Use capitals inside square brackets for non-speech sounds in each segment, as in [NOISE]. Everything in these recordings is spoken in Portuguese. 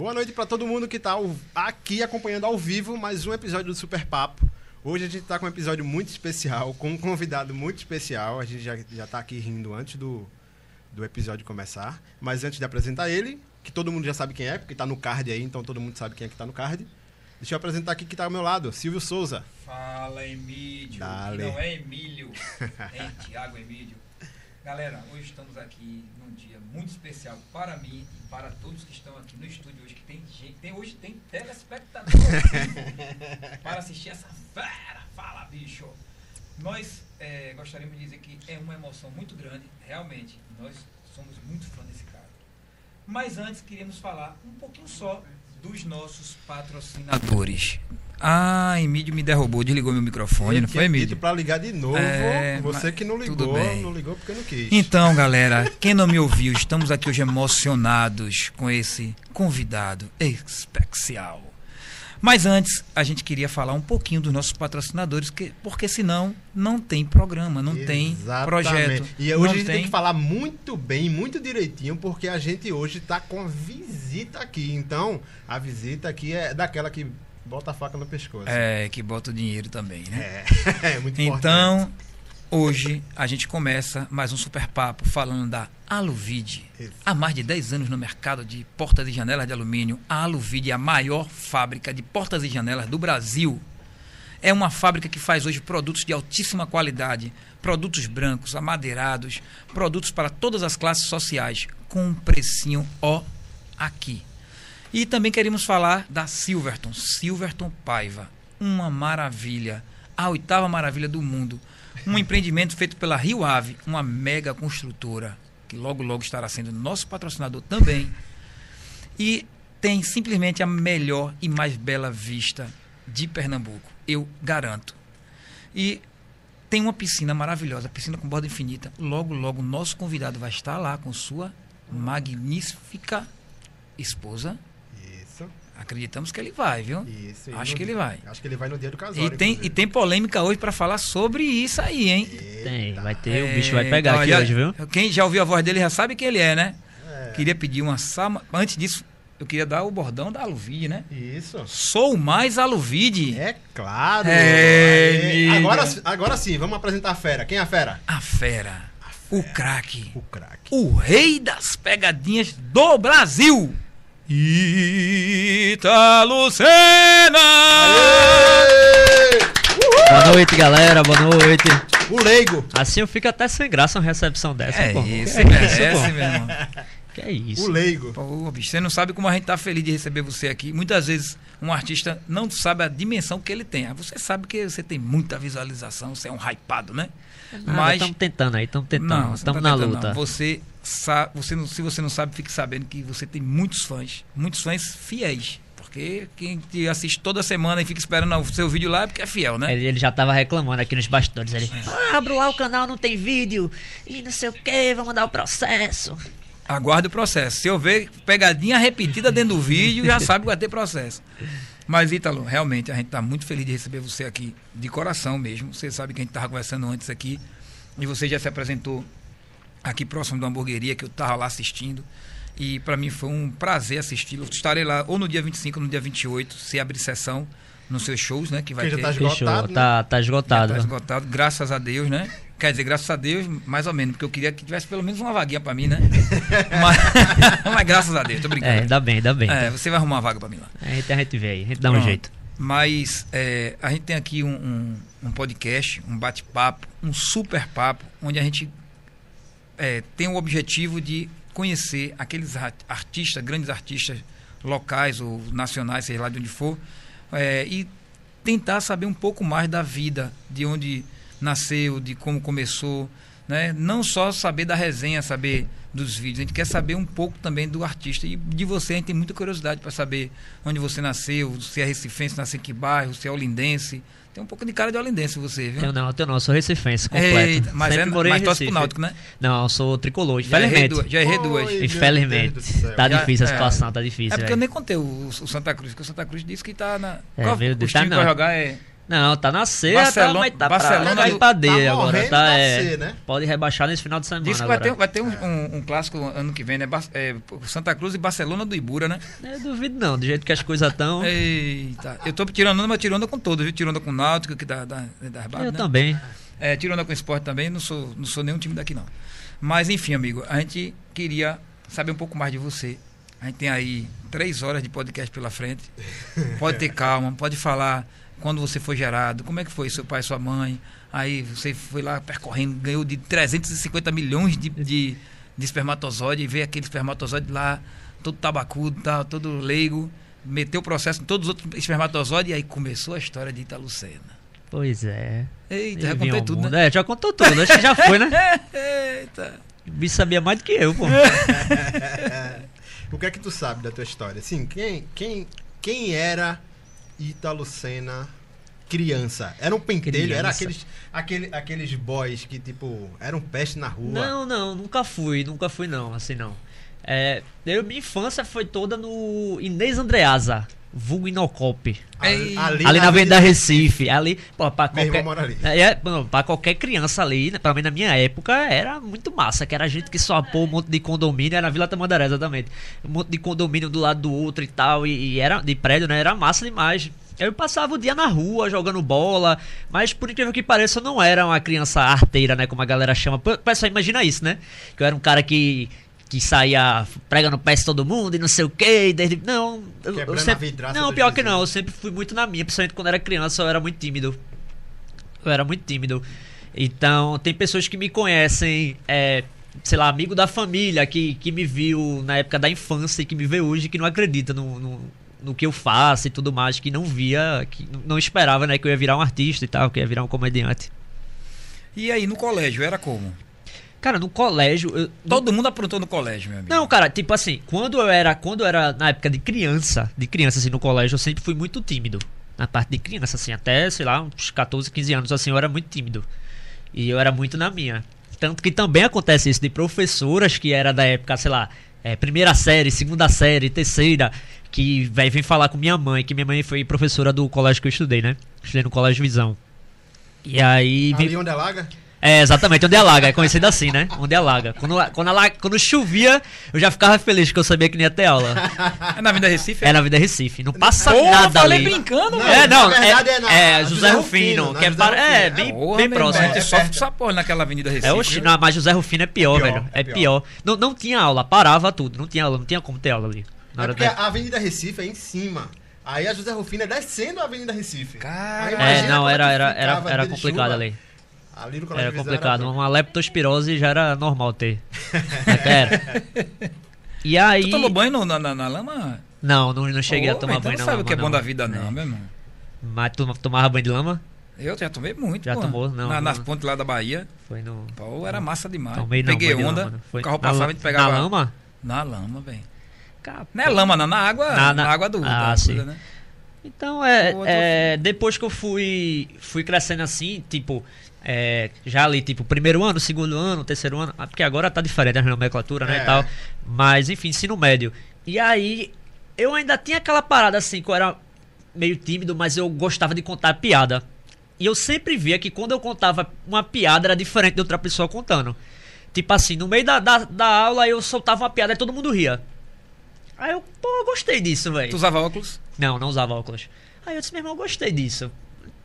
Boa noite para todo mundo que está aqui acompanhando ao vivo mais um episódio do Super Papo. Hoje a gente está com um episódio muito especial, com um convidado muito especial. A gente já, já tá aqui rindo antes do, do episódio começar. Mas antes de apresentar ele, que todo mundo já sabe quem é, porque está no card aí, então todo mundo sabe quem é que está no card. Deixa eu apresentar aqui que está ao meu lado, Silvio Souza. Fala, Emílio. Dale. Não é Emílio, é Tiago Emílio. [LAUGHS] Galera, hoje estamos aqui num dia muito especial para mim e para todos que estão aqui no estúdio hoje, que tem gente, tem, hoje tem telespectador para assistir essa fera. Fala, bicho! Nós é, gostaríamos de dizer que é uma emoção muito grande, realmente, nós somos muito fãs desse cara. Mas antes queríamos falar um pouquinho só dos nossos patrocinadores. Ah, Emílio me derrubou, desligou meu microfone, eu não foi, Emílio? para ligar de novo. É, você que não ligou, não ligou porque não quis. Então, galera, quem não me ouviu, estamos aqui hoje emocionados com esse convidado especial. Mas antes, a gente queria falar um pouquinho dos nossos patrocinadores, que, porque senão não tem programa, não Exatamente. tem projeto. E hoje a gente tem... tem que falar muito bem, muito direitinho, porque a gente hoje está com visita aqui. Então, a visita aqui é daquela que Bota a faca no pescoço. É, que bota o dinheiro também, né? É, [LAUGHS] é muito Então, importante. hoje a gente começa mais um super papo falando da Aluvide. Há mais de 10 anos no mercado de portas e janelas de alumínio, a Aluvide é a maior fábrica de portas e janelas do Brasil. É uma fábrica que faz hoje produtos de altíssima qualidade, produtos brancos, amadeirados, produtos para todas as classes sociais, com um precinho ó aqui. E também queremos falar da Silverton, Silverton Paiva, uma maravilha, a oitava maravilha do mundo. Um empreendimento feito pela Rio Ave, uma mega construtora, que logo logo estará sendo nosso patrocinador também. E tem simplesmente a melhor e mais bela vista de Pernambuco, eu garanto. E tem uma piscina maravilhosa, piscina com borda infinita. Logo, logo, nosso convidado vai estar lá com sua magnífica esposa Acreditamos que ele vai, viu? Isso, acho que ele vai. Acho que ele vai no dia do casal. E tem, e tem polêmica hoje para falar sobre isso aí, hein? Eita. Tem, vai ter, é, o bicho vai pegar aqui hoje, viu? Quem já ouviu a voz dele já sabe quem ele é, né? É. Queria pedir uma sama. Antes disso, eu queria dar o bordão da Aluvide, né? Isso. Sou mais Aluvide. É claro. É, agora, agora sim, vamos apresentar a fera. Quem é a fera? A fera. A fera. O craque. O craque. O rei das pegadinhas do Brasil. Italo Senna! Boa noite, galera. Boa noite. O leigo. Assim eu fico até sem graça uma recepção dessa, é pô. Isso, que é isso, pô. meu irmão. Que é isso? O leigo. Pô, bicho, você não sabe como a gente tá feliz de receber você aqui. Muitas vezes um artista não sabe a dimensão que ele tem. Ah, você sabe que você tem muita visualização, você é um hypado, né? Mas estamos tentando aí, estamos tentando, estamos tá na luta. Não. Você sabe, você não, se você não sabe, fique sabendo que você tem muitos fãs, muitos fãs fiéis. Porque quem te assiste toda semana e fica esperando o seu vídeo lá é porque é fiel, né? Ele, ele já estava reclamando aqui nos bastidores. Ele, ah, abro lá o canal, não tem vídeo. E não sei o que, vou mandar o processo. Aguarde o processo. Se eu ver pegadinha repetida dentro do vídeo, já sabe que vai ter processo. Mas, Ítalo, realmente, a gente está muito feliz de receber você aqui, de coração mesmo. Você sabe que a gente estava conversando antes aqui. E você já se apresentou aqui próximo da hamburgueria, que eu estava lá assistindo. E para mim foi um prazer assisti-lo. Estarei lá ou no dia 25 ou no dia 28, se abrir sessão nos seus shows, né? Que vai que ter. Já tá esgotado. Né? Tá, tá esgotado. Já tá esgotado, graças a Deus, né? Quer dizer, graças a Deus, mais ou menos, porque eu queria que tivesse pelo menos uma vaguinha para mim, né? [LAUGHS] mas, [LAUGHS] mas, graças a Deus, tô brincando. É, ainda bem, ainda bem. É, você vai arrumar uma vaga para mim lá. É, a gente vê aí, a gente dá Pronto. um jeito. Mas é, a gente tem aqui um, um, um podcast, um bate-papo, um super papo, onde a gente é, tem o objetivo de conhecer aqueles artistas, grandes artistas locais ou nacionais, sei lá de onde for, é, e tentar saber um pouco mais da vida, de onde nasceu, de como começou, né? Não só saber da resenha, saber dos vídeos, a gente quer saber um pouco também do artista e de você a gente tem muita curiosidade para saber onde você nasceu, se é recifense, nasceu em que bairro, se é olindense. Tem um pouco de cara de olindense você, viu? Eu não, eu não, eu sou recifense completo. Eita, mas Sempre é, morei mas torce pro Náutico, né? Não, eu sou tricolor, infelizmente. Já errei duas. Duas. Infelizmente. Tá difícil a é. situação, é, tá difícil. É porque véio. eu nem contei o, o, Santa Cruz, porque o Santa Cruz disse que tá na... É, Qual, o time tá que vai jogar é... Não, tá na C, Barcelona- tá, mas tá Barcelona pra, do- D tá agora. Tá, na é, C, né? Pode rebaixar nesse final de semana Diz que vai agora. ter, vai ter um, um- um clássico ano que vem, né? É, Santa Cruz e Barcelona do Ibura, né? Eu duvido não, do jeito que as coisas estão. [LAUGHS] Eita. Eu tô tirando mas tiro onda com todos, viu? Tiro onda com o Náutico, que dá, dá, dá eu né? também. É, tiro onda com o esporte também, não sou, não sou nenhum time daqui, não. Mas, enfim, amigo, a gente queria saber um pouco mais de você. A gente tem aí três horas de podcast pela frente. Pode ter calma, pode falar quando você foi gerado, como é que foi seu pai e sua mãe. Aí você foi lá percorrendo, ganhou de 350 milhões de, de, de espermatozoide, e veio aquele espermatozoide lá, todo tabacudo, tá, todo leigo, meteu o processo em todos os outros espermatozoides, e aí começou a história de Italucena. Pois é. Eita, já contei tudo, mundo. né? É, já contou tudo. Acho que já foi, né? [LAUGHS] Eita. O bicho sabia mais do que eu, pô. [LAUGHS] O que é que tu sabe da tua história? Assim, quem, quem, quem era Ítalo Senna criança? Era um pentelho? Era Criança. aqueles, aquele, aqueles boys que, tipo, eram peste na rua? Não, não, nunca fui, nunca fui não, assim não. É, eu, minha infância foi toda no Inês Andreasa, vulgo Inocop. Ei. Ali, na Avenida Recife, ali, pô, pra qualquer, ali. é, é, não, pra qualquer criança ali, né, pra mim na minha época, era muito massa, que era gente que só pôr um monte de condomínio, era na Vila Tamandaré, exatamente. Um monte de condomínio do lado do outro e tal, e, e era de prédio, né, era massa demais. Eu passava o dia na rua jogando bola, mas por incrível que pareça, eu não era uma criança arteira, né, como a galera chama. Pessoal, imagina isso, né? Que eu era um cara que que saía pregando pés em todo mundo e não sei o que, desde não, eu, sempre, não, pior que não, eu sempre fui muito na minha, principalmente quando era criança, eu era muito tímido. Eu era muito tímido. Então, tem pessoas que me conhecem, é, sei lá, amigo da família, que, que me viu na época da infância e que me vê hoje, que não acredita no, no, no que eu faço e tudo mais, que não via, que não esperava, né, que eu ia virar um artista e tal, que eu ia virar um comediante. E aí, no colégio, era como? Cara, no colégio. eu- Todo mundo aprontou no colégio, meu amigo. Não, cara, tipo assim, quando eu era, quando eu era na época de criança, de criança assim no colégio, eu sempre fui muito tímido. Na parte de criança assim, até, sei lá, uns 14, 15 anos assim, eu era muito tímido. E eu era muito na minha. Tanto que também acontece isso de professoras que era da época, sei lá, é, primeira série, segunda série, terceira, que véi, vem falar com minha mãe, que minha mãe foi professora do colégio que eu estudei, né? Estudei no Colégio Visão. E aí. vem- Ali onde é laga? É, exatamente, onde alaga, é conhecido assim, né? Onde alaga. Quando, quando, alaga, quando chovia, eu já ficava feliz porque eu sabia que não ia ter aula. [LAUGHS] É na Vida Recife? É na Vida Recife, não passa Porra, nada falei ali. brincando, Não, velho. É, não, na verdade é, é na- é José Rufino, Rufino, que é, para- é Rufino. bem, Porra, bem próximo. É tu sofre só porra naquela Avenida Recife. É, oxi, não, mas José Rufino é pior, Pior, velho. é É pior. pior. Não, não tinha aula, parava tudo. Não tinha aula, não tinha como ter aula ali. Na É porque da- a Avenida Recife é em cima. Aí a José Rufino é descendo a Avenida Recife. Cara. É, não, é era, era, era, era complicado ali. Colégio Era complicado. bom. Uma leptospirose já era normal ter. [LAUGHS] Era. E aí. Tu tomou banho na, na, na lama? Não, não, não cheguei Ô, a tomar então banho não na sabe o que é lama, bom não. da vida, não, É. meu irmão. Mas tu tomava banho de lama? Eu já tomei muito, Já pô. tomou? Não, Na- não. nas pontes lá da Bahia. Foi no. Pô, era massa demais. Tomei não, Peguei onda, lama, não. Foi o carro na passava e a gente pegava. Na lama? Na lama, velho. Não é lama, não, na água. Na- Na, na- água do. Ah, da sim. coisa, né? Então, é, Pô, é, depois que eu fui fui crescendo assim, tipo, é, já ali, tipo, primeiro ano, segundo ano, terceiro ano, ah, porque agora tá diferente a nomenclatura, né, É. e tal, mas, enfim, ensino médio. E aí, eu ainda tinha aquela parada assim, que eu era meio tímido, mas eu gostava de contar piada. E eu sempre via que quando eu contava uma piada era diferente de outra pessoa contando. Tipo assim, no meio da, da, da aula eu soltava uma piada e todo mundo ria. Aí eu, pô, eu gostei disso, velho. Tu usava óculos? Não, não usava óculos. Aí eu disse, meu irmão, eu gostei disso.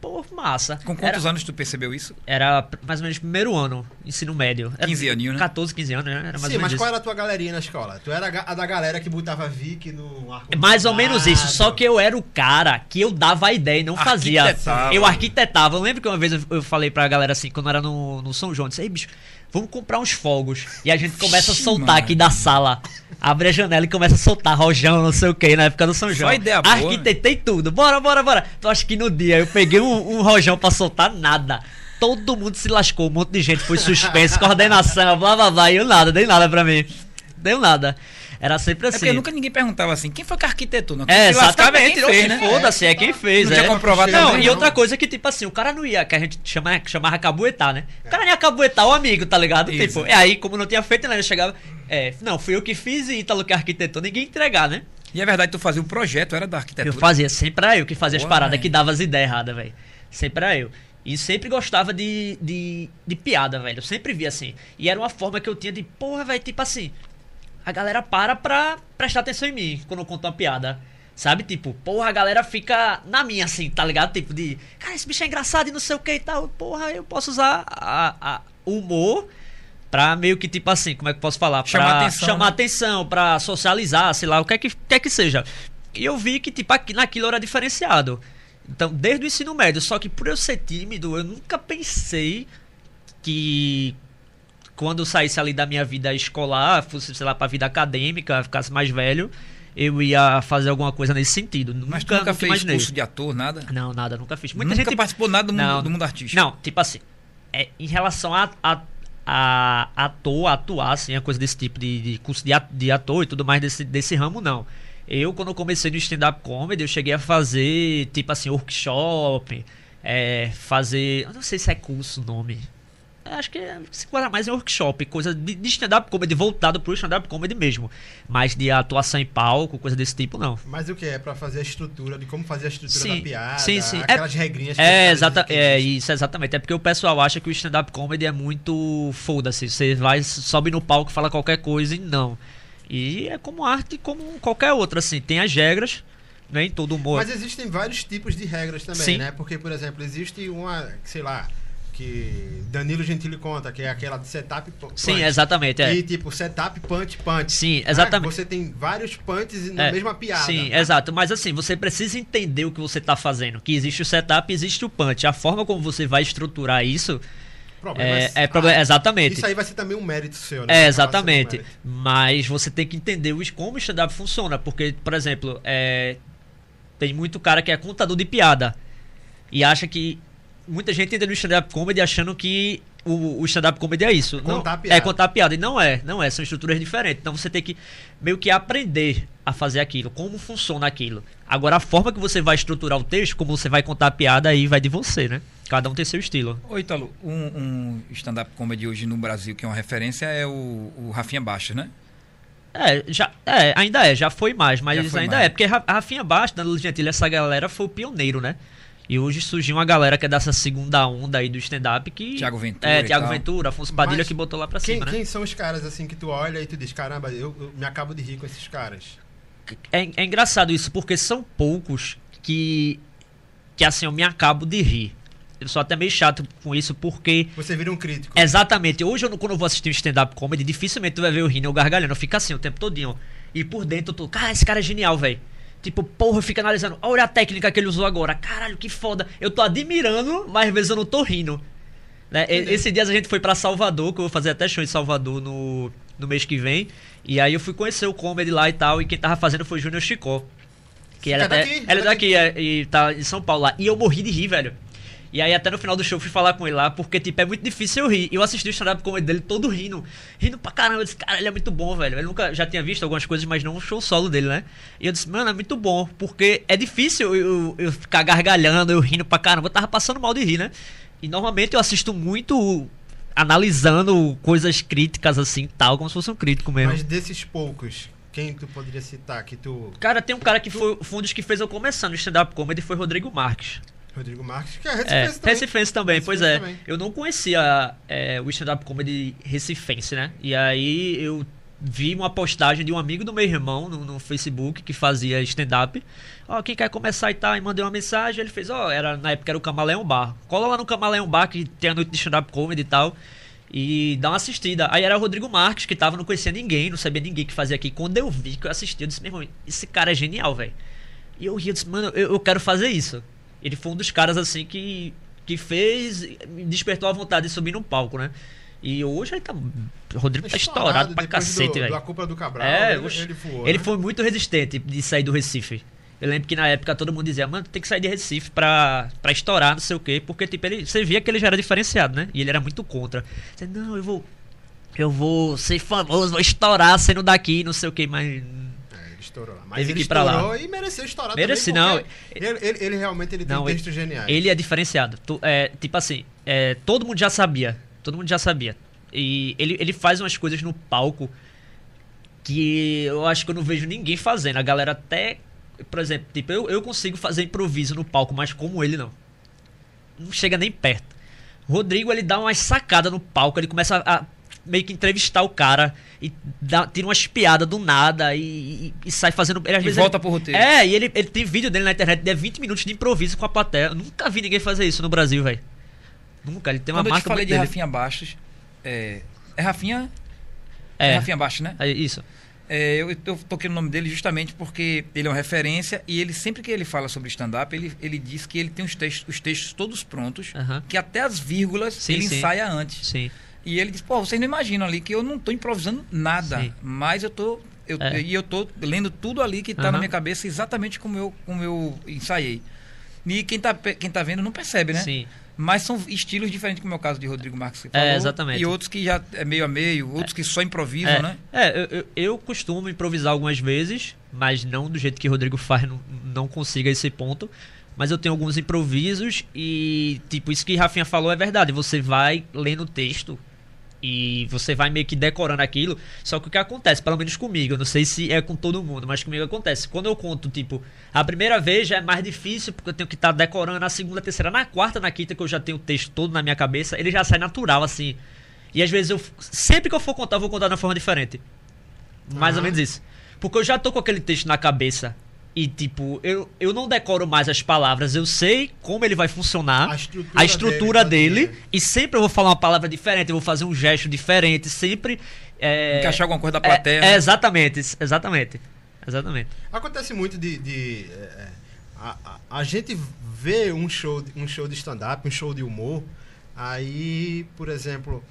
Pô, massa. Com quantos anos tu percebeu isso? Era, era mais ou menos primeiro ano, ensino médio. Era 15 aninho, né? 14, 15 anos, né? Era mais Sim, ou menos mas isso. qual era a tua galerinha na escola? Tu era a da galera que botava Vic no ar É Mais ou menos isso, só que eu era o cara que eu dava a ideia e não fazia. Eu arquitetava. Eu lembro que uma vez eu, eu falei pra galera assim, quando era no, no São João, eu disse, ei, bicho, vamos comprar uns fogos. E a gente começa a soltar mano. aqui da sala. Abre a janela e começa a soltar rojão, não sei o que, na época do São João. ideia boa, né? Arquitetei tudo. Bora, bora, bora. Tu acha que no dia eu peguei um, um rojão pra soltar nada. Todo mundo se lascou, um monte de gente foi suspenso, [LAUGHS] coordenação, blá blá blá, e eu nada, dei nada pra mim. Deu nada. Era sempre É assim. porque nunca ninguém perguntava assim, quem foi que arquitetou? Não, É, Quem é exatamente. quem fez, né? Foda-se, é quem fez. Não é. tinha comprovado Não, também, e não. outra coisa que, tipo assim, o cara não ia, que a gente chama, que chamava cabuetar, né? O cara ia cabuetar o amigo, tá ligado? Isso. Tipo, e aí, como não tinha feito, né? Ele chegava, é, não, fui eu que fiz e Ítalo que arquitetou, ninguém ia entregar, né? E é verdade, tu fazia o projeto, era da arquitetura. Eu fazia, sempre era eu que fazia as Boa, paradas velho. que dava as ideias erradas, velho. Sempre era eu. E sempre gostava de, de, de piada, velho. Eu sempre via assim. E era uma forma que eu tinha de, porra, velho, tipo assim. A galera para pra prestar atenção em mim quando eu conto uma piada. Sabe? Tipo, porra, a galera fica na minha, assim, tá ligado? Tipo, de, cara, esse bicho é engraçado e não sei o que e tal. Porra, eu posso usar a, a, o humor pra meio que, tipo assim, como é que eu posso falar? Pra Chamar atenção, Chamar né? atenção, pra socializar, sei lá, o que é que, quer que seja. E eu vi que, tipo, aqui, naquilo era diferenciado. Então, desde o ensino médio, só que por eu ser tímido, eu nunca pensei que quando eu saísse ali da minha vida escolar, fosse, sei lá, pra vida acadêmica, ficasse mais velho, eu ia fazer alguma coisa nesse sentido. Mas tu nunca, nunca fez imaginei. curso de ator, nada? Não, nada, nunca fiz. Muita nunca gente participou nada do mundo, Não. do mundo artístico? não, tipo assim, é, em relação a, a, a ator, atuar, assim, a coisa desse tipo de, de curso de, de ator e tudo mais desse, desse ramo, não. Eu, quando eu comecei no stand-up comedy, eu cheguei a fazer, tipo assim, workshop, é, fazer. Eu não sei se é curso o nome. Acho que é- se enquadra mais em workshop, coisa de, de stand-up comedy voltado pro stand-up comedy mesmo. Mas de atuação em palco, coisa desse tipo, não. Mas o que? É pra fazer a estrutura, de como fazer a estrutura Sim, da piada, sim, sim. aquelas regrinhas. que É, os caras exata, é isso, exatamente. É porque o pessoal acha que o stand-up comedy é muito foda-se. Você vai, sobe no palco, fala qualquer coisa e não. E é como arte, como qualquer outra, assim. Tem as regras, nem todo humor. Mas existem vários tipos de regras também, né? Porque, por exemplo, existe uma, sei lá, que Danilo Gentili conta, que é aquela de setup pu- punch. Sim, exatamente. É. E tipo, setup, punch, punch. Sim, Ah, exatamente. Você tem vários punches na É, mesma piada. Sim, exato. Mas assim, você precisa entender o que você tá fazendo. Que existe o setup existe o punch. A forma como você vai estruturar isso Problemas- é, é problema. Ah, Exatamente. Isso aí vai ser também um mérito seu, né? É, Acaba exatamente. um. Mas você tem que entender como o stand-up funciona. Porque, por exemplo, é, tem muito cara que é contador de piada. E acha que. Muita gente entra no stand-up comedy achando que o, o stand-up comedy é isso. Contar não, piada. É contar piada. E não é, não é. São estruturas diferentes. Então você tem que meio que aprender a fazer aquilo, como funciona aquilo. Agora, a forma que você vai estruturar o texto, como você vai contar a piada, aí vai de você, né? Cada um tem seu estilo. Ô, Italo, um, um stand-up comedy hoje no Brasil que é uma referência é o, o Rafinha Bastos, né? É, já, é, ainda é, já foi mais, mas foi ainda mais. é, porque Ra- Rafinha Bastos, Danilo Gentili, essa galera foi o pioneiro, né? E hoje surgiu uma galera que é dessa segunda onda aí do stand-up que. Tiago Ventura É, Tiago. Ventura, Afonso Padilha Mas que botou lá pra Quem, cima, né? quem são os caras assim que tu olha e tu diz, caramba, eu, eu me acabo de rir com esses caras? É, é engraçado isso, porque são poucos que. que assim, eu me acabo de rir. Eu sou até meio chato com isso, porque. Você vira um crítico. Exatamente. Hoje, eu, quando eu vou assistir um stand-up comedy, dificilmente tu vai ver eu rindo ou gargalhando. Eu fico assim o tempo todinho. E por dentro eu tô, cara, esse cara é genial, velho. Tipo, porra, eu fico analisando. Olha a técnica que ele usou agora. Caralho, que foda. Eu tô admirando, mas às vezes eu não tô rindo. Né? Esse dias a gente foi pra Salvador, que eu vou fazer até show em Salvador no, no mês que vem. E aí eu fui conhecer o comedy lá e tal. E quem tava fazendo foi o Júnior Chicó. Que ela, É até, daqui, ela é é daqui, é, e tá em São Paulo lá. E eu morri de rir, velho. E aí até no final do show eu fui falar com ele lá, porque, tipo, é muito difícil eu rir. E eu assisti o stand-up comedy dele todo rindo. Rindo pra caramba. Eu disse, cara, ele é muito bom, velho. Ele nunca já tinha visto algumas coisas, mas não o show solo dele, né? E eu disse, mano, é muito bom. Porque é difícil eu, eu, eu ficar gargalhando, eu rindo pra caramba. Eu tava passando mal de rir, né? E normalmente eu assisto muito analisando coisas críticas assim, tal, como se fosse um crítico mesmo. Mas desses poucos, quem tu poderia citar que tu. Cara, tem um cara que foi, foi um dos que fez eu começar no stand-up comedy, foi Rodrigo Marques. Rodrigo Marques, que é É, recifense também. Recifense também, pois Recifense é. também. Eu não conhecia é, o stand-up comedy recifense, né? E aí eu vi uma postagem de um amigo do meu irmão no, no Facebook que fazia stand-up. Ó, quem quer começar e tal, e mandei uma mensagem, ele fez, ó, era, na época era o Camaleão Bar. Cola lá no Camaleão Bar, que tem a noite de stand-up comedy e tal. E dá uma assistida. Aí era o Rodrigo Marques, que tava, não conhecia ninguém, não sabia ninguém que fazia aqui. Quando eu vi que eu assisti, eu disse, meu irmão, esse cara é genial, velho. E eu ri, eu disse, mano, eu, eu quero fazer isso. Ele foi um dos caras, assim, que, que fez, despertou a vontade de subir no palco, né? E hoje ele tá. O Rodrigo tá estourado pra cacete, velho. Culpa do Cabral, É, ele, ele voou. Ele né? foi muito resistente de sair do Recife. Eu lembro que na época todo mundo dizia, mano, tem que sair de Recife pra, pra estourar, não sei o quê. Porque, tipo, ele, você via que ele já era diferenciado, né? E ele era muito contra. Não, eu vou. Eu vou ser famoso, vou estourar sendo daqui, não sei o quê, mas. Ele estourou lá. Mas Teve ele que ir pra lá. e mereceu estourar Merece, também. não. Ele, ele, ele realmente ele tem Não, ele- textos geniais. Ele é diferenciado. Tu- é, tipo assim, é, todo mundo já sabia. Todo mundo já sabia. E ele, ele faz umas coisas no palco que eu acho que eu não vejo ninguém fazendo. A galera até. Por exemplo, tipo, eu, eu consigo fazer improviso no palco, mas como ele não. não chega nem perto. Rodrigo, ele dá umas sacadas no palco, ele começa a, a meio que entrevistar o cara e dá, tira umas piadas do nada e, e, e sai fazendo. Ele, às E vezes volta ele- pro roteiro. É, e ele, ele tem vídeo dele na internet de 20 minutos de improviso com a plateia. Eu nunca vi ninguém fazer isso no Brasil, velho. Nunca. Ele tem uma Quando eu te marca falei de dele. Rafinha Bastos, é, é Rafinha, é. É, Rafinha Bastos, né? é isso. É, eu, eu toquei no nome dele justamente porque ele é uma referência e ele sempre que ele fala sobre stand-up, ele, ele diz que ele tem os textos, os textos todos prontos, que até as vírgulas Sim, ele sim. ensaia antes. Sim. E ele diz, pô, vocês não imaginam ali que eu não tô improvisando nada, Sim. mas eu tô. Eu, É. E eu tô lendo tudo ali que tá Aham. na minha cabeça exatamente como eu, como eu ensaiei. E quem tá, pe- quem tá vendo não percebe, né? Sim. Mas são estilos diferentes, como é o caso de Rodrigo Marques que falou. É, exatamente. E outros que já é meio a meio, outros que só improvisam, É, né? é eu, eu, eu costumo improvisar algumas vezes, mas não do jeito que Rodrigo faz, não, não consiga esse ponto. Mas eu tenho alguns improvisos e, tipo, isso que Rafinha falou é verdade. Você vai lendo o texto e você vai meio que decorando aquilo. Só que o que acontece, pelo menos comigo, eu não sei se é com todo mundo, mas comigo acontece. Quando eu conto, tipo, a primeira vez já é mais difícil, porque eu tenho que estar decorando a segunda, terceira, na quarta, na quinta, que eu já tenho o texto todo na minha cabeça, ele já sai natural, assim. E às vezes eu. Sempre que eu for contar, eu vou contar de uma forma diferente. Mais ou Aham. menos isso. Porque eu já tô com aquele texto na cabeça. E, tipo, eu, eu não decoro mais as palavras, eu sei como ele vai funcionar, A estrutura a estrutura dele, dele, e sempre eu vou falar uma palavra diferente, eu vou fazer um gesto diferente, sempre. É, Encaixar alguma coisa da é- plateia. É, né? exatamente, exatamente. Exatamente. Acontece muito de. de, é, é, a, a, a gente vê um show, um show de stand-up, um show de humor, aí, por exemplo,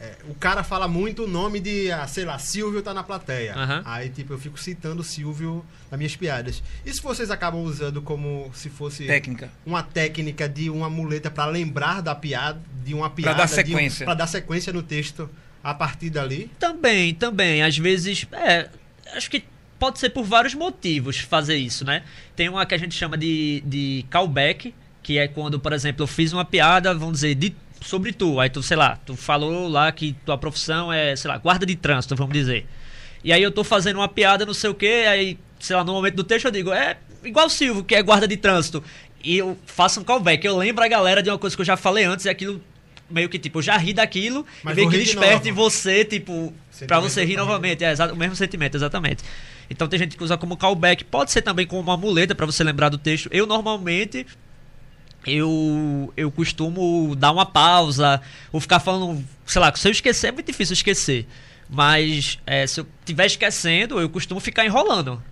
é, o cara fala muito o nome de, ah, sei lá, Silvio tá na plateia. Aham. Aí, tipo, eu fico citando o Silvio nas minhas piadas. Isso vocês acabam usando como se fosse Técnica. uma técnica de uma muleta pra lembrar da piada, de uma piada. dar de um- sequência. pra dar sequência no texto a partir dali. Também, também. Às vezes, é, acho que pode ser por vários motivos fazer isso, né? Tem uma que a gente chama de, de callback, que é quando, por exemplo, eu fiz uma piada, vamos dizer, de, sobre tu. Aí tu, sei lá, tu falou lá que tua profissão é, sei lá, guarda de trânsito, vamos dizer. E aí eu tô fazendo uma piada, não sei o que, aí, sei lá, no momento do texto eu digo, é igual o Silvio, que é guarda de trânsito. E eu faço um callback, eu lembro a galera de uma coisa que eu já falei antes e aquilo meio que, tipo, eu já ri daquilo Mas e meio que desperta em você, tipo, pra Sentimento você rir rir. novamente. É o mesmo sentimento, exatamente. Então tem gente que usa como callback, pode ser também como uma muleta pra você lembrar do texto. Eu normalmente eu eu costumo dar uma pausa ou ficar falando, sei lá, se eu esquecer é muito difícil esquecer. Mas é, se eu estiver esquecendo, eu costumo ficar enrolando.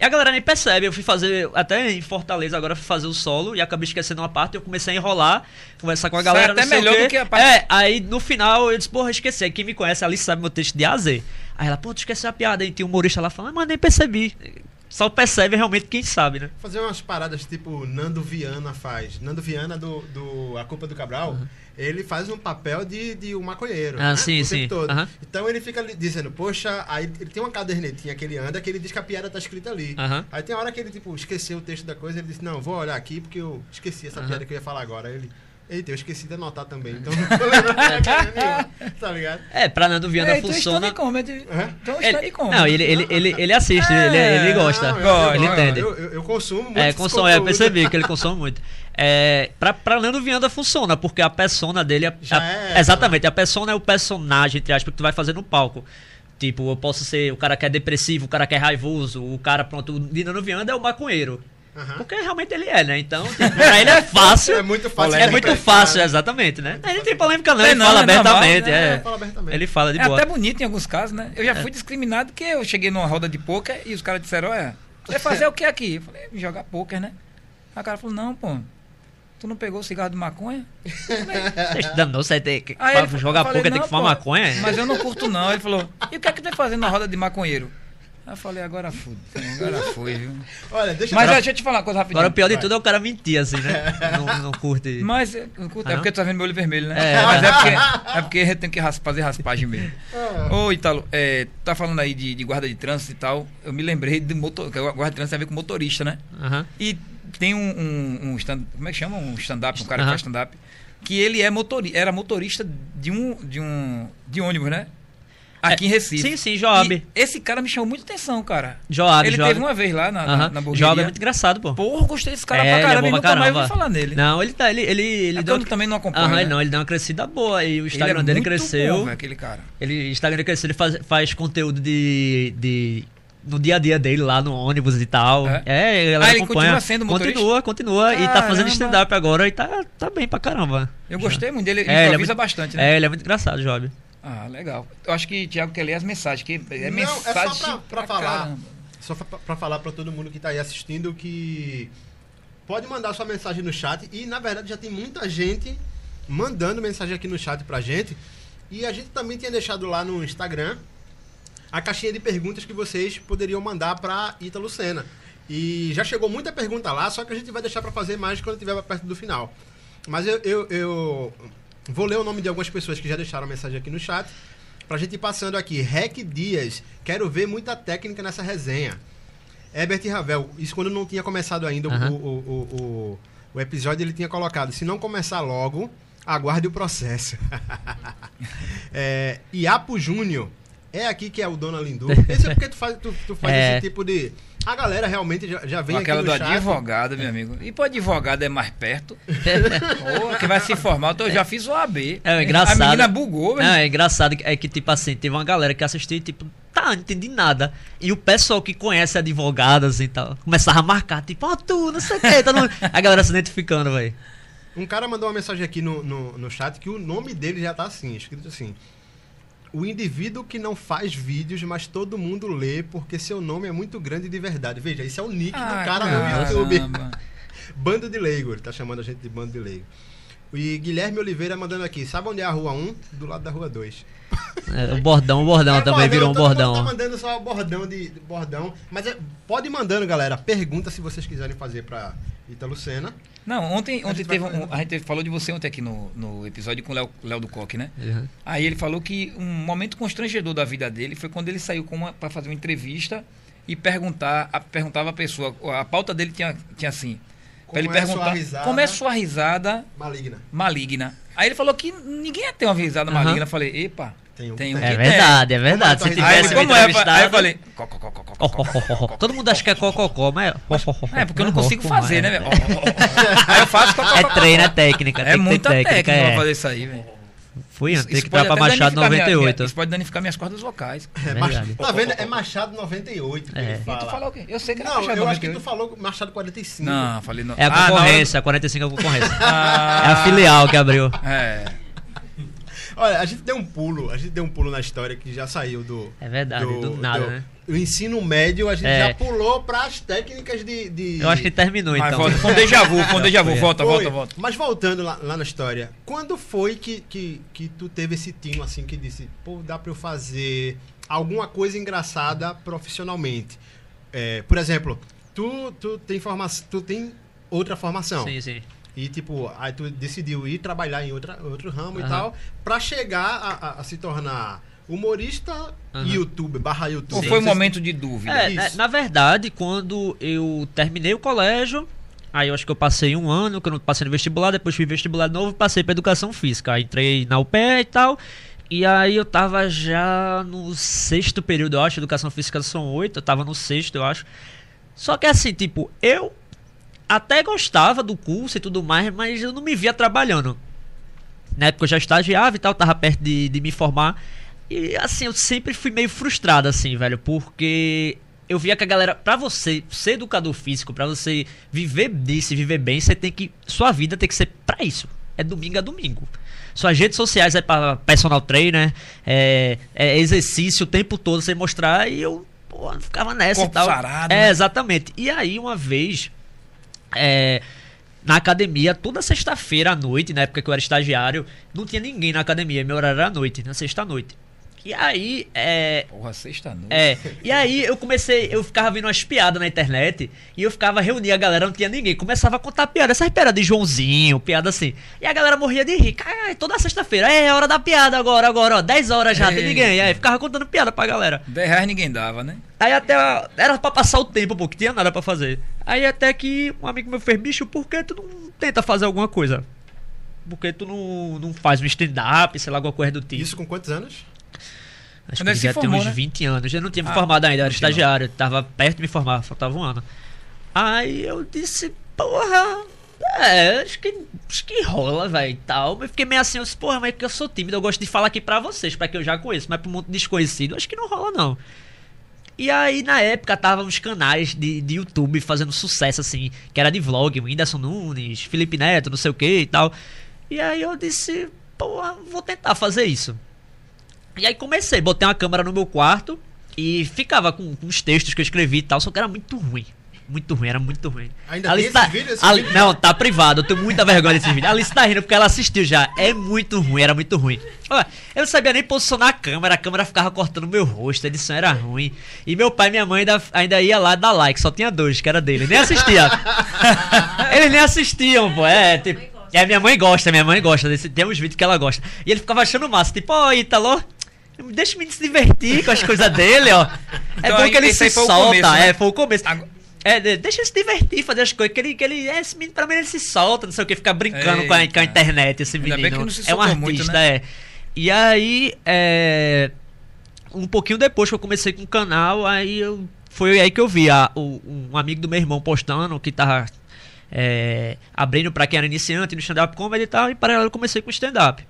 E a galera nem percebe. Eu fui fazer, até em Fortaleza, agora fui fazer o solo e acabei esquecendo uma parte. Eu comecei a enrolar, conversar com a galera. até não sei o melhor do que a parte- É, aí no final eu disse, porra, esqueci. Quem me conhece ali sabe meu texto de A a Z. Aí ela, pô, tu esqueceu a piada. Aí tem um humorista lá falando, mas nem percebi. Só percebe realmente quem sabe, né? Fazer umas paradas tipo Nando Viana faz. Nando Viana do, do A Culpa do Cabral, ele faz um papel de, de um maconheiro. Ah, né? sim, o sim. tempo todo. Aham. Então ele fica dizendo, poxa, aí ele tem uma cadernetinha que ele anda que ele diz que a piada tá escrita ali. Aham. Aí tem hora que ele, tipo, esqueceu o texto da coisa, ele disse, não, vou olhar aqui porque eu esqueci essa piada que eu ia falar agora. Aí ele. Eita, eu esqueci de anotar também, então [LAUGHS] não tô lembrando [LAUGHS] tá ligado? É, pra Nando Viana É, então funciona. comedy. Hã? Então Ele, comedy. não, ele, ele, ele, ele assiste, É, ele, ele gosta. Não, eu- ele eu- entende. Eu, eu, eu consumo muito. É, consome, é, eu percebi que ele [LAUGHS] consome muito. É, pra, pra Nando Viana funciona, porque a persona dele é. Já a- é, exatamente, a persona é o personagem, entre aspas, que tu vai fazer no palco. Tipo, eu posso ser o cara que é depressivo, o cara que é raivoso, o cara, pronto, o de Nando Viana é o maconheiro. Aham. Porque realmente ele é, né? Então, tipo, pra ele é fácil. [LAUGHS] É muito fácil É muito fácil, exatamente, né? Ele não tem polêmica, não, É, ele não, fala é normal, abertamente. né? é. É, fala abertamente. Ele fala de É boa. até bonito em alguns casos, né? Eu já fui discriminado porque eu cheguei numa roda de pôquer e os caras disseram, olha, você vai fazer o que aqui? Eu falei, jogar pôquer, né? Aí o cara falou, não, pô, tu não pegou o cigarro de maconha? Danou, [LAUGHS] você tem que. Aí pra ele- jogar pouco tem "Não, que fumar maconha? Mas eu não curto não. Ele falou, e o que é que tu tá fazendo na roda de maconheiro? Aí eu falei, agora fui, agora foi, viu? [LAUGHS] Olha, deixa Mas eu... deixa eu te falar uma coisa rapidinho. Agora o pior de Vai. tudo é o cara mentir, assim, né? Não, não curte. Mas eu curto, Ah, é não? porque tu tá vendo meu olho vermelho, né? É. Mas é porque, é porque tenho que fazer raspagem mesmo. Ah. Ô, Italo, é, tá falando aí de, de guarda de trânsito e tal. Eu me lembrei de motor, que o guarda de trânsito tem a ver com motorista, né? Aham. E tem um, um, um stand, como é que chama? Um stand-up, um cara que Aham. faz stand-up, que ele é motori, era motorista de um, de um de ônibus, né? Aqui É, em Recife. sim, sim, Joab. E esse cara me chamou muita atenção, cara. Joab, Ele Joab. teve uma vez lá na, na, Aham. na Joab hamburgueria. é muito engraçado, pô. Porra, gostei desse cara É, pra ele é caramba bom e nunca mais caramba. ouvi falar nele. Não, ele tá, ele, ele, ele É deu porque eu também não acompanho, Aham, né? não, ele deu uma crescida boa e o Ele Instagram é dele muito cresceu. bom, velho, aquele cara. Ele, o Instagram cresceu, ele faz, faz conteúdo de, de. No dia a dia dele, lá no ônibus e tal. É? É, a galera Ah, ele acompanha. continua sendo motorista? Continua, continua. E tá fazendo Caramba. stand-up agora e tá, tá bem pra caramba. Eu gostei muito dele, ele É, ele é improvisa muito- bastante, né? É, ele é muito engraçado, Job. Ah, legal. Eu acho que o Thiago quer ler as mensagens, que é Não, mensagem é só pra falar. caramba. Só pra falar pra todo mundo que tá aí assistindo que pode mandar sua mensagem no chat e na verdade já tem muita gente mandando mensagem aqui no chat pra gente. E a gente também tinha deixado lá no Instagram a caixinha de perguntas que vocês poderiam mandar pra Ítalo Senna. E já chegou muita pergunta lá, só que a gente vai deixar pra fazer mais quando estiver perto do final. Mas eu, eu, eu vou ler o nome de algumas pessoas que já deixaram mensagem aqui no chat. Pra gente ir passando aqui. Rec Dias, quero ver muita técnica nessa resenha. Herbert Ravel, isso quando não tinha começado ainda o- Aham. o, o, o, o episódio, ele tinha colocado: se não começar logo, aguarde o processo. [LAUGHS] é, Iapo Júnior, é aqui que é o Dona Lindu. [LAUGHS] Esse é porque tu faz, tu, tu faz É. esse tipo de. A galera realmente já, já vem aquela aqui do no chat. advogado, meu amigo. E pro advogado é mais perto. Pô, que vai se formar. Eu já fiz o AB. É, engraçado. A menina bugou, velho. é engraçado que- é que, tipo assim, teve uma galera que assistiu e, tipo, tá, não entendi nada. E o pessoal que conhece advogadas e tal, começava a marcar, tipo, ó, tu, não sei o que, todo mundo. A galera se identificando, velho. Um cara mandou uma mensagem aqui no, no, no chat que o nome dele já tá assim, escrito assim. O indivíduo que não faz vídeos, mas todo mundo lê porque seu nome é muito grande de verdade. Veja, isso é o nick Ah, do cara no YouTube. caramba. [LAUGHS] Bando de Leigo, ele tá chamando a gente de Bando de Leigo. E Guilherme Oliveira mandando aqui, sabe onde é a rua 1? Do lado da rua 2. [LAUGHS] É, o bordão, o bordão É, também virou um bordão. tá mandando só bordão de, de bordão. Mas é- pode ir mandando, galera. Pergunta se vocês quiserem fazer pra Ítalo Senna. Não, ontem, A ontem teve um, a gente falou de você ontem aqui no, no episódio com o Léo- do Coque, né? Uhum. Aí ele falou que um momento constrangedor da vida dele foi quando ele saiu para fazer uma entrevista e perguntar, a, perguntava a pessoa, a pauta dele tinha, tinha assim, pra Como ele é perguntar risada? como é sua risada Maligna. maligna. Aí ele falou que ninguém ia ter uma risada Aham. maligna. Eu falei, epa, tem. É verdade, é verdade. Se tivesse como é, aí eu falei. Todo mundo acha que é cococó, mas é. porque eu não consigo fazer, né? velho? Aí eu faço cococó. É treino, é técnica. É muita técnica pra fazer isso aí, velho. Fui, isso, tem que dar pra Machado 98. Minha, isso pode danificar minhas cordas vocais. É, tá vendo? É Machado 98. É. Fala. E tu falou o quê? Eu sei que era não, Machado eu acho que tu falou Machado 45. Não, falei... não. É a concorrência, ah, não. a 45 é a concorrência. Ah. É a filial que abriu. É... Olha, a gente deu um pulo, a gente deu um pulo na história que já saiu do. É verdade, do nada, né? O ensino médio, a gente É. já pulou para as técnicas de. de- Eu acho que terminou, Mas então. volta, com déjà vu, com [LAUGHS] déjà vu. Foi. Volta, Foi. volta, volta. Mas voltando lá, lá na história, quando foi que, que, que tu teve esse tino assim que disse, pô, dá pra eu fazer alguma coisa engraçada profissionalmente? É, por exemplo, tu, tu, tem forma, tu tem outra formação. Sim, sim. E tipo, aí tu decidiu ir trabalhar em outra, outro ramo e Aham. tal, pra chegar a, a- a se tornar humorista Aham. e youtuber, barra Ou youtuber. foi um momento de dúvida? É, Isso. é, na verdade, quando eu terminei o colégio, aí eu acho que eu passei um ano, que eu não passei no vestibular, depois fui vestibular de novo e passei pra educação física. Aí entrei na UPE e tal. E aí eu tava já no sexto período, eu acho, educação física são oito, eu tava no sexto, eu acho. Só que assim, tipo, eu até gostava do curso e tudo mais, mas eu não me via trabalhando. Na época eu já estagiava e tal, tava perto de, de me formar. E assim, eu sempre fui meio frustrado, assim, velho, porque eu via que a galera, pra você ser educador físico, pra você viver disso viver bem, você tem que. Sua vida tem que ser pra isso. É domingo a domingo. Suas redes sociais é pra personal trainer, é, é exercício o tempo todo você mostrar e eu pô, ficava nessa Corpo e tal. sarado, é, né? exatamente. E aí, uma vez, é, na academia, toda sexta-feira à noite, na época que eu era estagiário, não tinha ninguém na academia, meu horário era à noite, na sexta-noite. E aí, é, Porra, sexta-noite. é, e aí eu comecei, eu ficava vendo umas piadas na internet e eu ficava reunir a galera, não tinha ninguém. Começava a contar piada, essas piadas de Joãozinho, piada assim. E a galera morria de rir. Cara, toda sexta-feira, é hora da piada agora, agora, ó, 10 horas já, tem Ei. ninguém. E aí ficava contando piada pra galera. 10 reais ninguém dava, né? Aí até era pra passar o tempo, pô, que tinha nada pra fazer. Aí até que um amigo meu fez, bicho, por que tu não tenta fazer alguma coisa? Por que tu não, não faz um stand-up, sei lá, alguma coisa do tipo? Isso com quantos anos? Acho Quando que ter formou, uns né? 20 anos. Eu não tinha me Ah, formado ainda, eu era estagiário. Tava perto de me formar, faltava um ano. Aí eu disse, porra, é, acho que, acho que rola, velho, e tal. Mas fiquei meio assim, eu disse, porra, mas é que eu sou tímido, eu gosto de falar aqui pra vocês, pra que eu já conheço, mas pra um monte de desconhecido, acho que não rola, não. E aí, na época, tava uns canais de, de YouTube fazendo sucesso, assim, que era de vlog, o Whindersson Nunes, Felipe Neto, não sei o que e tal. E aí eu disse, porra, vou tentar fazer isso. E aí comecei, botei uma câmera no meu quarto e ficava com, com os textos que eu escrevi e tal, só que era muito ruim. Muito ruim, era muito ruim. Ainda Alice tem esse vídeo? Ali- vídeo? Não, tá privado, eu tenho muita vergonha desse vídeo. A Alice tá rindo porque ela assistiu já. É muito ruim, era muito ruim. Olha, eu não sabia nem posicionar a câmera, a câmera ficava cortando meu rosto, a edição era ruim. E meu pai e minha mãe ainda, ainda ia lá dar like, só tinha dois, que era dele. Nem assistia. [LAUGHS] Eles nem assistiam, pô. É, tipo. É, minha mãe gosta, minha mãe gosta desse. Tem uns vídeos que ela gosta. E ele ficava achando massa, tipo, ó, Ítalo. Deixa o menino se divertir com as coisas dele, ó. É Então bom que ele se solta. começo, né? É, foi o começo. Agora- É, de- deixa ele se divertir, fazer as coisas. Que ele, que ele, é, esse menino, pra mim, ele se solta, não sei o que, fica brincando com a, com a internet, esse Ainda menino. bem que não se é um artista, muito, né? é. E aí, é, um pouquinho depois que eu comecei com o canal, aí eu, foi aí que eu vi a, o- um amigo do meu irmão postando que tava é, abrindo pra quem era iniciante no stand-up comedy e tal, e paralelo eu comecei com stand-up.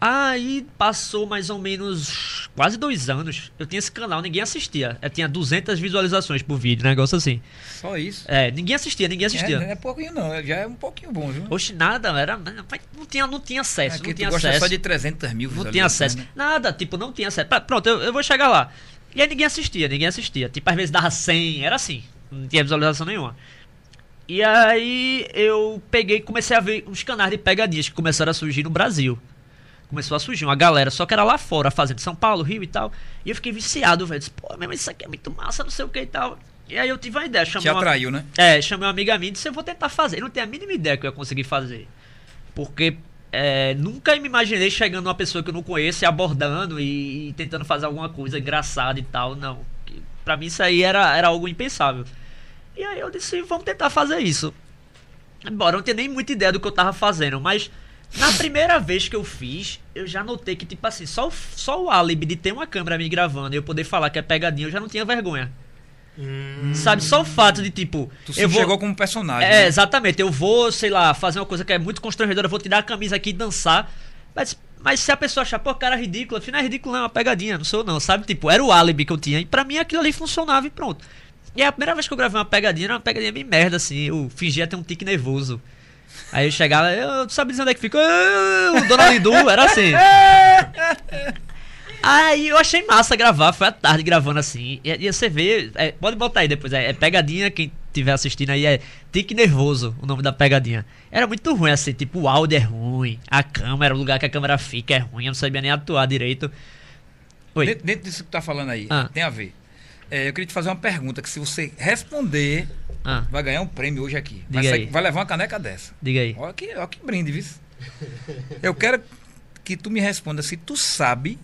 Aí passou mais ou menos quase dois anos. Eu tinha esse canal, ninguém assistia. Eu tinha 200 visualizações por vídeo, negócio assim. Só isso. É, ninguém assistia, ninguém assistia. É, é pouquinho não, já é um pouquinho bom, viu? Oxe, nada, era. Não tinha, não tinha acesso, Aqui não tinha acesso. só de 300 mil Não tinha acesso. né? Nada, tipo, não tinha acesso. Pronto, eu, eu vou chegar lá. E aí ninguém assistia, ninguém assistia. Tipo, às vezes dava 100, era assim. Não tinha visualização nenhuma. E aí eu peguei e comecei a ver uns canais de pegadinhas que começaram a surgir no Brasil. Começou a surgir uma galera, só que era lá fora, fazendo São Paulo, Rio e tal. E eu fiquei viciado, velho. Disse, Pô, mas isso aqui é muito massa, não sei o que e tal. E aí eu tive uma ideia, Te chamei uma, atraiu, né? é, chamei uma amiga minha e disse, eu vou tentar fazer. Eu não tenho a mínima ideia que eu ia conseguir fazer. Porque é, nunca me imaginei chegando uma pessoa que eu não conheço e abordando e, e tentando fazer alguma coisa engraçada e tal. Não. Pra mim isso aí era, era algo impensável. E aí eu disse, vamos tentar fazer isso. Embora eu não tenha nem muita ideia do que eu tava fazendo, mas na primeira vez que eu fiz, eu já notei que, tipo assim, só, o- só o álibi de ter uma câmera me gravando e eu poder falar que é pegadinha, eu já não tinha vergonha. Sabe? Só o fato de, tipo. Tu se eu vou... chegou como personagem. É, né? exatamente. Eu vou, sei lá, fazer uma coisa que é muito constrangedora, eu vou tirar a camisa aqui e dançar. Mas, mas se a pessoa achar, pô, cara, é ridículo, afinal é ridículo, não é uma pegadinha, não sou eu não, sabe? Tipo, era o álibi que eu tinha. E pra mim aquilo ali funcionava e pronto. E a primeira vez que eu gravei uma pegadinha, era uma pegadinha bem merda, assim. Eu fingia ter um tique nervoso. Aí eu chegava, eu, tu sabe dizer onde é que fica? "Ah, O Dona Lindu, era assim. [LAUGHS] Aí eu achei massa gravar, foi à tarde gravando assim. E, e você vê, é, pode botar aí depois, é, é pegadinha, quem estiver assistindo aí é Tique Nervoso, o nome da pegadinha. Era muito ruim assim, tipo, o áudio é ruim, a câmera, o lugar que a câmera fica é ruim, eu não sabia nem atuar direito. Oi. Dentro, dentro disso que tu tá falando aí, Ah. tem a ver. É, eu queria te fazer uma pergunta que se você responder, Ah, vai ganhar um prêmio hoje aqui. Vai, sair- aí. vai levar uma caneca dessa. diga aí. Olha que, olha que brinde, viu? Eu quero que tu me responda se tu sabe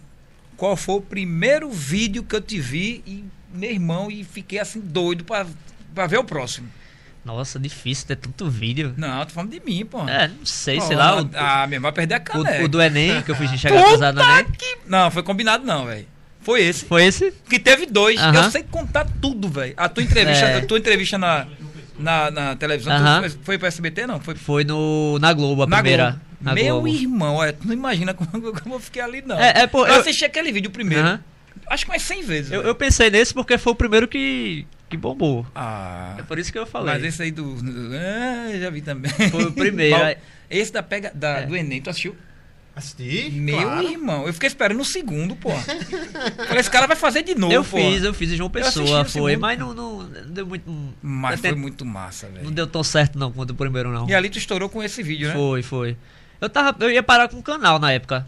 qual foi o primeiro vídeo que eu te vi e meu irmão e fiquei assim doido pra, pra ver o próximo. Nossa, difícil ter tanto vídeo. Não, tô falando de mim, pô. É, não sei, Pô, sei lá. O, Ah, meu irmão vai perder a caneca. o, o do Enem, que eu fiz de chegar atrasado no [LAUGHS] Enem. Não, foi combinado não, velho. Foi esse. Foi esse? Que teve dois. Aham. Eu sei contar tudo, velho. A tua entrevista, É. a tua entrevista na, na, na televisão Aham. tu foi, pro SBT, não? Foi Foi no, na Globo, a na primeira. Globo. Na Meu Globo. irmão, olha, tu não imagina [LAUGHS] como, como eu fiquei ali, não. É, é, eu, eu- assisti aquele vídeo primeiro. Aham. Acho que umas 100 vezes. Eu, eu pensei nesse porque foi o primeiro que, que bombou. Ah. É por isso que eu falei. Mas esse aí do. Ah, já vi também. Foi o primeiro, [LAUGHS] Esse da pega, da, É. do Enem, tu assistiu? Assisti? Meu claro. irmão, eu fiquei esperando no segundo, pô. [LAUGHS] Falei, esse cara vai fazer de novo, eu pô. fiz, eu fiz em João Pessoa, o foi, segundo. mas não, não, não deu muito. não- Mas eu foi muito massa, Não velho. deu tão certo não quanto o primeiro não. E ali tu estourou com esse vídeo, né? Foi, foi. Eu tava, eu ia parar com o canal na época.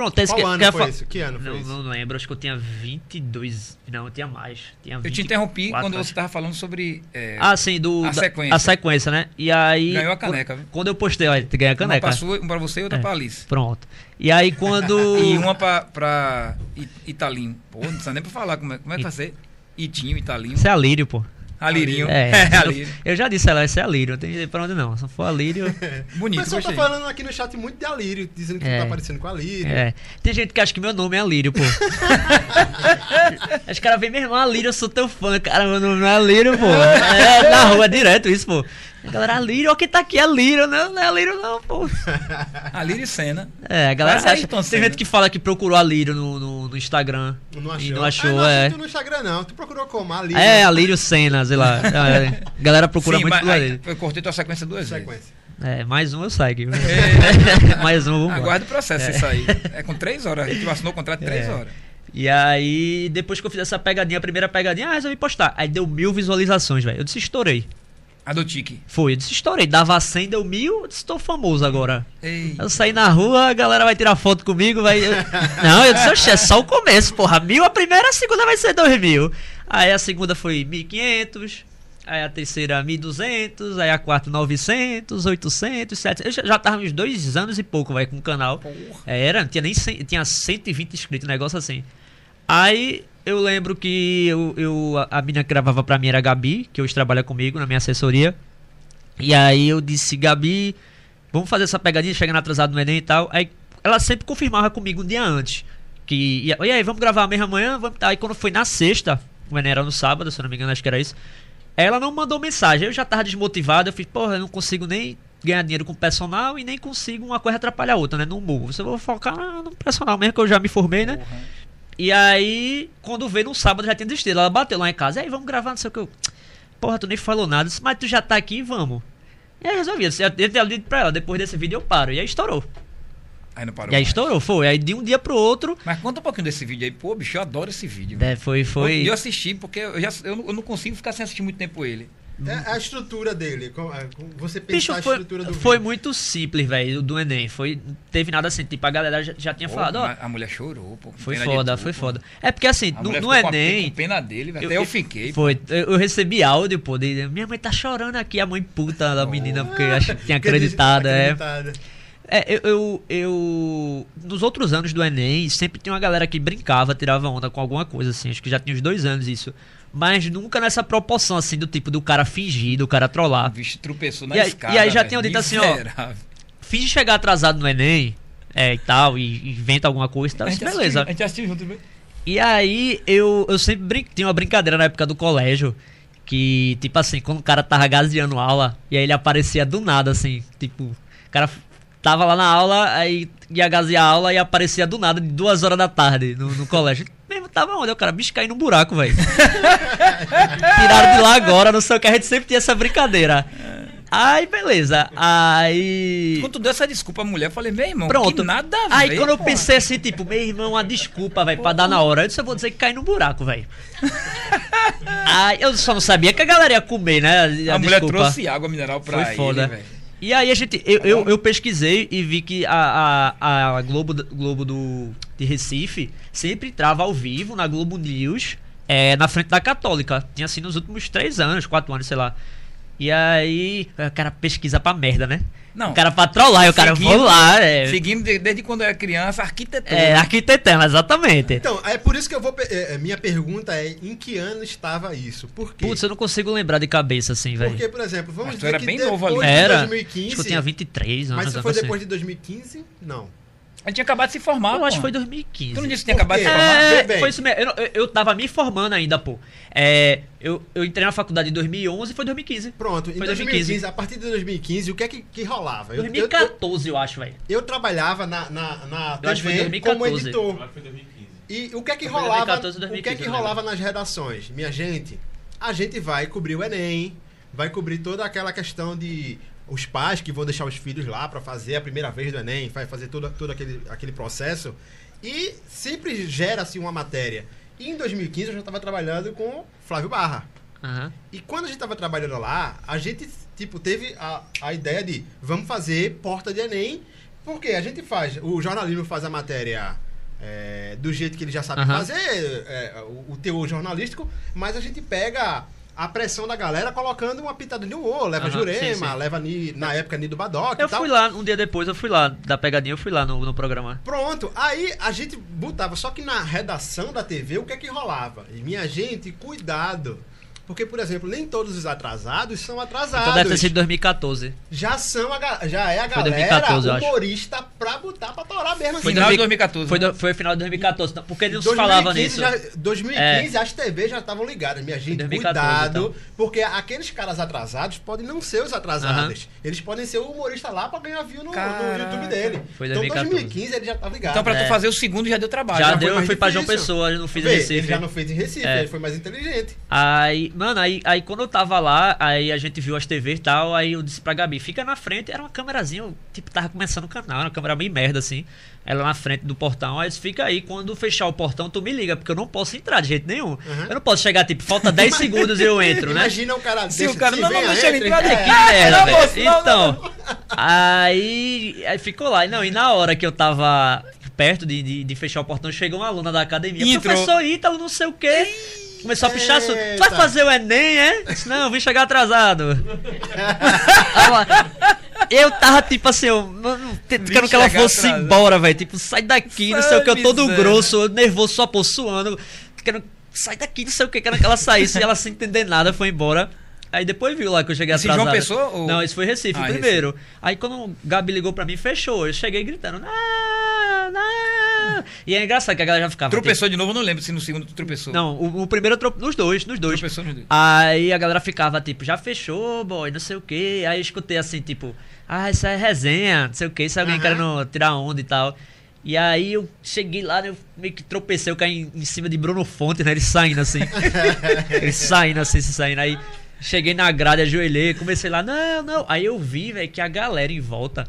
Pronto, esse Qual que, ano que foi fa- isso? Que ano foi Não, isso? não lembro, acho que eu tinha 22. Não, eu tinha mais. Tinha Eu te 24, interrompi quando acho. você tava falando sobre. é, Ah, sim, do. A da- sequência. A sequência, né? E aí. Ganhou a caneca, viu? Quando eu postei, olha, ganha a uma caneca. pra, sua, uma pra você e outra É. pra Alice. Pronto. E aí quando. [LAUGHS] E uma pra, pra I- Italinho. Pô, não precisa nem pra falar como é, como é que vai ser. Itinho, Italinho. Isso é Alírio, pô. Alirinho. É, [LAUGHS] É, Alírio. eu já disse, ela vai ser Alírio, não tem jeito pra onde não. Se for Alírio. [LAUGHS] O Bonito, pessoal tá falando aqui no chat muito de Alírio, dizendo que É. tá parecendo com Alírio. É. Tem gente que acha que meu nome é Alírio, pô. Os caras vêm, meu irmão, Alírio, eu sou teu fã. Cara, meu nome não é Alírio, pô. É na rua, é direto isso, pô. A galera, Alírio, ó, quem tá aqui é Alírio. Não, não é Alírio, não, pô. [LAUGHS] Alírio e Senna. É, a galera acha. tão Tem gente que fala que procurou Alírio no, no, no Instagram. Não achou. E não achou, ah, não é. tu no Instagram, não. Tu procurou como? Alírio. É, Alírio Senna, sei lá. [LAUGHS] É, a galera procura Sim, muito mas por aí, eu cortei tua sequência duas Sequência. É, mais um eu segue. viu? É. [LAUGHS] mais um, vamos Aguarda o processo isso aí. É com três horas. A gente assinou o contrato de três É. horas. E aí, depois que eu fiz essa pegadinha, a primeira pegadinha, ah, resolvi postar. Aí deu mil visualizações, velho. Eu disse, estourei. A do Tique. Foi, eu disse, estourei. Dava 100, deu mil, eu disse, tô famoso agora. Ei. Eu saí na rua, a galera vai tirar foto comigo, vai... eu- [LAUGHS] Não, eu disse, oxe, é só o começo, porra. Mil a primeira, a segunda vai ser dois mil. Aí a segunda foi 1.500, aí a terceira 1.200, aí a quarta 900, 800, 700. Eu já, já tava uns dois anos e pouco, vai com o canal. Porra. É, Era, não tinha nem 100, tinha 120 inscritos, um negócio assim. Aí eu lembro que eu, eu- a menina que gravava pra mim era a Gabi, que hoje trabalha comigo na minha assessoria. E aí eu disse, Gabi, vamos fazer essa pegadinha, chegando atrasado no Enem e tal. Aí ela sempre confirmava comigo um dia antes. Que, e aí, vamos gravar mesmo amanhã? Vamos... Aí quando foi na sexta, o Enem era no sábado, se eu não me engano, acho que era isso. Ela não mandou mensagem, eu já tava desmotivado, eu fiz, porra, eu não consigo nem ganhar dinheiro com personal e nem consigo uma coisa atrapalhar a outra, né? No humor. Você vou focar no personal mesmo, que eu já me formei, né? Porra. E aí, quando veio no sábado, já tinha desistido. Ela bateu lá em casa, e aí, vamos gravar, não sei o que. Eu, Porra, tu nem falou nada. Eu disse, mas tu já tá aqui, vamos. E aí resolvi. Eu disse, eu dito pra ela, depois desse vídeo eu paro. E aí estourou. Aí não parou. E aí mais. estourou, foi. Aí de um dia pro outro, Mas conta um pouquinho desse vídeo aí. Pô, bicho, eu adoro esse vídeo. né, foi, foi. Eu assisti porque eu, já, eu, não, eu não consigo ficar sem assistir muito tempo ele. É a estrutura dele. é, Você Bicho, pensar a estrutura do foi vídeo. muito simples, velho, do Enem. Foi, teve nada assim, tipo, a galera já, já tinha Pô, falado, ó. a mulher chorou, pô. Foi foda, tu, foi pô. foda. É porque assim, A no, no Enem. Com pena dele, velho. até eu, fiquei. Foi, eu, eu recebi áudio, pô, de, minha mãe tá chorando aqui, a mãe puta da menina, porque eu acho que tinha [LAUGHS] acreditado, é. acreditada. É, eu, eu, eu- Nos outros anos do Enem, sempre tinha uma galera que brincava, tirava onda com alguma coisa, assim. Acho que já tinha uns dois anos isso. Mas nunca nessa proporção, assim, do tipo do cara fingir, do cara trollar. bicho tropeçou na E aí- escada. e aí já tinham dito assim, ó. Finge chegar atrasado no Enem, é, e tal, e inventa alguma coisa e tal. Gente beleza. assistiu- A gente assistiu junto. viu? E aí eu, eu sempre brin... tinha uma brincadeira na época do colégio. Que, tipo assim, quando o cara tava gaseando aula, e aí ele aparecia do nada, assim, tipo, o cara tava lá na aula, aí ia gasear a aula e aparecia do nada, de duas horas da tarde, no, no [LAUGHS] colégio. Tava onde? O cara, bicho, caiu num buraco, velho. [LAUGHS] Tiraram de lá agora, não sei o que, a gente sempre tinha essa brincadeira. Aí, beleza. Aí. Quando tu deu essa desculpa à mulher, eu falei, meu irmão, Pronto. nada a ver. Aí quando eu pô. pensei assim, tipo, meu irmão, uma desculpa, velho, pra dar na hora. Eu disse, eu vou dizer que cai num buraco, velho. [LAUGHS] Aí eu só não sabia que a galera ia comer, né? A, mulher desculpa. trouxe água mineral pra Foi ele, foda. velho. E aí a gente, eu, eu, eu pesquisei e vi que a, a, a Globo, Globo do, de Recife sempre entrava ao vivo na Globo News, é, na frente da Católica. Tinha assim nos últimos três anos, quatro anos, sei lá. E aí, o cara pesquisa pra merda, né? Não. O cara pra trollar, e o cara, Seguindo- vou lá, é. Seguindo de- desde quando eu era criança, arquitetura. É, arquitetando, exatamente. Então, é por isso que eu vou. é, é, minha pergunta é: em que ano estava isso? Por quê? Putz, eu não consigo lembrar de cabeça assim, velho. Porque, por exemplo, vamos Mas dizer era que bem depois novo ali. de Era. 2015. Acho que eu tinha 23 anos. Mas se foi assim. depois de 2015, não. Ele tinha acabado de se formar, Eu acho que foi 2015. Tu não disse que tinha acabado de se formar? É, bem. foi isso mesmo. Eu, eu, eu tava me formando ainda, pô. É, eu, eu entrei na faculdade em 2011 e foi 2015. Pronto, em Foi 2015, 2015. a partir de 2015, o que é que, que rolava? Eu, eu, eu, 2014, eu acho, velho. eu trabalhava na, na, na Eu acho que foi TV como 2014. editor. Foi 2015. E o que é que rolava? 2014, o que é 2015, que rolava nas redações? Minha gente, a gente vai cobrir o Enem, vai cobrir toda aquela questão de os pais que vão deixar os filhos lá para fazer a primeira vez do Enem, vai fazer todo, todo aquele, aquele processo. E sempre gera assim uma matéria. E em 2015 eu já estava trabalhando com Flávio Barra. Aham. E quando a gente tava trabalhando lá, a gente, tipo, teve a, a ideia de vamos fazer porta de Enem, porque a gente faz, o jornalismo faz a matéria é, do jeito que ele já sabe Aham. fazer, é, o, o teor jornalístico, mas a gente pega a pressão da galera colocando uma pitada de humor, leva Aham, Jurema, sim, sim. leva Ni- na época Nido Badoc Eu fui lá, um dia depois eu fui lá, da pegadinha eu fui lá no, no programa. Pronto, aí a gente botava, só que na redação da TV, o que é que rolava? E minha gente, cuidado. Porque, por exemplo, nem todos os atrasados são atrasados. Então deve ter sido 2014. Já são a, já é a Foi galera 2014, eu acho. humorista pra botar pra torar mesmo. Foi assim. Final de 2000 2014, Foi, do- foi final de 2014. não, Porque não se 2015 falava nisso. É. Já, 2015 as TVs já estavam ligadas. Minha gente, 2014, cuidado. então. Porque aqueles caras atrasados podem não ser os atrasados. Eles podem ser o humorista lá pra ganhar view no, no. YouTube dele. Foi então 2014. 2015 ele já tava ligado. Então, pra É. tu fazer o segundo já deu trabalho. Já foi deu, eu fui pra João difícil. Pessoa, eu não fiz em Vê, Recife. Ele já não fez em Recife, É. ele foi mais inteligente. Aí, mano, aí, aí quando eu tava lá, aí a gente viu as TVs e tal, aí eu disse pra Gabi, fica na frente, era uma câmerazinha, tipo, tava começando o canal, era uma câmera bem merda, assim, ela na frente do portão, aí disse, fica aí, quando fechar o portão, tu me liga, porque eu não posso entrar de jeito nenhum. Eu não posso chegar, tipo, falta [LAUGHS] 10 segundos e eu entro, né? Imagina o cara Se o cara não, não deixa ele entrar aqui. Que merda, não, velho. moço, não, não, Então, aí, aí ficou lá. E Não, e na hora que eu tava perto de, de, de fechar o portão, chegou uma aluna da academia. Entrou. Professor Ítalo, não sei o quê. Começou a pichar. su- Tu vai fazer o Enem, é? Disse, não, eu vim chegar atrasado. [LAUGHS] Eu tava tipo assim, eu, querendo que ela fosse atrasado. embora, velho. Tipo, sai daqui, não sei o que, eu todo grosso, eu nervoso, só possuando. Querendo, sai daqui, não sei o que, querendo que ela saísse e ela sem entender nada foi embora. Aí depois viu lá que eu cheguei Isso em atrasado. João Pessoa ou- Não, isso foi Recife Ah, primeiro. Aí quando o Gabi ligou pra mim, fechou. Eu cheguei gritando. "Ah, ah". E é engraçado que a galera já ficava. Tropeçou de novo, eu não lembro se no segundo tu tropeçou. tipo, não, o, o primeiro eu trope... nos dois, nos dois. Tropeçou nos dois. Aí a galera ficava tipo, já fechou, boy, não sei o que. Aí eu escutei assim, tipo, ah, isso é resenha, não sei o que, isso é alguém Aham. querendo tirar onda e tal. E aí eu cheguei lá, né, eu meio que tropecei, eu caí em, em cima de Bruno Fonte, né? Ele saindo assim. [LAUGHS] ele saindo assim, se saindo. Aí cheguei na grade, ajoelhei, comecei lá, não, não. Aí eu vi, velho, que a galera em volta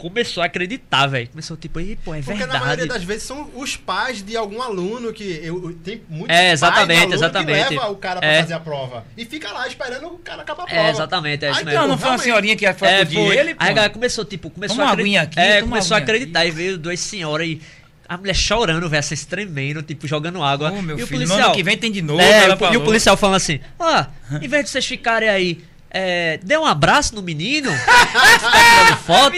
começou a acreditar, velho. Começou tipo, Ih, pô, é Porque verdade. na maioria das vezes são os pais de algum aluno que eu, tem muitos É, pais exatamente, aluno exatamente. que leva o cara pra É. fazer a prova. E fica lá esperando o cara acabar a prova. É, exatamente, é isso Aí, mesmo. Não, não foi uma senhorinha que foi É, foi. ele, pô. Aí a galera começou, tipo, começou Toma a acreditar. aqui, É, começou a acreditar. E veio duas senhoras e a mulher chorando, velho, assim, tremendo, tipo, jogando água. Ô, meu e o filho, no policial. ano que vem tem de novo, É, ela o po- e o policial falando assim: ó, em vez de vocês ficarem aí, é, dê um abraço no menino, [LAUGHS] tirando foto.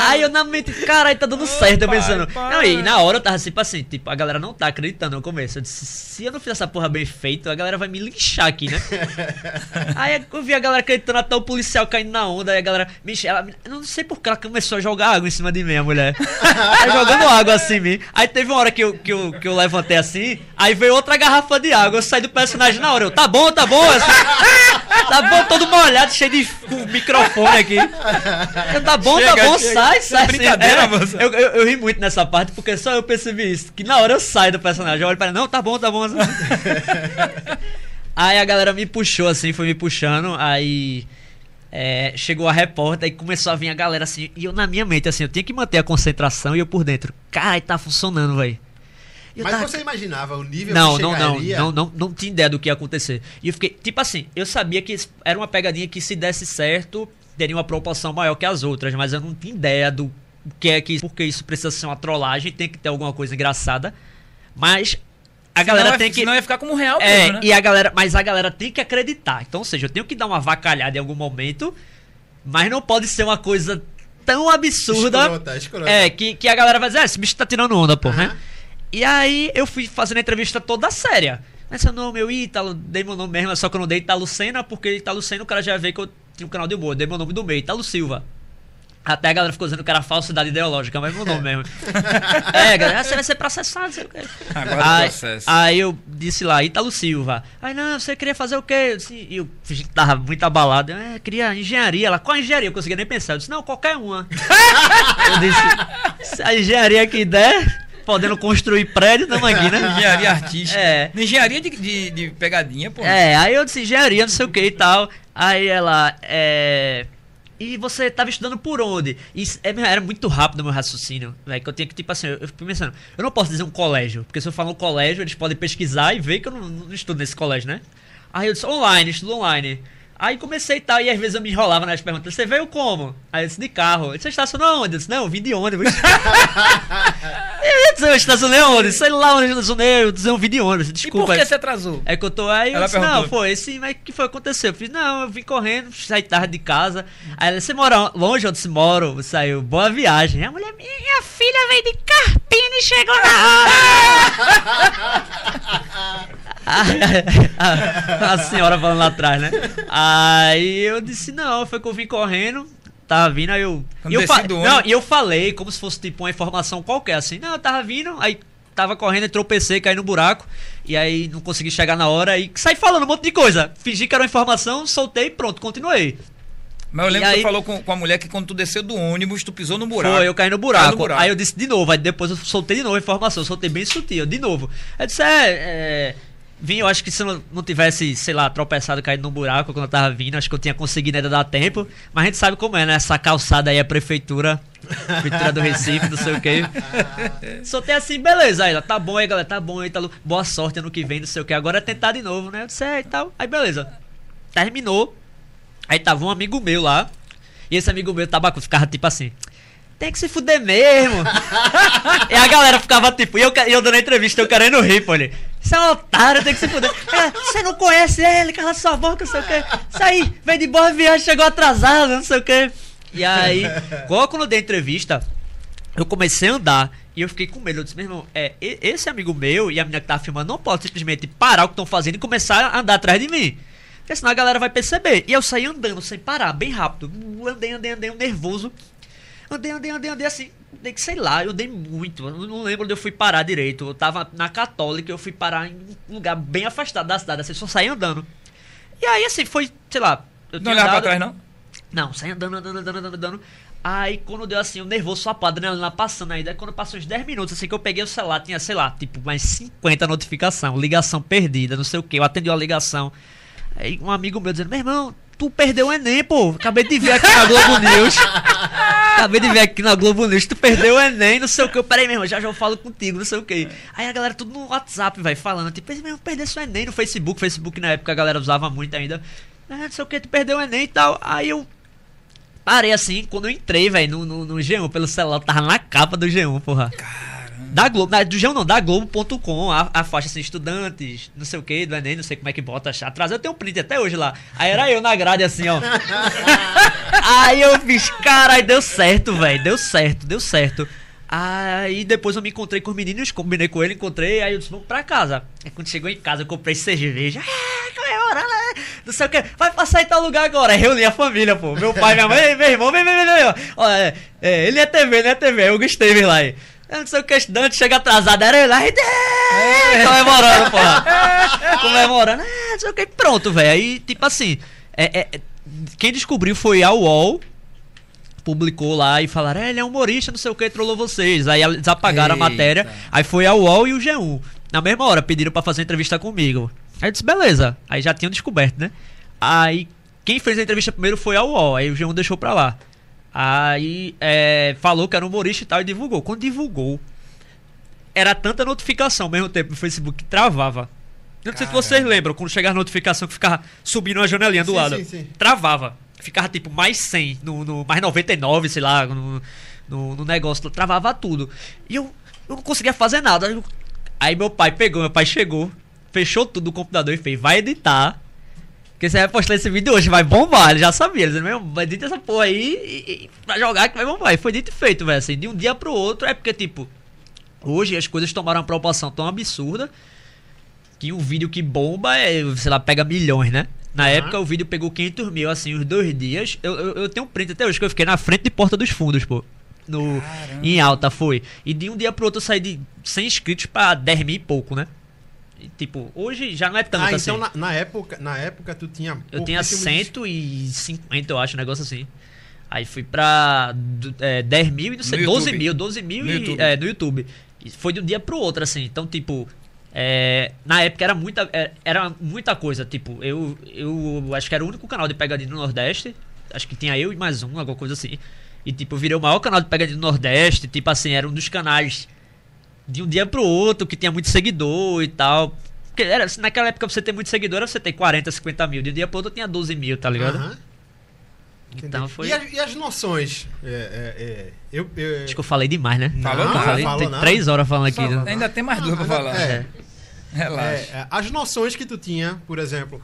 Aí eu na mente, caralho, tá dando certo, eu pensando. pai. Não, e na hora eu tava tipo assim, tipo, a galera não tá acreditando no começo. Eu disse, se eu não fizer essa porra bem feita, a galera vai me linchar aqui, né? [LAUGHS] aí eu vi a galera acreditando até o policial caindo na onda, aí a galera, ela, eu não sei porque ela começou a jogar água em cima de mim, a mulher. aí [LAUGHS] jogando água assim em mim. Aí teve uma hora que eu, que, eu, que eu levantei assim, aí veio outra garrafa de água. Eu saí do personagem na hora, eu, tá bom, tá bom. Assim, tá bom, todo molhado, cheio de microfone aqui. [LAUGHS] Tá bom, Chega, tá bom, chega. sai, sai. é brincadeira, É, moça. Eu, eu, eu ri muito nessa parte, porque só eu percebi isso. Que na hora eu saio do personagem, eu olho para ele, não, tá bom, tá bom. [LAUGHS] aí a galera me puxou assim, foi me puxando, aí é, chegou a repórter e começou a vir a galera assim, e eu na minha mente assim, eu tinha que manter a concentração e eu por dentro, caralho, tá funcionando, velho. Eu Mas tava- você imaginava o nível não, que não, não, chegaria? não, não, não tinha ideia do que ia acontecer. E eu fiquei, tipo assim, eu sabia que era uma pegadinha que se desse certo, teria uma proporção maior que as outras, mas eu não tinha ideia do que é que, porque isso precisa ser uma trollagem, tem que ter alguma coisa engraçada. Mas a Senão galera tem que Senão ia ficar como real é, mesmo, né? e a galera, mas a galera tem que acreditar. Então, ou seja, eu tenho que dar uma vacalhada em algum momento, mas não pode ser uma coisa tão absurda. Escrota, escrota. É, que, que a galera vai dizer, ah, esse bicho tá tirando onda, pô, né? E aí eu fui fazendo a entrevista toda séria. Mas seu nome, eu Ítalo, dei meu nome mesmo, só que eu não dei Italo Senna, porque Italo Senna o cara já veio que eu tinha um canal de humor, dei meu nome do meio, Italo Silva. Até a galera ficou dizendo que era falsidade ideológica, mas meu nome mesmo. [LAUGHS] é, galera, ah, você vai ser processado, sei o quê. Agora o aí, processo. aí eu disse lá, Ítalo Silva. Aí, não, você queria fazer o quê? Eu disse, e eu fingi que tava muito abalado. É, queria engenharia. Ela, qual engenharia? Eu conseguia nem pensar. Eu disse, não, qualquer uma. [LAUGHS] eu disse, se a engenharia que der, podendo construir prédio, tamo aqui, né? Engenharia artística. É. Engenharia de, de, de pegadinha, pô. É, aí eu disse engenharia, não sei o que e tal. Aí ela, é. E você tava estudando por onde? Isso é, era muito rápido o meu raciocínio, velho. Que eu tinha que, tipo assim, eu fiquei pensando, eu não posso dizer um colégio, porque se eu falar um colégio, eles podem pesquisar e ver que eu não, não estudo nesse colégio, né? Aí eu disse, online, estudo online. Aí comecei e tal, e às vezes eu me enrolava nas perguntas. Você veio como? Aí eu disse, de carro. Você estacionou onde? Eu disse, não, eu vim de ônibus. [LAUGHS] eu disse, eu estacionei onde? Sei lá onde eu estacionei, eu disse, eu vim de ônibus. E Desculpa. por que você atrasou? É que eu tô aí, eu Ela disse, não, perguntou. foi esse, mas o que foi que aconteceu? Eu fiz, não, eu vim correndo, saí tarde de casa. Aí ela, você mora longe onde se moro? Saiu, boa viagem. A mulher, minha filha veio de Carpina e chegou na hora. [LAUGHS] [LAUGHS] a, a, a senhora falando lá atrás, né? Aí eu disse, não, foi que eu vim correndo, tava vindo, aí eu. Quando E eu, fa- não, e eu falei como se fosse tipo uma informação qualquer, assim, não, eu tava vindo, aí tava correndo, e tropecei, caí no buraco, e aí não consegui chegar na hora, e saí falando um monte de coisa. Fingi que era uma informação, soltei e pronto, continuei. Mas eu lembro E que aí- tu falou com, com a mulher que quando tu desceu do ônibus, tu pisou no buraco. Foi, eu caí no buraco. No buraco. Aí eu disse de novo, aí depois eu soltei de novo a informação, soltei bem sutil, de novo. Eu disse, é, é, vim, eu acho que se eu não, tivesse, sei lá, tropeçado, caído no buraco quando eu tava vindo, acho que eu tinha conseguido ainda dar tempo. Mas a gente sabe como é, né? Essa calçada aí é a prefeitura, prefeitura do Recife, não sei o quê. [LAUGHS] Soltei assim, beleza, aí tá bom aí, galera, tá bom aí, tá, boa sorte ano que vem, não sei o que. Agora é tentar de novo, né? Eu disse, é, e tal. Aí beleza. Terminou. Aí tava um amigo meu lá. E esse amigo meu tabaco ficava tipo assim. Tem que se fuder mesmo. [LAUGHS] e a galera ficava tipo, e eu, e eu dando a entrevista, eu querendo rir, pô. Ele, você é um otário, tem que se fuder. É, você não conhece ele, cala sua boca, não sei o que. Isso aí, veio de boa viagem, chegou atrasado, não sei o que. E aí, igual quando eu dei entrevista, eu comecei a andar e eu fiquei com medo. Eu disse, meu irmão, é, esse amigo meu e a menina que tava filmando não pode simplesmente parar o que estão fazendo e começar a andar atrás de mim. Porque senão a galera vai perceber. E eu saí andando sem parar, bem rápido. Uh, Andei, andei, andei, um nervoso. Andei, andei, andei, andei assim. Que sei lá, eu andei muito. Eu não lembro onde eu fui parar direito. Eu tava na Católica, eu fui parar em um lugar bem afastado da cidade. Assim, só saí andando. E aí, assim, foi, sei lá. Eu Não olhava pra trás, não? não, saí andando, andando, andando, andando, andando. Aí quando deu assim, o nervoso só a adrenalina passando ainda. Quando passou uns 10 minutos, assim que eu peguei o celular, tinha, sei lá, tipo, mais 50 notificação, ligação perdida, não sei o que. Eu atendi uma ligação. Aí um amigo meu dizendo, meu irmão, tu perdeu o Enem, pô. Acabei de ver aqui na Globo News. Acabei de ver aqui na Globo News, tu perdeu o Enem, não sei o que. Peraí, meu irmão, já já eu falo contigo, não sei o que. Aí a galera tudo no WhatsApp, vai falando, tipo, meu irmão, perdeu seu Enem no Facebook. Facebook na época a galera usava muito ainda. Ah, não sei o que, tu perdeu o Enem e tal. Aí eu Parei assim, quando eu entrei, velho, no, no, no G1 pelo celular, tava na capa do G1, porra. Da Globo, na- do G1 não, da Globo.com, a, a faixa assim, estudantes, não sei o que, do Enem, não sei como é que bota atrás. Eu tenho um print até hoje lá. Aí era eu na grade assim, ó. [LAUGHS] Aí eu fiz, caralho, deu certo, velho, deu certo, deu certo. Aí depois eu me encontrei com os meninos, combinei com ele, encontrei, aí eu disse, vamos pra casa. Aí quando chegou em casa, eu comprei cerveja. Ah, comemorando, né? Não sei o que, vai passar em tal lugar agora. Aí reuni a família, pô. Meu pai, minha mãe, meu irmão, vem, vem, vem, vem. ó. É, é, ele é TV, ele é TV, o Gustavo lá aí. Eu não sei o que, estudante, chega atrasado, era ele lá, e é, comemorando, porra. [LAUGHS] comemorando, é, não sei o que, pronto, velho. Aí, tipo assim, é, é, quem descobriu foi a UOL, publicou lá e falaram, é, ele é humorista, não sei o que, trollou vocês. Aí eles apagaram Eita. a matéria, aí foi a UOL e o G1. Na mesma hora, pediram pra fazer entrevista comigo. Aí eu disse, beleza. Aí já tinham descoberto, né? Aí quem fez a entrevista primeiro foi a UOL, aí o G1 deixou pra lá. Aí é, falou que era humorista e tal e divulgou. Quando divulgou, era tanta notificação ao mesmo tempo no Facebook que travava. Eu não sei se vocês lembram, quando chegava a notificação que ficava subindo uma janelinha do Sim, lado. sim, sim. Travava. Ficava tipo mais 100, no, no- mais 99, sei lá, no, no, no negócio. Travava tudo. E eu, eu não conseguia fazer nada. Aí meu pai pegou, meu pai chegou, fechou tudo no computador e fez, vai editar. Porque você vai postar esse vídeo hoje, vai bombar. Ele já sabia. Ele meu, vai edita essa porra aí e, e, pra jogar que vai bombar. E foi dito e feito, velho. Assim, de um dia pro outro. É porque, tipo, hoje as coisas tomaram uma proporção tão absurda que um vídeo que bomba é, sei lá, pega milhões, né? Na Aham. época o vídeo pegou 500 mil, assim, uns dois dias. Eu, eu, eu tenho um print até hoje que eu fiquei na frente de Porta dos Fundos, pô. No, Caramba. em alta foi. E de um dia pro outro eu saí de 100 inscritos pra 10 mil e pouco, né? Tipo, hoje já não é tanto Ah, assim. então na, na época, na época tu tinha Eu tinha pouquíssimos- 150, eu acho, um negócio assim. Aí fui pra é, 10 mil e não sei, No 12 YouTube. mil, 12 mil No e, YouTube. é, no YouTube. E foi de um dia pro outro, assim. Então, tipo, é, na época era muita, é, era muita coisa. Tipo, eu, eu acho que era o único canal de pegadinha no Nordeste. Acho que tinha eu e mais um, alguma coisa assim. E, tipo, eu virei o maior canal de pegadinha do Nordeste. Tipo assim, era um dos canais de um dia pro outro que tinha muito seguidor e tal. Porque era, naquela época você ter muito seguidor era você ter 40, 50 mil. De um dia pro outro eu tinha 12 mil, tá ligado? Aham. Então foi. E, as, e as noções? É, é, é, eu, eu- Acho que eu falei demais, né? Falou Não, não, falei, falou tem não. três horas falando aqui. Falou né? Ainda tem mais duas pra falar. É. Relaxa. É, é, as noções que tu tinha, por exemplo,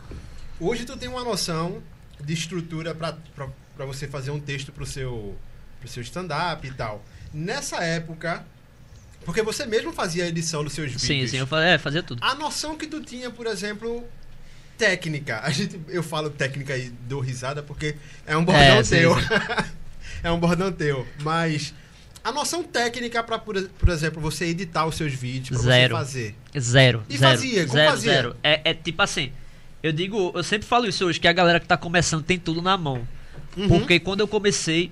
hoje tu tem uma noção de estrutura para você fazer um texto pro seu, pro seu stand-up e tal. Nessa época, Porque você mesmo fazia a edição dos seus Sim, vídeos. sim, eu fazia, é, fazia tudo. A noção que tu tinha, por exemplo, técnica. A gente, eu falo técnica e dou risada porque é um bordão É, sim, teu. sim. [LAUGHS] é um bordão teu. Mas a noção técnica pra, por, por exemplo, você editar os seus vídeos, pra Zero. você fazer. Zero. E zero, fazia? Como zero, fazia? zero. É, é tipo assim, eu digo, eu sempre falo isso hoje, que a galera que tá começando tem tudo na mão. Uhum. Porque quando eu comecei.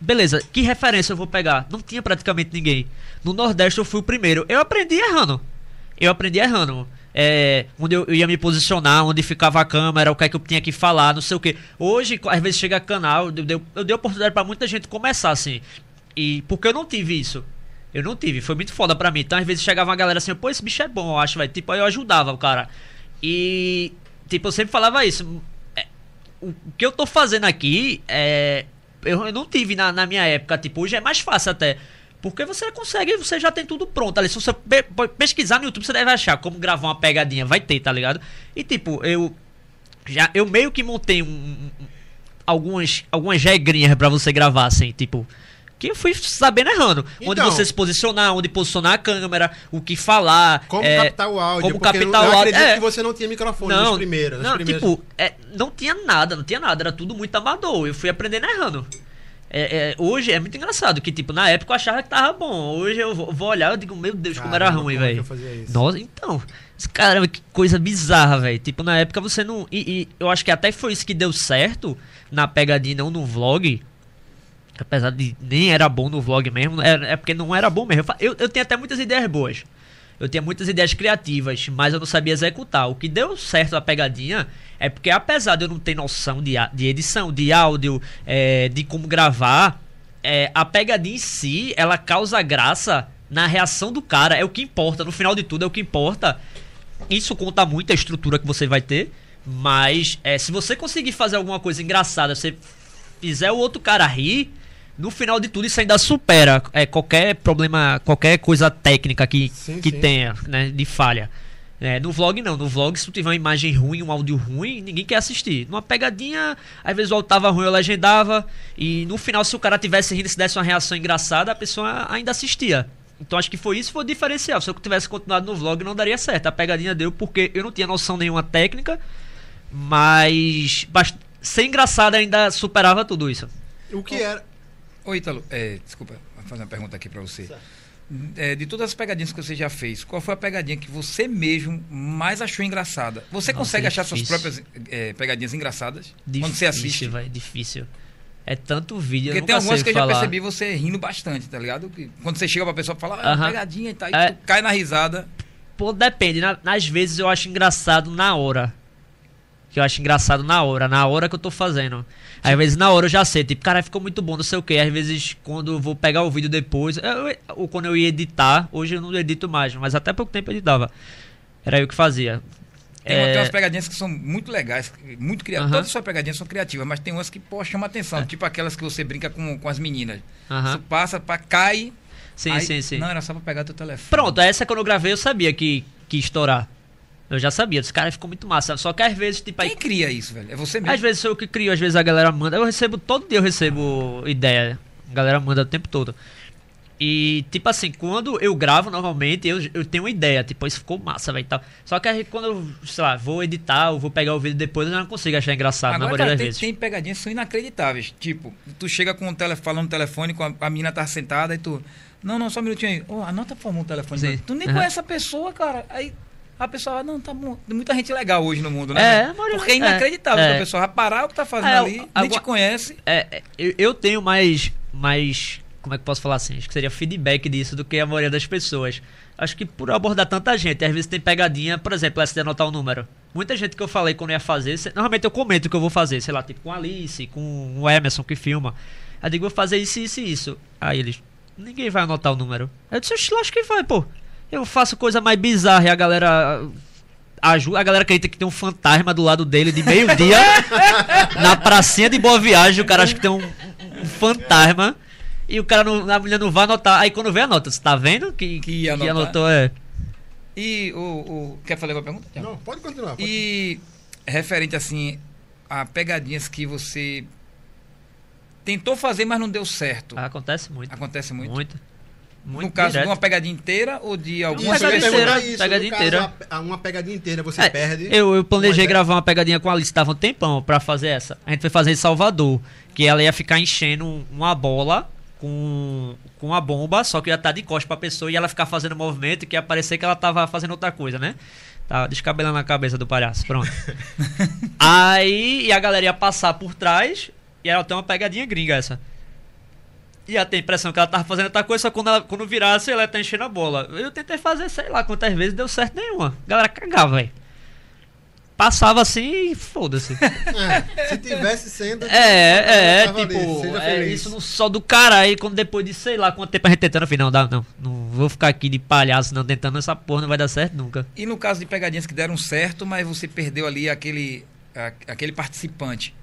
Beleza, que referência eu vou pegar? Não tinha praticamente ninguém. No Nordeste eu fui o primeiro. Eu aprendi errando. Eu aprendi errando. É, onde eu, ia me posicionar, onde ficava a câmera, o que é que eu tinha que falar, não sei o que. Hoje, às vezes chega canal, eu dei, eu dei oportunidade pra muita gente começar assim. E porque eu não tive isso. Eu não tive, foi muito foda pra mim. Então, às vezes chegava uma galera assim, pô, esse bicho é bom, eu acho, velho. Tipo, aí eu ajudava o cara. E, tipo, eu sempre falava isso. É, o que eu tô fazendo aqui é. Eu, não tive na, na minha época, tipo, hoje é mais fácil até. Porque você consegue, você já tem tudo pronto ali. Se você pe- pe- pesquisar no YouTube, você deve achar como gravar uma pegadinha. Vai ter, tá ligado? E tipo, eu. Já, eu meio que montei um, um- um- algumas, algumas regrinhas pra você gravar, assim, tipo. Que eu fui sabendo errando. onde Então. você se posicionar, onde posicionar a câmera, o que falar. Como é, captar o áudio. como captar eu o áudio. acredito É. que você não tinha microfone nos primeiros. nas não, primeiras- tipo, é, não tinha nada, não tinha nada, era tudo muito amador. Eu fui aprendendo errando. É, é, hoje é muito engraçado que, tipo, na época eu achava que tava bom. Hoje eu vou, vou olhar e digo, meu Deus, como era Caramba, ruim, como é velho. Nossa, então. Caramba, que coisa bizarra, velho. Tipo, na época você não. E, e eu acho que até foi isso que deu certo na pegadinha, não no vlog. Apesar de nem era bom no vlog mesmo, é, é porque não era bom mesmo. Eu Eu, tenho até muitas ideias boas. Eu tinha muitas ideias criativas, mas eu não sabia executar. O que deu certo a pegadinha é porque, apesar de eu não ter noção de, de edição, de áudio, é, de como gravar, é, a pegadinha em si, ela causa graça na reação do cara. É o que importa. No final de tudo, é o que importa. Isso conta muito a estrutura que você vai ter. Mas é, se você conseguir fazer alguma coisa engraçada, você fizer o outro cara rir, no final de tudo isso ainda supera é, qualquer problema, qualquer coisa técnica que, Sim, que sim. tenha, né, de falha. É, no vlog não, no vlog se tu tiver uma imagem ruim, um áudio ruim, ninguém quer assistir. Numa pegadinha, às vezes o áudio tava ruim, eu legendava, e no final se o cara tivesse rindo, se desse uma reação engraçada, a pessoa ainda assistia. Então acho que foi isso, foi o diferencial. Se eu tivesse continuado no vlog, não daria certo. A pegadinha deu porque eu não tinha noção nenhuma técnica, mas bast- ser engraçado ainda superava tudo isso. O que era. Ô, Ítalo, é, desculpa, vou fazer uma pergunta aqui pra você. É, de todas as pegadinhas que você já fez, qual foi a pegadinha que você mesmo mais achou engraçada? Você Nossa, consegue é achar suas próprias é, pegadinhas engraçadas? Difícil, quando você assiste? vai, difícil. É tanto vídeo, Porque eu tem algumas que eu já percebi você rindo bastante, tá ligado? Que quando você chega pra pessoa e fala, ah, Aham. pegadinha e tal, e É. tu cai na risada. Pô, depende. Na- nas vezes eu acho engraçado na hora. Que eu acho engraçado na hora, na hora que eu tô fazendo. Às vezes na hora eu já sei, tipo, cara, ficou muito bom, não sei o que. Às vezes quando eu vou pegar o vídeo depois, eu- ou quando eu ia editar, hoje eu não edito mais, mas até pouco tempo eu editava. Era eu que fazia. Tem, É, tem umas pegadinhas que são muito legais, muito criativas. Aham. Todas as suas pegadinhas são criativas, mas tem umas que, pô, chamam atenção. É. Tipo aquelas que você brinca com, com as meninas. aham. Você passa, pra, cai. Sim, aí- sim, sim. Não, era só pra pegar teu telefone. Pronto, essa quando eu gravei eu sabia que, que estourar. Eu já sabia, esse cara ficou muito massa. Só que às vezes, tipo, aí Quem cria isso, velho? É você mesmo. Às vezes sou eu que crio, às vezes a galera manda. Eu recebo, todo dia eu recebo ideia. A galera manda o tempo todo. E, tipo assim, quando eu gravo normalmente, eu, eu tenho uma ideia, tipo, isso ficou massa, velho. Tal. Só que aí, quando eu, sei lá, vou editar ou vou pegar o vídeo depois, eu não consigo achar engraçado na Agora, maioria cara, das tem, vezes. tem pegadinhas são inacreditáveis. Tipo, tu chega com o tele, falando no telefone, com a, a menina tá sentada e tu. Não, não, só um minutinho aí. Ô, anota favor o telefone. Tu nem Aham. conhece a pessoa, cara. Aí a pessoa, não, tá muita gente legal hoje no mundo, né? É, a Porque é inacreditável é, que é. a pessoa vai parar o que tá fazendo É, ali, nem agora- te conhece. É, é, eu, eu tenho mais, mais. Como é que posso falar assim? Acho que seria feedback disso do que a maioria das pessoas. Acho que por abordar tanta gente, às vezes tem pegadinha, por exemplo, essa de anotar o número. Muita gente que eu falei quando ia fazer, normalmente eu comento o que eu vou fazer, sei lá, tipo com a Alice, com o Emerson que filma. Aí eu digo, vou fazer isso, isso e isso. Aí eles, ninguém vai anotar o número. Eu disse, "Oxe, acho que vai, pô. Eu faço coisa mais bizarra e a galera. Ajuda, a galera acredita que tem um fantasma do lado dele de meio-dia [LAUGHS] na pracinha de Boa Viagem. O cara acha que tem um, um fantasma e o cara não, a mulher não vai anotar. Aí quando vê, anota. Você tá vendo que, Que que anotou? É. E o. o quer fazer alguma pergunta? Não, pode continuar. pode E referente assim a pegadinhas que você tentou fazer, mas não deu certo. Acontece muito. Acontece muito. Muito. Muito no caso direto. de uma pegadinha inteira ou de alguma pegadinha inteira, isso, pegadinha no caso, inteira. a- a- uma pegadinha inteira você É, perde. Eu, eu planejei é- gravar uma pegadinha com a Alice, tava um tempão pra fazer essa. A gente foi fazer em Salvador, que ela ia ficar enchendo um- uma bola com, com uma bomba, só que ia estar de costas pra pessoa e ela ficar fazendo movimento que ia parecer que ela tava fazendo outra coisa, né? Tava descabelando a cabeça do palhaço, pronto. [LAUGHS] Aí, e a galera ia passar por trás e ela tem uma pegadinha gringa essa. E ela tem a impressão que ela tava fazendo outra coisa, só quando, ela, quando virasse, ela tá enchendo a bola. Eu tentei fazer, sei lá quantas vezes, deu certo nenhuma. A galera cagava, velho. Passava assim e foda-se. [LAUGHS] É, se tivesse sendo. É, é, tava ali, tipo, seja é, feliz. isso no sol do cara. Aí quando depois de sei lá quanto tempo a gente tentando, eu falei, não, dá, não, não vou ficar aqui de palhaço, não, tentando essa porra, não vai dar certo nunca. E no caso de pegadinhas que deram certo, mas você perdeu ali aquele, a- aquele participante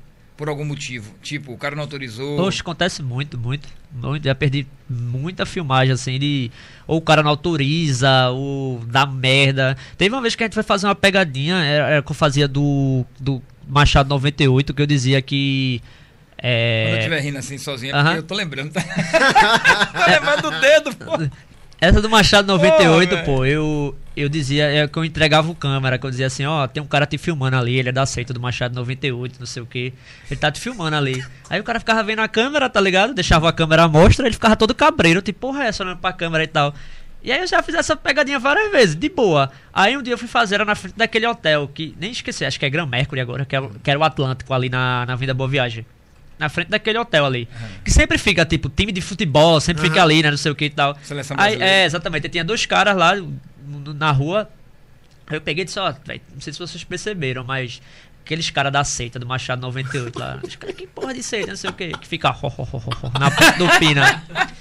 por algum motivo. Tipo, o cara não autorizou. Poxa, acontece muito, muito, muito. Já perdi muita filmagem, assim, de. Ou o cara não autoriza, ou dá merda. Teve uma vez que a gente foi fazer uma pegadinha, era, era que eu fazia do, do Machado 98, que eu dizia que. Quando eu É, estiver rindo assim sozinho, é Aham. porque eu tô lembrando. Tá? [LAUGHS] tô lembrando do dedo, pô. [LAUGHS] Essa do Machado 98, Porra, pô, eu, eu dizia, é que eu entregava o câmera, que eu dizia assim, ó, tem um cara te filmando ali, ele é da seita do Machado 98, não sei o que, ele tá te filmando ali. Aí o cara ficava vendo a câmera, tá ligado? Deixava a câmera à mostra, ele ficava todo cabreiro, tipo, porra, é essa olhando pra câmera e tal. E aí eu já fiz essa pegadinha várias vezes, de boa. Aí um dia eu fui fazer era na frente daquele hotel, que nem esqueci, acho que é Gran Mercury agora, que, é, que era o Atlântico ali na, na Vinda Boa Viagem. Na frente daquele hotel ali. Que sempre fica, tipo, time de futebol, sempre fica Aham. ali, né? Não sei o que e tal. Seleção Aí, é, exatamente. Tinha dois caras lá na rua. Aí eu peguei e disse, ó, véi, não sei se vocês perceberam, mas aqueles caras da seita do Machado 98 lá. Os caras, que porra de seita, não sei o que, que fica ho, ho, ho, ho, na ponta do pina. [LAUGHS]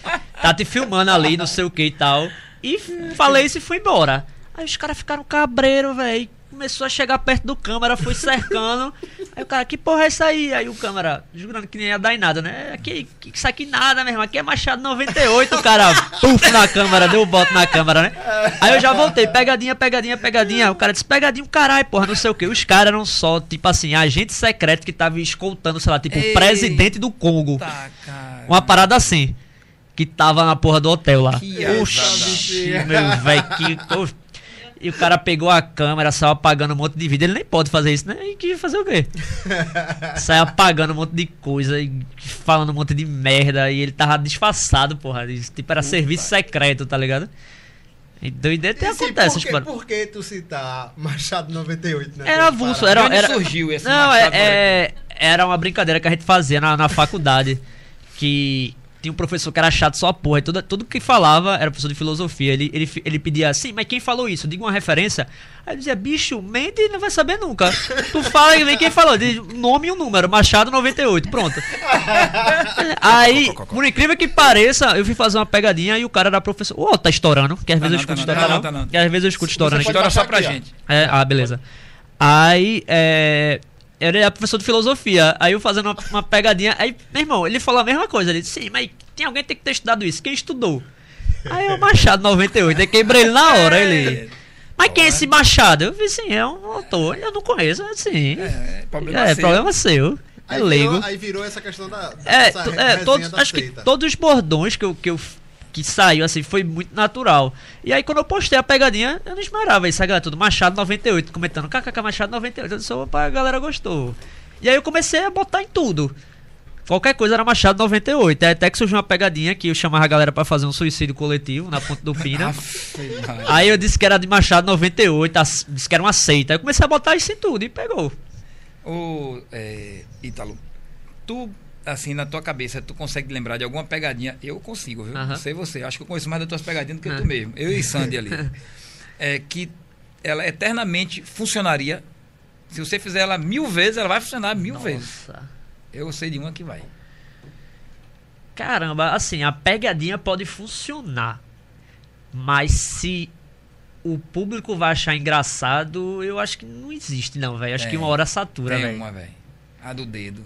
Tá te filmando ali, não sei o que e tal. E f- falei isso e fui embora. Aí os caras ficaram cabreiro, velho. Começou a chegar perto do câmera, foi cercando. [LAUGHS] Aí o cara, que porra é isso aí? Aí o câmera, jurando que nem ia dar em nada, né? Aqui, que- isso aqui nada mesmo, aqui é Machado 98, o cara, [LAUGHS] puf na câmera, deu o bote na câmera, né? Aí eu já voltei, pegadinha, pegadinha, pegadinha. O cara disse, pegadinha, caralho, porra, não sei o que. Os caras eram só, tipo assim, agente secreto que tava escoltando, sei lá, tipo, Ei. o presidente do Congo. Tá, cara. Uma parada assim. Que tava na porra do hotel lá. Que Oxi, meu velho, que. [LAUGHS] E o cara pegou a câmera, saiu apagando um monte de vídeo. Ele nem pode fazer isso, né? E que fazer o quê? [LAUGHS] Saiu apagando um monte de coisa e falando um monte de merda. E ele tava disfarçado, porra. Isso, Tipo, era serviço secreto, tá ligado? E doideira até E sim, acontece, por, que, mano. por que tu citar Machado 98, né? Era avulso, era, era, surgiu esse Não, Machado é, é- era uma brincadeira que a gente fazia na, na faculdade. Que tinha um professor que era chato só a porra. E tudo, tudo que falava era professor de filosofia. Ele, ele, ele pedia assim, mas quem falou isso? Diga uma referência. Aí eu dizia, bicho, mente e não vai saber nunca. Tu fala e vem quem falou. Diz nome e um número. Machado 98, pronto. [LAUGHS] Aí, por incrível que pareça, eu fui fazer uma pegadinha e o cara era professor. Ô, tá estourando. Que às Tá vezes eu não, escuto tá não, estourando. tá não, tá não. Que às vezes eu escuto estourando. Você aqui. pode História só pra gente. É, ah, beleza. Aí, é. Ele é professor de filosofia. Aí eu fazendo uma, uma pegadinha. Aí, meu irmão, ele falou a mesma coisa. Ele disse, sim, mas tem alguém que tem que ter estudado isso. Quem estudou? Aí o Machado 98. Aí quebrei ele na hora. Ele. Mas quem é esse Machado? Eu disse, sim, é um autor. Eu não conheço, assim. É, é problema É, seu. problema seu. É Aí leigo. virou, aí virou essa questão da. É, re- é, todos, da acho que seita. todos os bordões que eu, que eu que saiu assim foi muito natural. E aí quando eu postei a pegadinha, eu não esperava isso, a galera tudo Machado 98 comentando KKK Machado 98. Eu disse, opa, a galera gostou. E aí eu comecei a botar em tudo. Qualquer coisa era Machado 98. Aí até que surgiu uma pegadinha que eu chamava a galera pra fazer um suicídio coletivo na ponta do Pina. [LAUGHS] Maria. Aí eu disse que era de Machado 98, as- disse que era uma seita. Aí eu comecei a botar isso em tudo e pegou. Ô, é, Ítalo, tu, assim, na tua cabeça, tu consegue lembrar de alguma pegadinha? Eu consigo, viu? Não sei você. Acho que eu conheço mais das tuas pegadinhas do que tu mesmo. Eu e Sandy ali. [LAUGHS] É que ela eternamente funcionaria. Se você fizer ela mil vezes, ela vai funcionar mil vezes. Nossa. Eu sei de uma que vai. Caramba, assim, a pegadinha pode funcionar. Mas se o público vai achar engraçado, eu acho que não existe, não, velho. Acho Tem. que uma hora satura, Tem velho. uma, velho. A do dedo.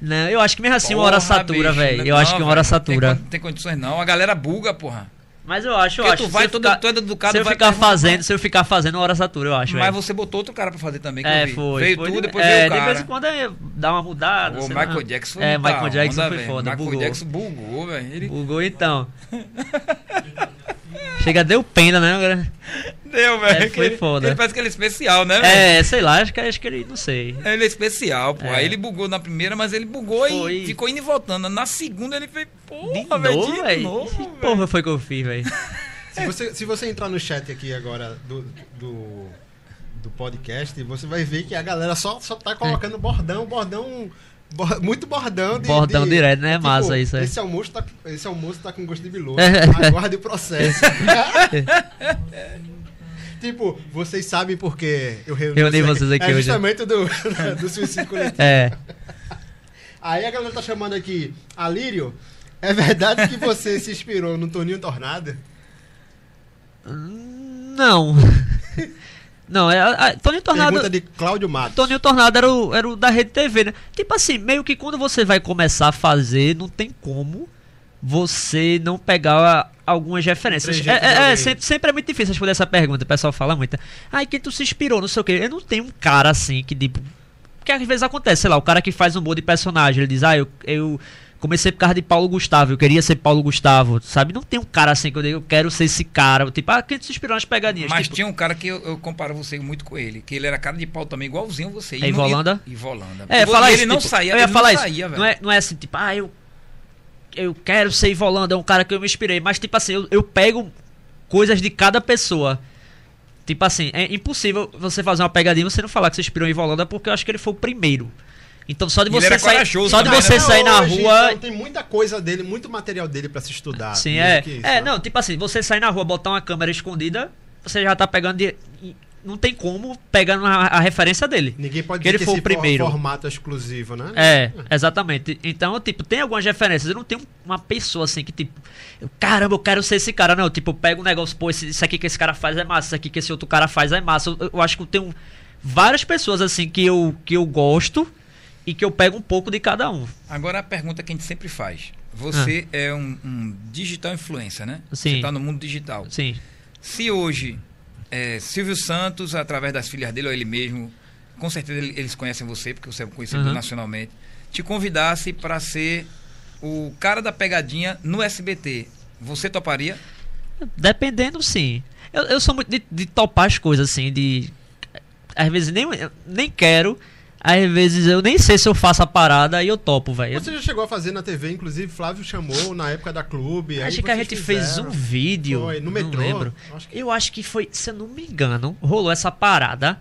Não, eu acho que mesmo assim uma hora Porra, satura, velho. Eu não, acho que uma hora velho, não tem satura. Não tem condições, não. A galera buga, porra. Mas eu acho, eu Porque acho. tu vai se eu todo, ficar, todo educado, se eu ficar fazendo, se eu ficar fazendo uma hora satura, eu acho, Mas velho. você botou outro cara pra fazer também, que É, eu foi. Veio foi tu, de- depois é, veio o de cara. vez em quando aí dá uma mudada. O Michael lá. Jackson foi É, Michael Jackson onda, foi velho. foda, Michael bugou. Jackson bugou, velho. Ele... Bugou então. [LAUGHS] Chega, deu pena, né? Agora- Deu, velho. É, foi Ele- foda. Ele parece que ele é especial, né, velho? É, sei lá, acho que, acho que ele, não sei. Ele é especial, pô. É. Aí ele bugou na primeira, mas ele bugou Foi. e ficou indo e voltando. Na segunda ele fez, porra, velho, novo, de velho. novo, Que velho. porra foi que eu fiz, velho? [LAUGHS] Se você, se você entrar no chat aqui agora do, do, do podcast, você vai ver que a galera só, só tá colocando bordão, bordão. Muito bordão. De, Bordão de- direto, né? tipo, Massa isso aí. Esse almoço, tá, esse almoço tá com gosto de biloto. É. [LAUGHS] Aguarde o processo. [LAUGHS] tipo, vocês sabem porque eu reuni, Reuni vocês aqui é hoje. justamente do, [LAUGHS] do suicídio coletivo. É. Aí a galera tá chamando aqui, Alírio, é verdade que você se inspirou no Toninho Tornado? Não. Não, é. A, Toninho Tornado. Pergunta de Cláudio Matos. Toninho Tornado era o, era o da Rede TV, né? Tipo assim, meio que quando você vai começar a fazer, não tem como você não pegar algumas referências. É, é, é, sempre, sempre é muito difícil responder essa pergunta, o pessoal fala muito. Ai, quem tu se inspirou, não sei o quê. Eu não tenho um cara assim que, tipo. Porque às vezes acontece, sei lá, o cara que faz um humor de personagem, ele diz, ah, eu, eu comecei por causa de Paulo Gustavo, eu queria ser Paulo Gustavo, sabe? Não tem um cara assim que eu digo, eu quero ser esse cara. Tipo, ah, quem se inspirou nas pegadinhas? Mas tipo, tinha um cara que eu, eu comparo você muito com ele, que ele era cara de pau também, igualzinho você. E É não- Ivolanda? e- Ivolanda. É, Ele falar ele isso. não tipo, saía, eu ia ele falar não isso. saía, velho. não, é, não é assim, tipo, ah, eu, eu quero ser Ivolanda, é um cara que eu me inspirei. Mas, tipo assim, eu, eu pego coisas de cada pessoa. Tipo assim, é impossível você fazer uma pegadinha e você não falar que você inspirou em Ivolanda, porque eu acho que ele foi o primeiro. Então, só de você sair, corajoso só de também, você né? sair na Hoje, rua. então, tem muita coisa dele, muito material dele pra se estudar. Sim, é. isso, é, né? não, tipo assim, você sair na rua, botar uma câmera escondida, você já tá pegando de. Não tem como pegando a, a referência dele. Ninguém pode Que dizer ele que foi o primeiro. formato é exclusivo, né? É, exatamente. Então, tipo, tem algumas referências. Eu não tenho uma pessoa assim que, tipo, caramba, eu quero ser esse cara. Não, tipo, eu pego um negócio, pô, isso aqui que esse cara faz é massa, isso aqui que esse outro cara faz é massa. Eu, eu acho que eu tenho várias pessoas assim que eu, que eu gosto e que eu pego um pouco de cada um. Agora a pergunta que a gente sempre faz. Você é um, um digital influencer, né? Ah. Sim. Você está no mundo digital. Sim. Se hoje é, Silvio Santos, através das filhas dele ou ele mesmo, com certeza ele- eles conhecem você, porque você é conhecido Uhum. nacionalmente, te convidasse para ser o cara da pegadinha no SBT, você toparia? Dependendo, sim. Eu, eu sou muito de, de topar as coisas, assim, de. Às vezes nem, nem quero, às vezes eu nem sei se eu faço a parada e eu topo, velho. Você já chegou a fazer na TV, inclusive Flávio chamou na época da clube. aí Acho que a gente fez fizeram. um vídeo. Foi, no não metrô. lembro. Acho que- Eu acho que foi, se eu não me engano, rolou essa parada.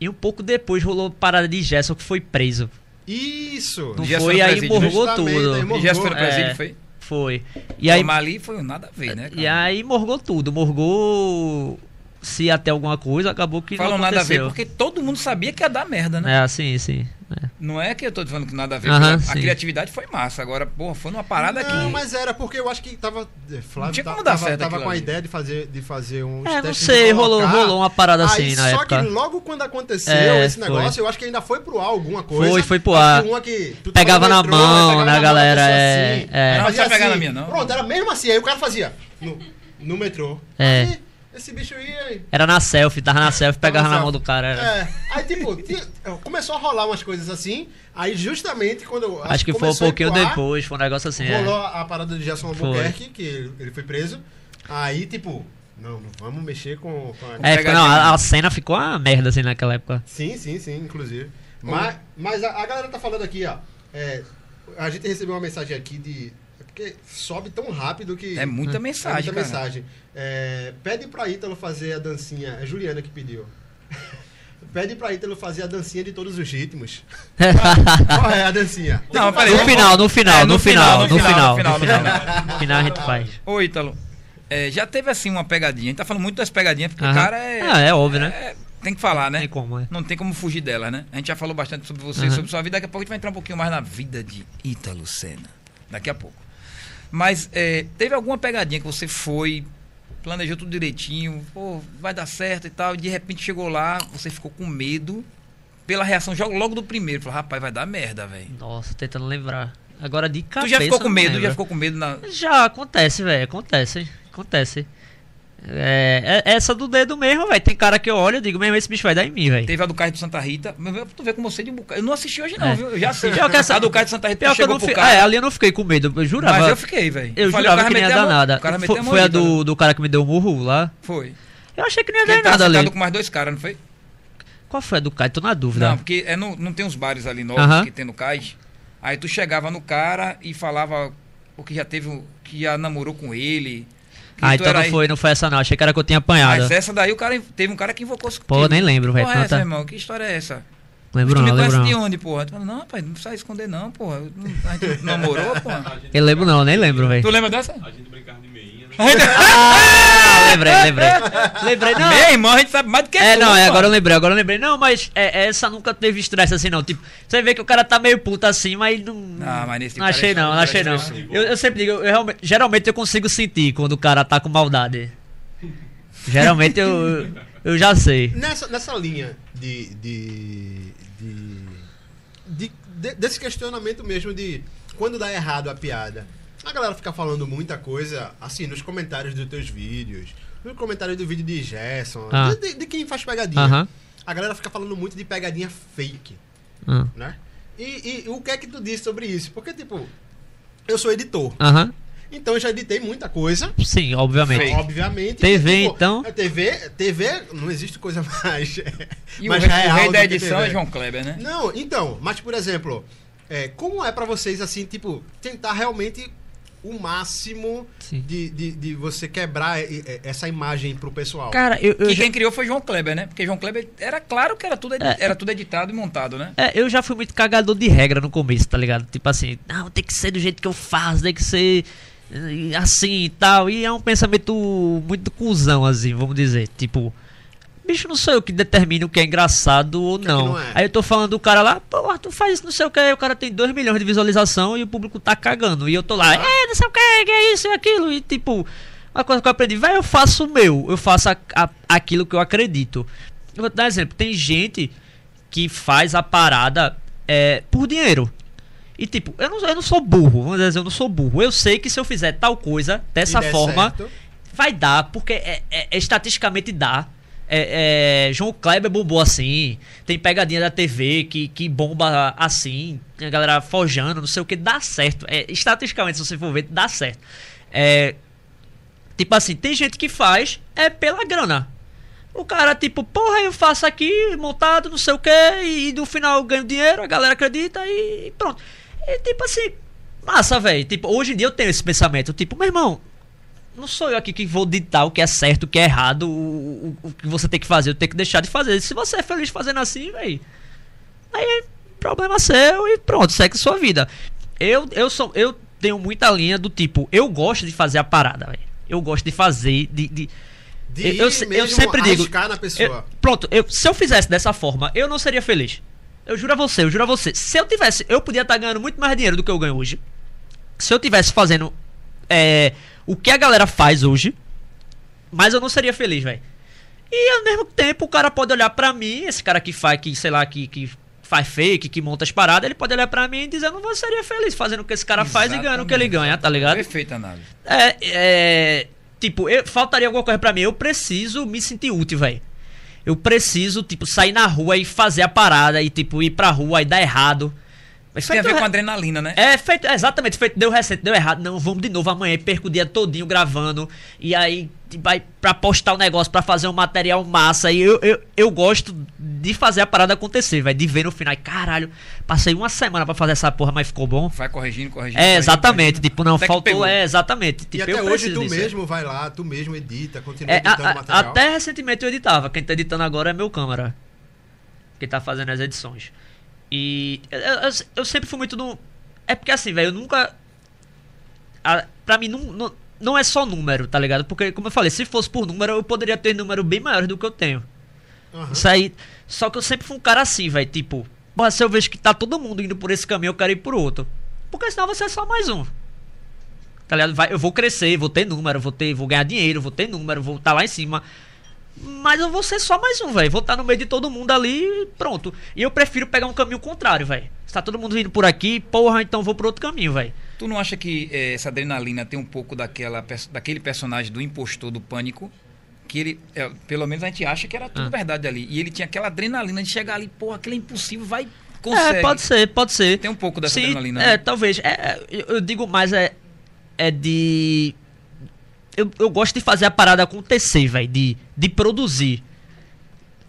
E um pouco depois rolou a parada de Gerson que foi preso. Isso! Não Gerson foi, aí morgou tudo. aí E já foi é. presídio, foi? Foi. E aí, ali foi nada a ver, né? e cara? aí morgou tudo. Morgou se ia ter alguma coisa, acabou que Falam não nada a ver, aconteceu. porque todo mundo sabia que ia dar merda, né? É, assim, sim. é. Não é que eu tô falando que nada a ver, Aham, a sim. criatividade foi massa. Agora, porra, foi numa parada Não, que. mas era porque eu acho que tava. eh, Flávio tinha ta- como dar tava, certo tava com a ali. ideia de fazer, de fazer um. É, não sei, rolou, rolou uma parada assim na só época. que logo quando aconteceu É, esse foi. negócio, eu acho que ainda foi pro ar alguma coisa. Foi, foi pro ar. uma que Pegava na metrô, mão, pegava né, na mão galera, pessoa é, assim, é. aí Não, fazia não pegar assim. na minha, não. Pronto, era mesmo assim, aí o cara fazia no, no metrô. É. Aí, esse bicho ia. Era na selfie, tava na selfie, pegava na na mão do cara. era. É, aí tipo, tinha- começou a rolar umas coisas assim, aí justamente quando eu. Acho que foi um pouquinho pro ar, depois, foi um negócio assim. é. Rolou a parada de Gerson Foi. Albuquerque, que ele, ele foi preso. Aí, tipo, não, não vamos mexer com, com a... É, pegadinha. não, a, a cena ficou uma merda assim naquela época. Sim, sim, sim, inclusive. Mas, mas a, a galera tá falando aqui, ó. é, a gente recebeu uma mensagem aqui de. É porque sobe tão rápido que. É muita é mensagem, muita cara. mensagem. É, pede pra Ítalo fazer a dancinha. É Juliana que pediu. [LAUGHS] Pede pra Ítalo fazer a dancinha de todos os ritmos. [LAUGHS] Qual é a dancinha? Não, peraí, No final, no final, É, no final, no final, no no final. final. No final a gente faz. Ô, Ítalo, é, já teve assim uma pegadinha. A gente tá falando muito das pegadinhas, porque o cara é. Ah, é óbvio, né? é- tem que falar, né? Tem como, é. Não tem como fugir dela, né? A gente já falou bastante sobre você, sobre sua vida. Daqui a pouco a gente vai entrar um pouquinho mais na vida de Ítalo Senna. Daqui a pouco. Mas é, teve alguma pegadinha que você foi, planejou tudo direitinho, pô, vai dar certo e tal, e de repente chegou lá, você ficou com medo pela reação logo do primeiro. Falou, rapaz, vai dar merda, velho. Nossa, tentando lembrar. Agora de Tu cabeça. já ficou com medo, já ficou com medo na. Já acontece, velho. Acontece. Acontece. É, é- essa do dedo mesmo, velho. Tem cara que eu olho e digo, mesmo, esse bicho vai dar em mim, velho. Teve a do Caio de Santa Rita. Mas Tu vê como você de um bocado. Eu não assisti hoje, não, É. viu? Eu já assisti. Pior que essa- A do Caio de Santa Rita Pior que eu chegou não pro fi... cara. É, ali eu não fiquei com medo, eu jurava. Mas eu fiquei, velho. Eu Falei, o jurava que não ia dar nada. Foi, foi a tá do, do cara que me deu o murro lá. Foi. Eu achei que não ia dar tava nada ali. com mais dois caras, não foi? Qual foi a do Caio? Tô na dúvida. Não, porque é no- não tem uns bares ali novos Aham. que tem no cais. Aí tu chegava no cara e falava o que já teve, que já namorou com ele. Ah, então era não aí. foi, não foi essa não. Achei que era que eu tinha apanhado. Mas essa daí o cara teve um cara que invocou os Pô, nem lembro, velho. Porra, é essa, Tanta- irmão? Que história é essa? Lembro tu não, me lembro conhece de não. onde, porra? Tu fala, não, rapaz, não precisa esconder não, porra. Eu não- A gente não namorou, porra. Eu lembro não, nem lembro, velho. Tu lembra dessa? A gente brincava de? Ah, lembrei, lembrei. Lembrei, não. Meu irmão, a gente sabe mais do que É, tu, não, é, agora eu lembrei, agora eu lembrei. Não, mas é, essa nunca teve estresse assim, não. Tipo, você vê que o cara tá meio puto assim, mas não. Ah, mas nesse não achei é não, não achei não. estressante. Eu, eu sempre digo, eu, realmente- geralmente eu consigo sentir quando o cara tá com maldade. Geralmente eu, eu já sei. Nessa, nessa linha de, de, de, de- de- desse questionamento mesmo de quando dá errado a piada. A galera fica falando muita coisa, assim, nos comentários dos teus vídeos, no comentário do vídeo de Gerson, Ah. de, de- quem faz pegadinha. Aham. A galera fica falando muito de pegadinha fake, Ah, né? E, e o que é que tu disse sobre isso? Porque, tipo, eu sou editor, Aham. então eu já editei muita coisa. Sim, obviamente. Obviamente. TV, tipo, então? a TV, TV, não existe coisa [LAUGHS] mais. E o mais rei, o real rei da edição é João Kleber, né? Não, então, mas por exemplo, é, como é pra vocês assim, tipo, tentar realmente o máximo de, de, de você quebrar essa imagem pro pessoal? Cara, eu, eu Que já, quem criou foi João Kleber, né? Porque João Kleber era claro que era tudo, edi- É. era tudo editado e montado, né? é, eu já fui muito cagador de regra no começo, tá ligado? Tipo assim, não, tem que ser do jeito que eu faço, tem que ser eh, assim e tal. E é um pensamento muito cuzão, assim, vamos dizer. Tipo, bicho, não sou eu que determino o que é engraçado ou que não. não é? Aí eu tô falando do cara lá, pô, tu faz isso, não sei o que, o cara tem 2 milhões de visualização e o público tá cagando. E eu tô lá, é, não sei o que, que é isso e aquilo. E tipo, uma coisa que eu aprendi, vai, eu faço o meu, eu faço a- a- aquilo que eu acredito. Eu vou te dar um exemplo, tem gente que faz a parada é, por dinheiro. E tipo, eu não, eu não sou burro, vamos dizer, eu não sou burro. Eu sei que se eu fizer tal coisa, dessa forma, certo, vai dar, porque é, é- é- estatisticamente dá. É, é, João Kleber bombou assim. Tem pegadinha da TV que, que bomba assim. A galera forjando, não sei o que. Dá certo. É, estatisticamente, se você for ver, dá certo. É, tipo assim, tem gente que faz é pela grana. O cara, tipo, porra, eu faço aqui, montado, não sei o que, e, no final eu ganho dinheiro, a galera acredita e pronto. E tipo assim, massa, velho. Tipo, hoje em dia eu tenho esse pensamento, tipo, meu irmão, não sou eu aqui que vou ditar o que é certo, o que é errado, o, o, o que você tem que fazer, eu tenho que deixar de fazer. Se você é feliz fazendo assim, velho, aí é problema seu e pronto, segue sua vida. Eu, eu, sou, eu tenho muita linha do tipo, eu gosto de fazer a parada, velho. Eu gosto de fazer, de- de de eu- eu sempre digo, arriscar na pessoa. eu- pronto, eu- se eu fizesse dessa forma, eu não seria feliz. Eu juro a você, eu juro a você. Se eu tivesse, eu podia estar ganhando muito mais dinheiro do que eu ganho hoje. Se eu tivesse fazendo é, o que a galera faz hoje, mas eu não seria feliz, velho. E ao mesmo tempo, o cara pode olhar pra mim, esse cara que faz, que sei lá, que, que faz fake, que monta as paradas, ele pode olhar pra mim e dizer, não, você seria feliz fazendo o que esse cara faz e ganhando o que ele ganha, tá ligado? Perfeita análise. É, é, tipo, eu, faltaria alguma coisa pra mim. Eu preciso me sentir útil, velho. Eu preciso, tipo, sair na rua e fazer a parada e, tipo, ir pra rua e dar errado. Mas tem a ver feito com re- adrenalina, né? É, feito, exatamente, feito, deu recente, deu errado. Não, vamos de novo amanhã, perco o dia todinho gravando. E aí tipo, vai pra postar o negócio, pra fazer um material massa. E eu, eu, eu gosto de fazer a parada acontecer, velho. De ver no final. E, caralho, passei uma semana pra fazer essa porra, mas ficou bom. Vai corrigindo, corrigindo. É, exatamente. corrigindo. Tipo, não, Até faltou. É, exatamente. e Tipo, até eu hoje tu disso, é. mesmo vai lá, tu mesmo edita, continua É, a- editando a- material. até recentemente eu editava. Quem tá editando agora é meu câmera. Que tá fazendo as edições. E eu, eu- eu sempre fui muito no. É porque assim, velho, eu nunca. A, pra mim, não, não, não é só número, tá ligado? Porque, como eu falei, se fosse por número, eu poderia ter número bem maior do que eu tenho. Aham. Isso aí. Só que eu sempre fui um cara assim, velho. Tipo, porra, se eu vejo que tá todo mundo indo por esse caminho, eu quero ir por outro. Porque senão você é só mais um. Tá ligado? Vai, eu vou crescer, vou ter número, vou ter, vou ganhar dinheiro, vou ter número, vou estar lá em cima. Mas eu vou ser só mais um, velho. Vou estar no meio de todo mundo ali e pronto. E eu prefiro pegar um caminho contrário, velho. Se tá todo mundo vindo por aqui, porra, então vou por outro caminho, velho. Tu não acha que eh, essa adrenalina tem um pouco daquela, daquele personagem do impostor do pânico? que ele, é, pelo menos a gente acha que era tudo Ah. verdade ali. E ele tinha aquela adrenalina de chegar ali, porra, aquilo é impossível, vai, consegue. É, pode ser, pode ser. Tem um pouco dessa Sim, adrenalina. É, né? talvez. É, é, eu, eu digo mais é, é de. Eu, eu gosto de fazer a parada acontecer, velho. De, de produzir.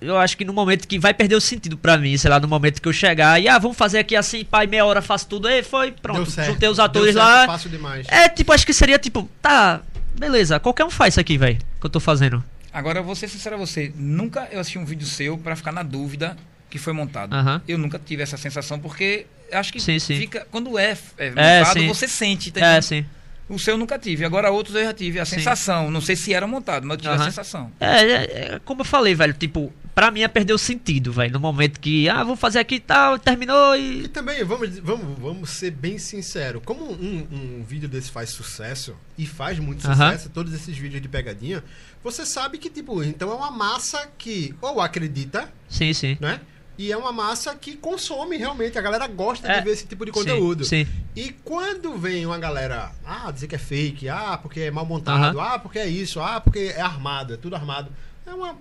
Eu acho que no momento que vai perder o sentido pra mim, sei lá, no momento que eu chegar e ah, vamos fazer aqui assim, pai, meia hora faço tudo, aí foi, pronto, certo. juntei os Deu atores certo, lá. Fácil demais. É, tipo, acho que seria tipo, tá, beleza, qualquer um faz isso aqui, velho, que eu tô fazendo. Agora, eu vou ser sincero a você, nunca eu assisti um vídeo seu pra ficar na dúvida que foi montado. Aham. Eu nunca tive essa sensação, porque acho que Sim, sim. fica. Quando é, é É, montado, sim. você sente. tá É, entendendo? sim. O seu eu nunca tive. Agora outros eu já tive. A Sim. sensação. Não sei se era montado, mas eu tive a Aham. sensação. É, é, é, como eu falei, velho, tipo, pra mim é perder o sentido, velho, no momento que, ah, vou fazer aqui e tal, terminou E e. também, vamos, vamos, vamos ser bem sinceros, como um, um vídeo desse faz sucesso, e faz muito Aham. sucesso, todos esses vídeos de pegadinha, você sabe que, tipo, então é uma massa que ou acredita, Sim, sim. né? E é uma massa que consome realmente, a galera gosta É, de ver esse tipo de Sim, conteúdo. Sim. E quando vem uma galera, ah, dizer que é fake, ah, porque é mal montado, ah, porque é isso, ah, porque é armado, é tudo armado. É uma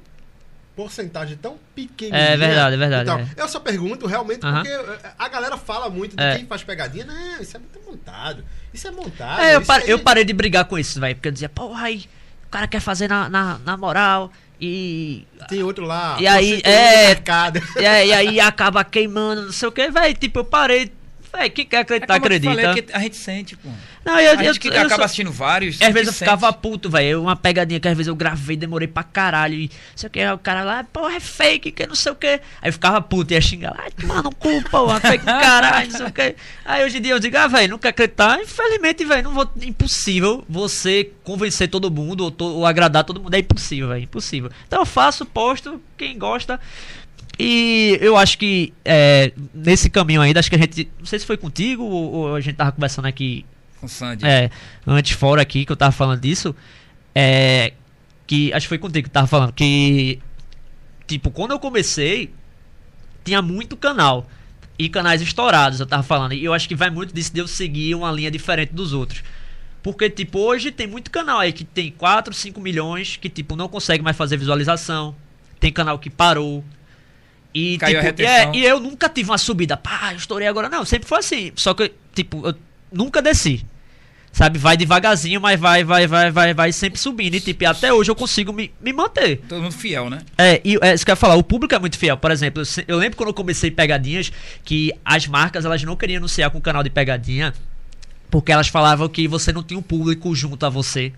porcentagem tão pequenininha. É verdade, é verdade, Então, é. Eu só pergunto realmente porque eh, a galera fala muito de É. quem faz pegadinha. Não, isso é muito montado. Isso é montado. É, eu, isso par- aí- eu parei de brigar com isso, velho, porque eu dizia, porra, aí, o cara quer fazer na, na, na moral e. Tem outro lá. E aí, é- no mercado. E aí, e aí acaba queimando, não sei o que, velho, tipo, eu parei. Velho, quem quer É acreditar, te acredita. falei, que a gente sente, pô. Não, eu, A eu, gente que eu acaba sou- assistindo vários. Às vezes eu sente. ficava puto, velho. Uma pegadinha que às vezes eu gravei, demorei pra caralho. E sei o que, o cara lá, porra, é fake, que não sei o que. Aí eu ficava puto, ia xingar lá, mano, cu, porra, fake do [LAUGHS] caralho, não sei o que. Aí hoje em dia eu digo, ah, velho, não quer acreditar. Infelizmente, velho, não vou. Impossível você convencer todo mundo ou, to- ou agradar todo mundo. É impossível, velho, impossível. Então eu faço, posto, quem gosta. E eu acho que é, nesse caminho ainda, acho que a gente. Não sei se foi contigo ou, ou a gente tava conversando aqui Com o Sandy. é, antes fora aqui que eu tava falando disso, é que acho que foi contigo que tava falando que tipo, quando eu comecei tinha muito canal e canais estourados, eu tava falando, e eu acho que vai muito disso de eu seguir uma linha diferente dos outros. Porque, tipo, hoje tem muito canal aí que tem 4, 5 milhões que, tipo, não consegue mais fazer visualização. Tem canal que parou. E, Caiu a tipo, e, retenção. é- e eu nunca tive uma subida. Pá, eu estourei agora. Não, sempre foi assim. Só que, tipo, eu nunca desci. Sabe, vai devagarzinho, mas vai, vai, vai, vai, vai sempre subindo. E, tipo, até hoje eu consigo me, me manter. Todo mundo fiel, né? É, e é, isso que eu ia falar, o público é muito fiel. Por exemplo, eu, eu lembro quando eu comecei pegadinhas que as marcas elas não queriam anunciar com o canal de pegadinha porque elas falavam que você não tinha um público junto a você.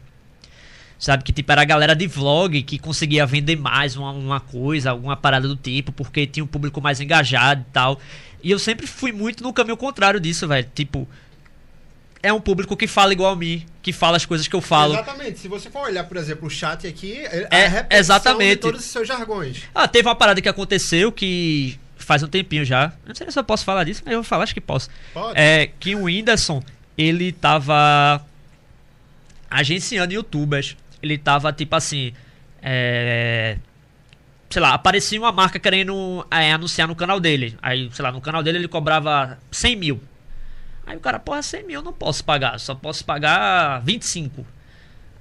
Sabe, que tipo, era a galera de vlog que conseguia vender mais uma, uma coisa, alguma parada do tipo, porque tinha um público mais engajado e tal. E eu sempre fui muito no caminho contrário disso, velho. Tipo, é um público que fala igual a mim, que fala as coisas que eu falo. Exatamente. Se você for olhar, por exemplo, o chat aqui, é, É, a repetição exatamente. de todos os seus jargões. Ah, teve uma parada que aconteceu que faz um tempinho já. Não sei se eu posso falar disso, mas eu vou falar, acho que posso. Pode. É que o Whindersson, ele tava agenciando youtubers. Ele tava tipo assim. É. Sei lá, aparecia uma marca querendo é, anunciar no canal dele. Aí, sei lá, no canal dele ele cobrava 100 mil. Aí o cara, porra, 100 mil eu não posso pagar, só posso pagar 25.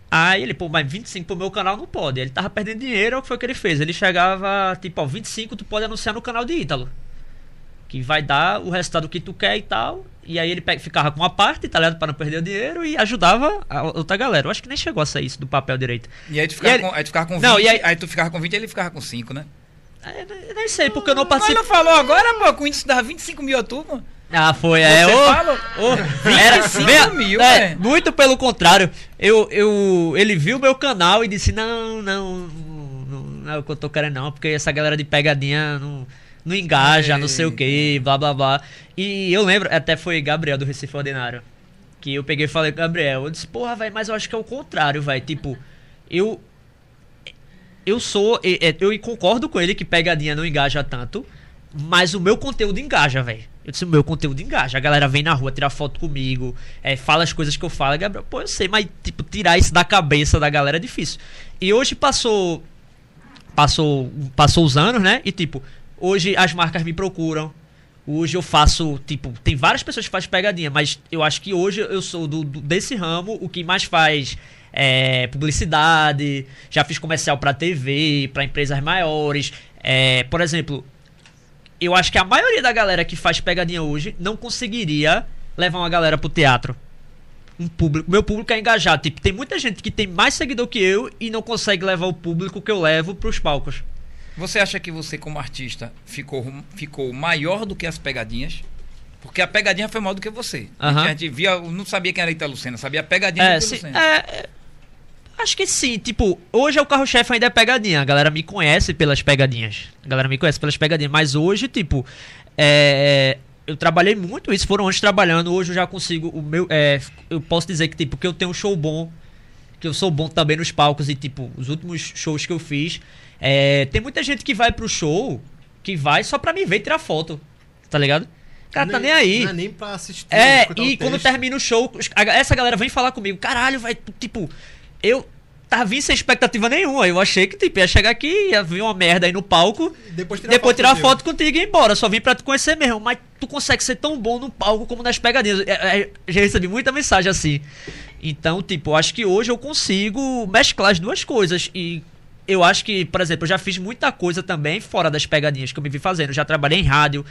Aí ele, pô, mas 25 pro meu canal não pode. Ele tava perdendo dinheiro, é o que foi que ele fez? Ele chegava, tipo, ó, 25 tu pode anunciar no canal de Ítalo. Que vai dar o resultado que tu quer e tal. E aí ele ficava com uma parte, tá ligado? Pra não perder o dinheiro e ajudava a outra galera. Eu acho que nem chegou a sair isso do papel direito. E aí tu ficava, ele- com, aí tu ficava com 20, Não, aí... e aí- tu ficava com 20 e ele ficava com 5, né? É, eu nem sei, porque eu não Mas participei. não falou agora, pô, com isso dava 25 mil a turma. Ah, foi, é. Você fala? ô, 25 veja, mil, é. Muito pelo contrário. Eu, eu, ele viu meu canal e disse: Não, não, não, não é o que eu tô querendo, não, porque essa galera de pegadinha não, não engaja, não sei o que, blá blá blá. E eu lembro, até foi Gabriel do Recife Ordinário. Que eu peguei e falei com Gabriel. Eu disse: Porra, velho, mas eu acho que é o contrário, velho. Tipo, eu. Eu sou. e- e- Eu concordo com ele que pegadinha não engaja tanto. Mas o meu conteúdo engaja, velho. Eu disse, meu conteúdo engaja. A galera vem na rua tirar foto comigo, é, fala as coisas que eu falo. Gabriel, pô, eu sei, mas, tipo, tirar isso da cabeça da galera é difícil. E hoje passou. Passou, passou os anos, né? E, tipo, hoje as marcas me procuram. Hoje eu faço, tipo, tem várias pessoas que fazem pegadinha, mas eu acho que hoje eu sou do, do- desse ramo, o que mais faz é, publicidade, já fiz comercial pra TV, pra empresas maiores. É, por exemplo, eu acho que a maioria da galera que faz pegadinha hoje não conseguiria levar uma galera pro teatro. Um público, meu público é engajado. Tipo, tem muita gente que tem mais seguidor que eu e não consegue levar o público que eu levo pros palcos. Você acha que você, como artista, ficou, ficou maior do que as pegadinhas? Porque a pegadinha foi maior do que você. Aham. A gente via, não sabia quem era Ita Lucena, sabia a pegadinha É, do sim, Lucena. é, é, acho que sim. Tipo, hoje é o carro-chefe ainda é pegadinha. A galera me conhece pelas pegadinhas. A galera me conhece pelas pegadinhas. Mas hoje, tipo, é, eu trabalhei muito isso. Foram anos trabalhando. Hoje eu já consigo. O meu, é, eu posso dizer que, tipo, que eu tenho um show bom. Que eu sou bom também nos palcos. E, tipo, os últimos shows que eu fiz. é, tem muita gente que vai pro show. Que vai só pra me ver e tirar foto. Tá ligado? O cara tá nem aí. Não é nem pra assistir. É, o e quando termina o show, essa galera vem falar comigo, caralho, vai, tipo, eu tava vindo sem expectativa nenhuma. Eu achei que, tipo, ia chegar aqui, ia ver uma merda aí no palco, Depois tirar depois foto tirar contigo. foto contigo e ir embora. Só vim pra te conhecer mesmo. Mas tu consegue ser tão bom no palco como nas pegadinhas. É, é, já recebi muita mensagem assim. Então, tipo, eu acho que hoje eu consigo mesclar as duas coisas. E eu acho que, por exemplo, eu já fiz muita coisa também fora das pegadinhas que eu me vi fazendo. Eu já trabalhei em rádio.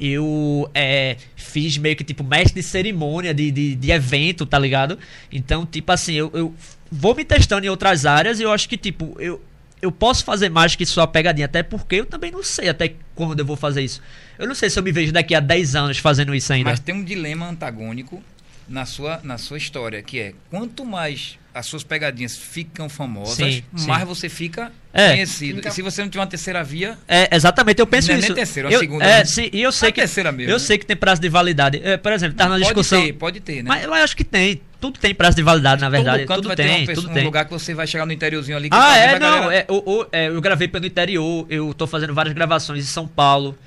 Eu é, fiz meio que tipo mestre de cerimônia de, de, de evento, tá ligado? Então, tipo assim, eu, eu vou me testando em outras áreas e eu acho que, tipo, eu, eu posso fazer mais que só pegadinha, até porque eu também não sei até quando eu vou fazer isso. Eu não sei se eu me vejo daqui a 10 anos fazendo isso ainda. Mas tem um dilema antagônico na sua, na sua história, que é quanto mais as suas pegadinhas ficam famosas, Sim, sim. mais você fica É. conhecido. E se você não tiver uma terceira via, É, exatamente, eu penso Não é isso. nem terceira, é a eu, segunda, É, né? sim, e eu sei A que terceira mesmo, eu né? sei que tem prazo de validade. É, por exemplo, tá na pode discussão. ter, pode ter, né? Mas eu acho que tem. Tudo tem prazo de validade, na verdade. Todo Tudo vai ter uma tem, pessoa- tudo um tem. lugar que você vai chegar no interiorzinho ali. que Ah, talvez é, não. É, o- é, eu gravei pelo interior, eu tô fazendo várias gravações em São Paulo.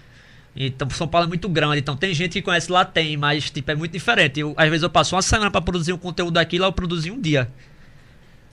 Então, São Paulo é muito grande, então tem gente que conhece lá, tem, mas tipo, é muito diferente. Eu, às vezes eu passo uma semana pra produzir um conteúdo aqui, lá eu produzi um dia.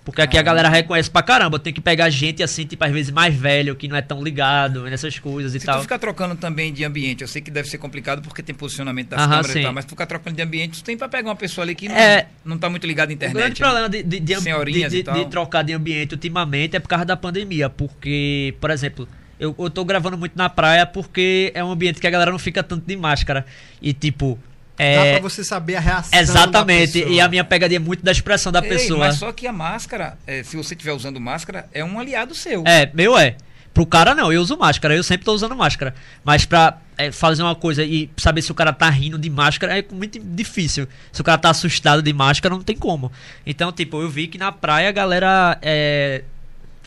Porque aqui a galera reconhece pra caramba. Tenho que pegar gente assim, tipo, às vezes mais velho, que não é tão ligado nessas coisas e Se tal. tu ficar trocando também de ambiente, eu sei que deve ser complicado porque tem posicionamento das Aham, câmeras sim. e tal, mas tu ficar trocando de ambiente, tu tem pra pegar uma pessoa ali que não, É. não tá muito ligada à O internet. grande né? problema de, de, de, de- de trocar de ambiente ultimamente é por causa da pandemia. Porque, por exemplo, eu, eu tô gravando muito na praia porque é um ambiente que a galera não fica tanto de máscara. E tipo. Dá É, pra você saber a reação. exatamente. da pessoa. E a minha pegadinha é muito da expressão da Ei, pessoa. Mas só que a máscara, é, se você estiver usando máscara, é um aliado seu. É, meu é. Pro cara não, eu uso máscara, eu sempre tô usando máscara. Mas pra é, fazer uma coisa e saber se o cara tá rindo de máscara é muito difícil. Se o cara tá assustado de máscara, não tem como. Então, tipo, eu vi que na praia a galera é,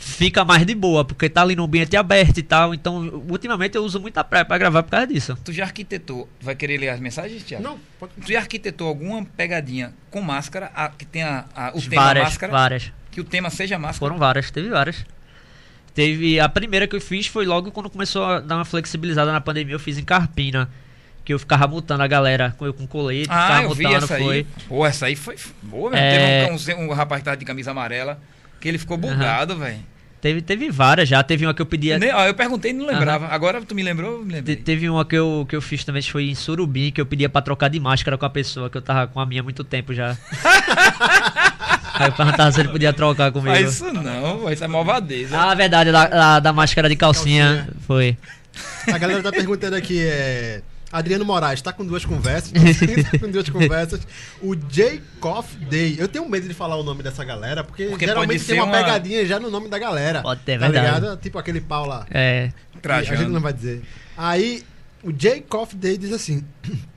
fica mais de boa, porque tá ali no ambiente aberto e tal. Então, ultimamente eu uso muito a praia pra gravar por causa disso. Tu já arquitetou, vai querer ler as mensagens, Tiago? Não, pode Tu já arquitetou alguma pegadinha com máscara, a- que tenha a- o tema várias, máscara, várias. que o tema seja máscara? Foram várias, teve várias. Teve. A primeira que eu fiz foi logo quando começou a dar uma flexibilizada na pandemia, eu fiz em Carpina. Que eu ficava multando a galera com, eu com colete, Ah, ficava eu vi multando, essa foi. aí. Pô, essa aí foi boa, mesmo. É. Teve um, um, um rapaz que tava de camisa amarela, que ele ficou bugado, velho. Teve, teve várias já. Teve uma que eu pedia. Nem- ó, Eu perguntei e não lembrava. Agora tu me lembrou, eu me te-. Teve uma que eu, que eu fiz também, que foi em Surubim, que eu pedia pra trocar de máscara com a pessoa, que eu tava com a minha há muito tempo já. [LAUGHS] Aí eu perguntava se ele podia trocar comigo. Faz isso não, isso é malvadeza. Ah, verdade, da, da, da máscara de calcinha, Calcinha. foi. A galera tá perguntando aqui, é. Adriano Moraes, tá com duas conversas? [LAUGHS] tá com duas conversas. O Jacob Day. Eu tenho medo de falar o nome dessa galera, porque, Porque geralmente tem uma, uma- pegadinha já no nome da galera. Pode ter, tá verdade. ligado? Tipo aquele pau lá. É. Trajano. A gente não vai dizer. Aí, o Jacob Day diz assim. [CLEARS THROAT]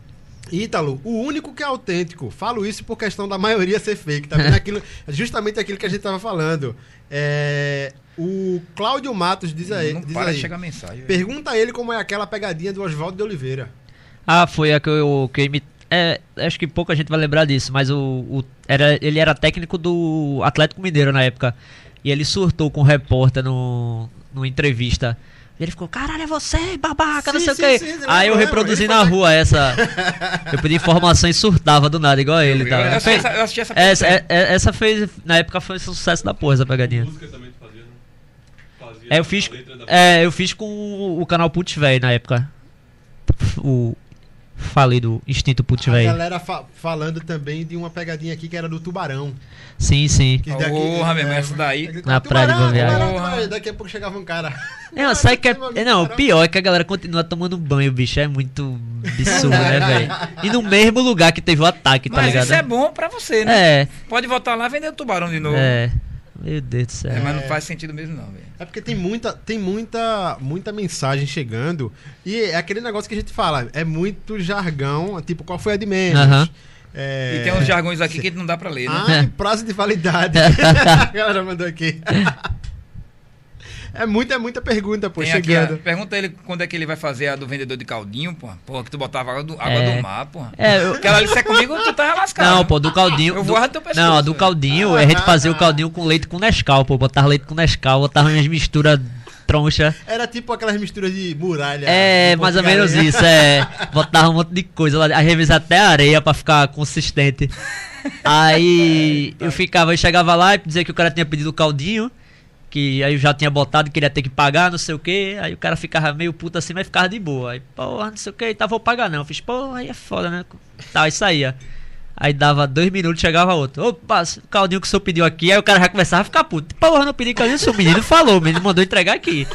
Ítalo, o único que é autêntico. Falo isso por questão da maioria ser fake, tá vendo? [LAUGHS] Aquilo, justamente aquilo que a gente tava falando. É, o Cláudio Matos diz aí. não diz para aí mensagem. Pergunta a ele como é aquela pegadinha do Oswaldo de Oliveira. Ah, foi a que eu, que eu imi- É, acho que pouca gente vai lembrar disso, mas o, o- era, ele era técnico do Atlético Mineiro na época. E ele surtou com um repórter no, numa entrevista. E ele ficou, caralho, é você, babaca, não Sim, sei sim, o quê. sim, eu Aí eu reproduzi ele na rua essa. Eu pedi informação e surtava do nada, igual ele, eu, tá? eu assisti essa, eu assisti essa Essa, é- é- essa fez, na época foi um sucesso da porra, essa pegadinha. Música também tu fazia, né? Fazia É, eu fiz, é, eu fiz com o, o canal Putz Véi na época. O falido Instinto Putz, A velho. galera fa- falando também de uma pegadinha aqui que era do tubarão. Sim, sim. Que Porra, meu irmão, essa daí- ele Na praia de "Tubarão, Boa Viagem." tubarão, tubarão. Daqui a pouco chegava um cara. Não, sabe que é. Não, o pior é que a galera continua tomando banho, bicho. É muito absurdo, né, velho? E no mesmo lugar que teve o ataque, tá Mas ligado? isso é bom pra você, né? É, Pode voltar lá e vender o tubarão de novo. é. Meu Deus do céu. É, mas não faz sentido mesmo, não, velho. É porque tem muita, tem muita, muita mensagem chegando. E é aquele negócio que a gente fala, é muito jargão, tipo, qual foi a de menos? Aham. É... E tem uns jargões aqui que não dá pra ler, né? Ah, prazo de validade. [LAUGHS] a galera mandou aqui. [LAUGHS] É muita, é muita pergunta, pô, Tem aqui, chegando. a- pergunta ele quando é que ele vai fazer a do vendedor de caldinho, pô. Pô, que tu botava água do, água É. do mar, pô. É, eu- Aquela ali, se é comigo, tu tava lascado. Não, pô, do caldinho. Eu do- vou arrancar teu pescoço, Não, do caldinho, a gente fazia o caldinho com leite com Nescau, pô. Botava leite com Nescau, botava umas misturas troncha. Era tipo aquelas misturas de muralha. É, do mais ou menos Galinha. isso, é. Botava um monte de coisa lá, às vezes até areia pra ficar consistente. [LAUGHS] Aí eu ficava, eu chegava lá e dizia que o cara tinha pedido o caldinho, que aí eu já tinha botado, queria ter que pagar, não sei o que. Aí o cara ficava meio puto assim, mas ficava de boa. Aí, porra, não sei o que, tá, vou pagar não. Eu fiz, porra, aí é foda, né? Tá, aí saía. Aí dava dois minutos, chegava outro. Opa, o caldinho que o senhor pediu aqui. Aí o cara já começava a ficar puto. Porra, não pedi caldinho, o menino falou, o menino mandou entregar aqui.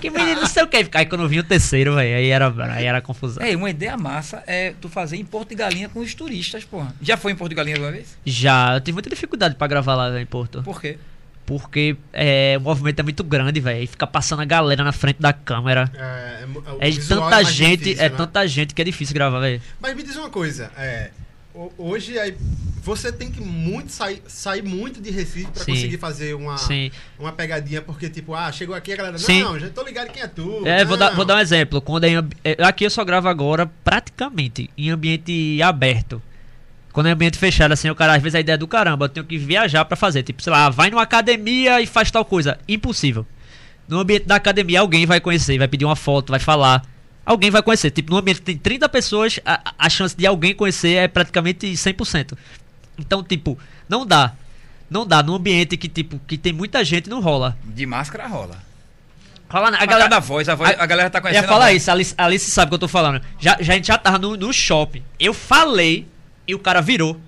Que menino não sei o que. Aí quando vinha o terceiro, velho, aí era, aí era confusão. É, uma ideia massa é tu fazer em Porto de Galinha com os turistas, porra. Já foi em Porto de Galinha alguma vez? Já, eu tive muita dificuldade pra gravar lá em Porto. Por quê? Porque é, o movimento é muito grande, velho. E fica passando a galera na frente da câmera. É, é, o É visual tanta gente, difícil, é né? tanta gente que é difícil gravar, velho. Mas me diz uma coisa, é, ho- hoje aí, você tem que muito sair, sair muito de Recife pra Sim. conseguir fazer uma, Sim. uma pegadinha, porque tipo, ah, chegou aqui a galera, Sim. não, já tô ligado quem é tu. É, vou dar, não." vou dar um exemplo. Quando é é, aqui eu só gravo agora praticamente em ambiente aberto. Quando é ambiente fechado, assim, o cara, às vezes a ideia é do caramba, eu tenho que viajar pra fazer. Tipo, sei lá, vai numa academia e faz tal coisa. Impossível. No ambiente da academia, alguém vai conhecer, vai pedir uma foto, vai falar. Alguém vai conhecer. Tipo, no ambiente que tem 30 pessoas, a, a chance de alguém conhecer é praticamente 100%. Então, tipo, não dá. Não dá. Num ambiente que, tipo, que tem muita gente, não rola. De máscara rola. Rola na- A galera da voz, a, voz, a, galera tá conhecendo. ia falar a isso, a Alice, a Alice sabe o que eu tô falando. Já, já, a gente já tava no, no shopping. Eu falei e o cara virou.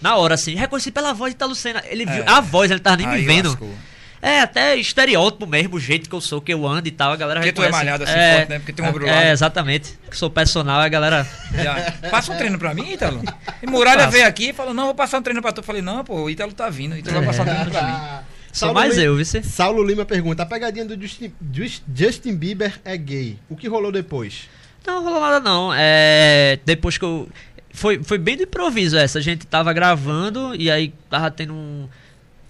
Na hora, assim. Reconheci pela voz de Talucena. Ele viu É. a voz, ele tava nem Aí me vendo. lascou. É, até estereótipo mesmo, o jeito que eu sou, que eu ando e tal. A galera Porque tu é reconhece. malhado assim, forte, né? Porque tem um ombro É, exatamente. Que sou personal, a galera. [LAUGHS] Já. Passa um treino pra mim, Ítalo. [LAUGHS] E Muralha veio aqui e falou: Não, vou passar um treino pra tu. Eu falei: Não, pô, o Ítalo tá vindo. O Ítalo vai passar um treino pra mim. [LAUGHS] Sou mais Lima- eu, vice. Saulo Lima pergunta: a pegadinha do Justin, Jus- Justin Bieber é gay. O que rolou depois? Não, rolou nada não. É, depois que eu. Foi, foi bem do improviso essa. A gente tava gravando e aí tava tendo um,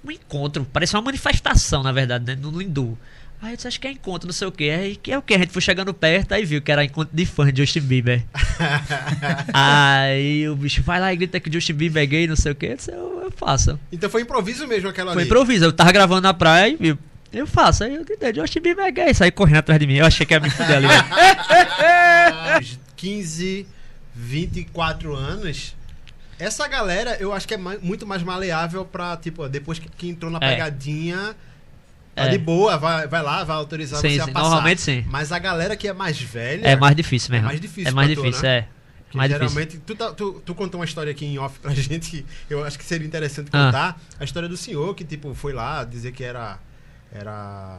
um encontro. Parecia uma manifestação, na verdade, né? No Lindu. Aí eu disse, acho que é encontro, não sei o que. Aí que é o que? A gente foi chegando perto, aí viu que era encontro de fã de Justin Bieber. [LAUGHS] aí o bicho vai lá e grita que Justin Bieber é gay, não sei o que. Eu, disse, eu, eu faço. Então foi improviso mesmo aquela Foi ali. improviso. Eu tava gravando na praia e viu. Eu faço. Aí eu gritei, Justin Bieber é gay. Saí correndo atrás de mim. Eu achei que ia me fuder ali. velho. Aos 15, 24 anos. Essa galera, eu acho que é mai- muito mais maleável pra, tipo, depois que, que entrou na É. pegadinha, tá É. de boa, vai, vai lá, vai autorizar Sim, você sim, a passar. normalmente sim. Mas a galera que é mais velha. É mais difícil mesmo. É mais difícil É mais pra tu, difícil, né? é. que Mais difícil. geralmente. Tu, tá- tu, tu contou uma história aqui em off pra [LAUGHS] gente que eu acho que seria interessante Ah. contar. A história do senhor que, tipo, foi lá dizer que era. Era.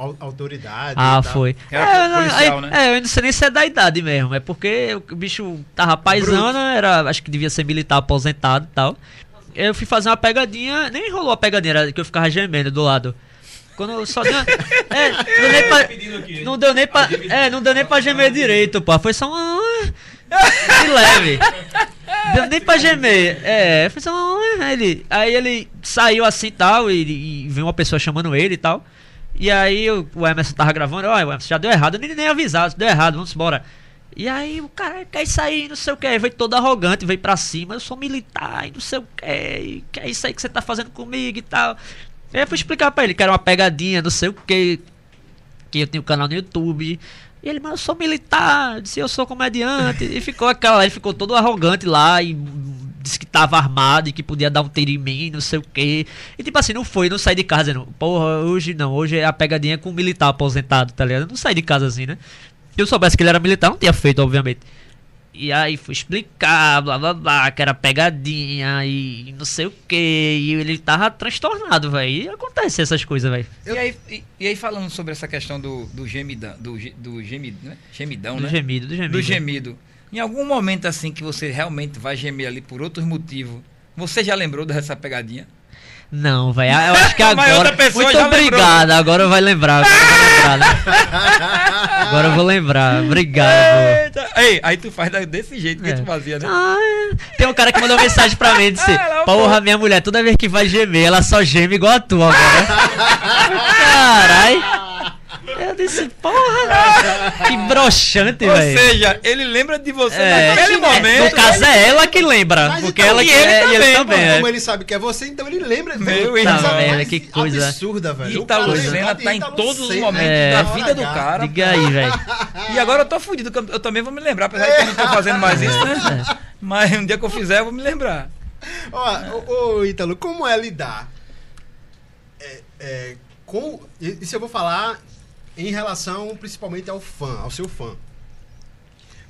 Au- Autoridade. Ah, foi. Era é, não, policial, é, né? é, eu não sei nem se é da idade mesmo. É porque o bicho tava paisano, era, acho que devia ser militar aposentado e tal. Eu fui fazer uma pegadinha, nem rolou a pegadinha, era que eu ficava gemendo do lado. Quando eu só deu. [LAUGHS] É, não deu nem pra, não deu nem pra. É, não deu nem pra gemer direito, pô. Foi só um. De leve. Deu nem pra gemer. É, foi só um. Ele, aí ele saiu assim e tal, e, e veio uma pessoa chamando ele e tal. E aí o, o Emerson tava gravando, ó, o Emerson já deu errado, nem, nem avisado, deu errado, vamos embora. E aí o cara quer sair, não sei o que, aí veio todo arrogante, veio pra cima, eu sou militar e não sei o que, e que é isso aí que você tá fazendo comigo e tal. Aí eu fui explicar pra ele que era uma pegadinha, não sei o que, que eu tenho um canal no YouTube. E ele, mas eu sou militar, disse eu sou comediante. e ficou aquela, ele ficou todo arrogante lá e disse que tava armado e que podia dar um tiro em mim, não sei o que. E tipo assim, não foi, não saí de casa dizendo, porra, hoje não, hoje é a pegadinha com um militar aposentado, tá ligado? Eu não saí de casa assim, né? Se eu soubesse que ele era militar, não tinha feito, obviamente. E aí fui explicar, blá blá blá, que era pegadinha e não sei o que. E ele tava transtornado, velho. E acontece essas coisas, velho. E, aí, e, e aí falando sobre essa questão do, do gemidão, do, do gemi- né? gemidão, Do né? gemido, do gemido. do gemido. Em algum momento assim que você realmente vai gemer ali por outros motivos, você já lembrou dessa pegadinha? Não, velho. Eu acho que [LAUGHS] agora. Muito lembrou. obrigado. Agora vai lembrar. Agora eu vou lembrar, né? [LAUGHS] Agora eu vou lembrar. Obrigado. Eita. Ei, aí tu faz desse jeito que É. tu fazia, né? Ah, é. tem um cara que mandou mensagem pra mim e disse: Ah, Porra, minha mulher, toda vez que vai gemer, ela só geme igual a tua agora. [LAUGHS] Carai. Disse, porra, [LAUGHS] que broxante, Ou velho. seja, ele lembra de você É, naquele no momento. caso é ela que lembra, Mas porque então, ela e que ele é, e ele também, pô, é. Como ele sabe que é você, então ele lembra. Meu irmão. mais Velho, que coisa. absurda, velho. O Ita cara Lucena lembrar de tá em Ita todos os momentos É. da vida do cara. Diga aí, velho. E agora eu tô fudido, eu- também vou me lembrar, apesar de que eu não tô fazendo mais isso, né? [LAUGHS] Mas um dia que eu fizer, eu vou me lembrar. Ó, ô, Ítalo, como é lidar é, é, com. Isso eu vou falar em relação principalmente ao fã, ao seu fã.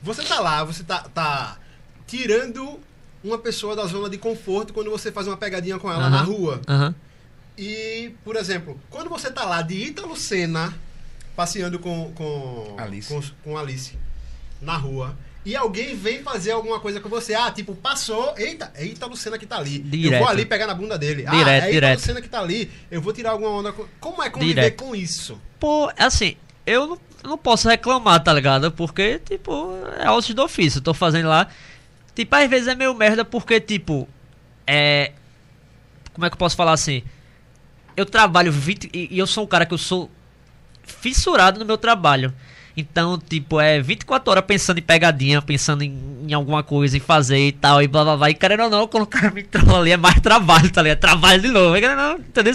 Você tá lá, você tá, tá tirando uma pessoa da zona de conforto quando você faz uma pegadinha com ela Aham. na rua. Aham. E, por exemplo, quando você tá lá de Ítalo Senna passeando com, com, Alice. com, com Alice na rua e alguém vem fazer alguma coisa com você, ah, tipo, passou, eita, é Ítalo Senna que tá ali. Eu Direto. vou ali pegar na bunda dele. ah, Direto, é Ítalo direto. Senna que tá ali, eu vou tirar alguma onda com... Como é conviver Direto. com isso? Pô, assim, eu não, posso reclamar, tá ligado? Porque, tipo, é ossos do ofício. Eu tô fazendo lá. Tipo, às vezes é meio merda porque, tipo, é. Como é que eu posso falar assim? Eu trabalho 20. E, e eu sou um cara que eu sou fissurado no meu trabalho. Então, tipo, é 24 horas pensando em pegadinha, pensando em, em alguma coisa, em fazer e tal, e blá blá blá. E querendo ou não, cara me trola ali é mais trabalho, tá ligado? Trabalho de novo, querendo ou não, entendeu?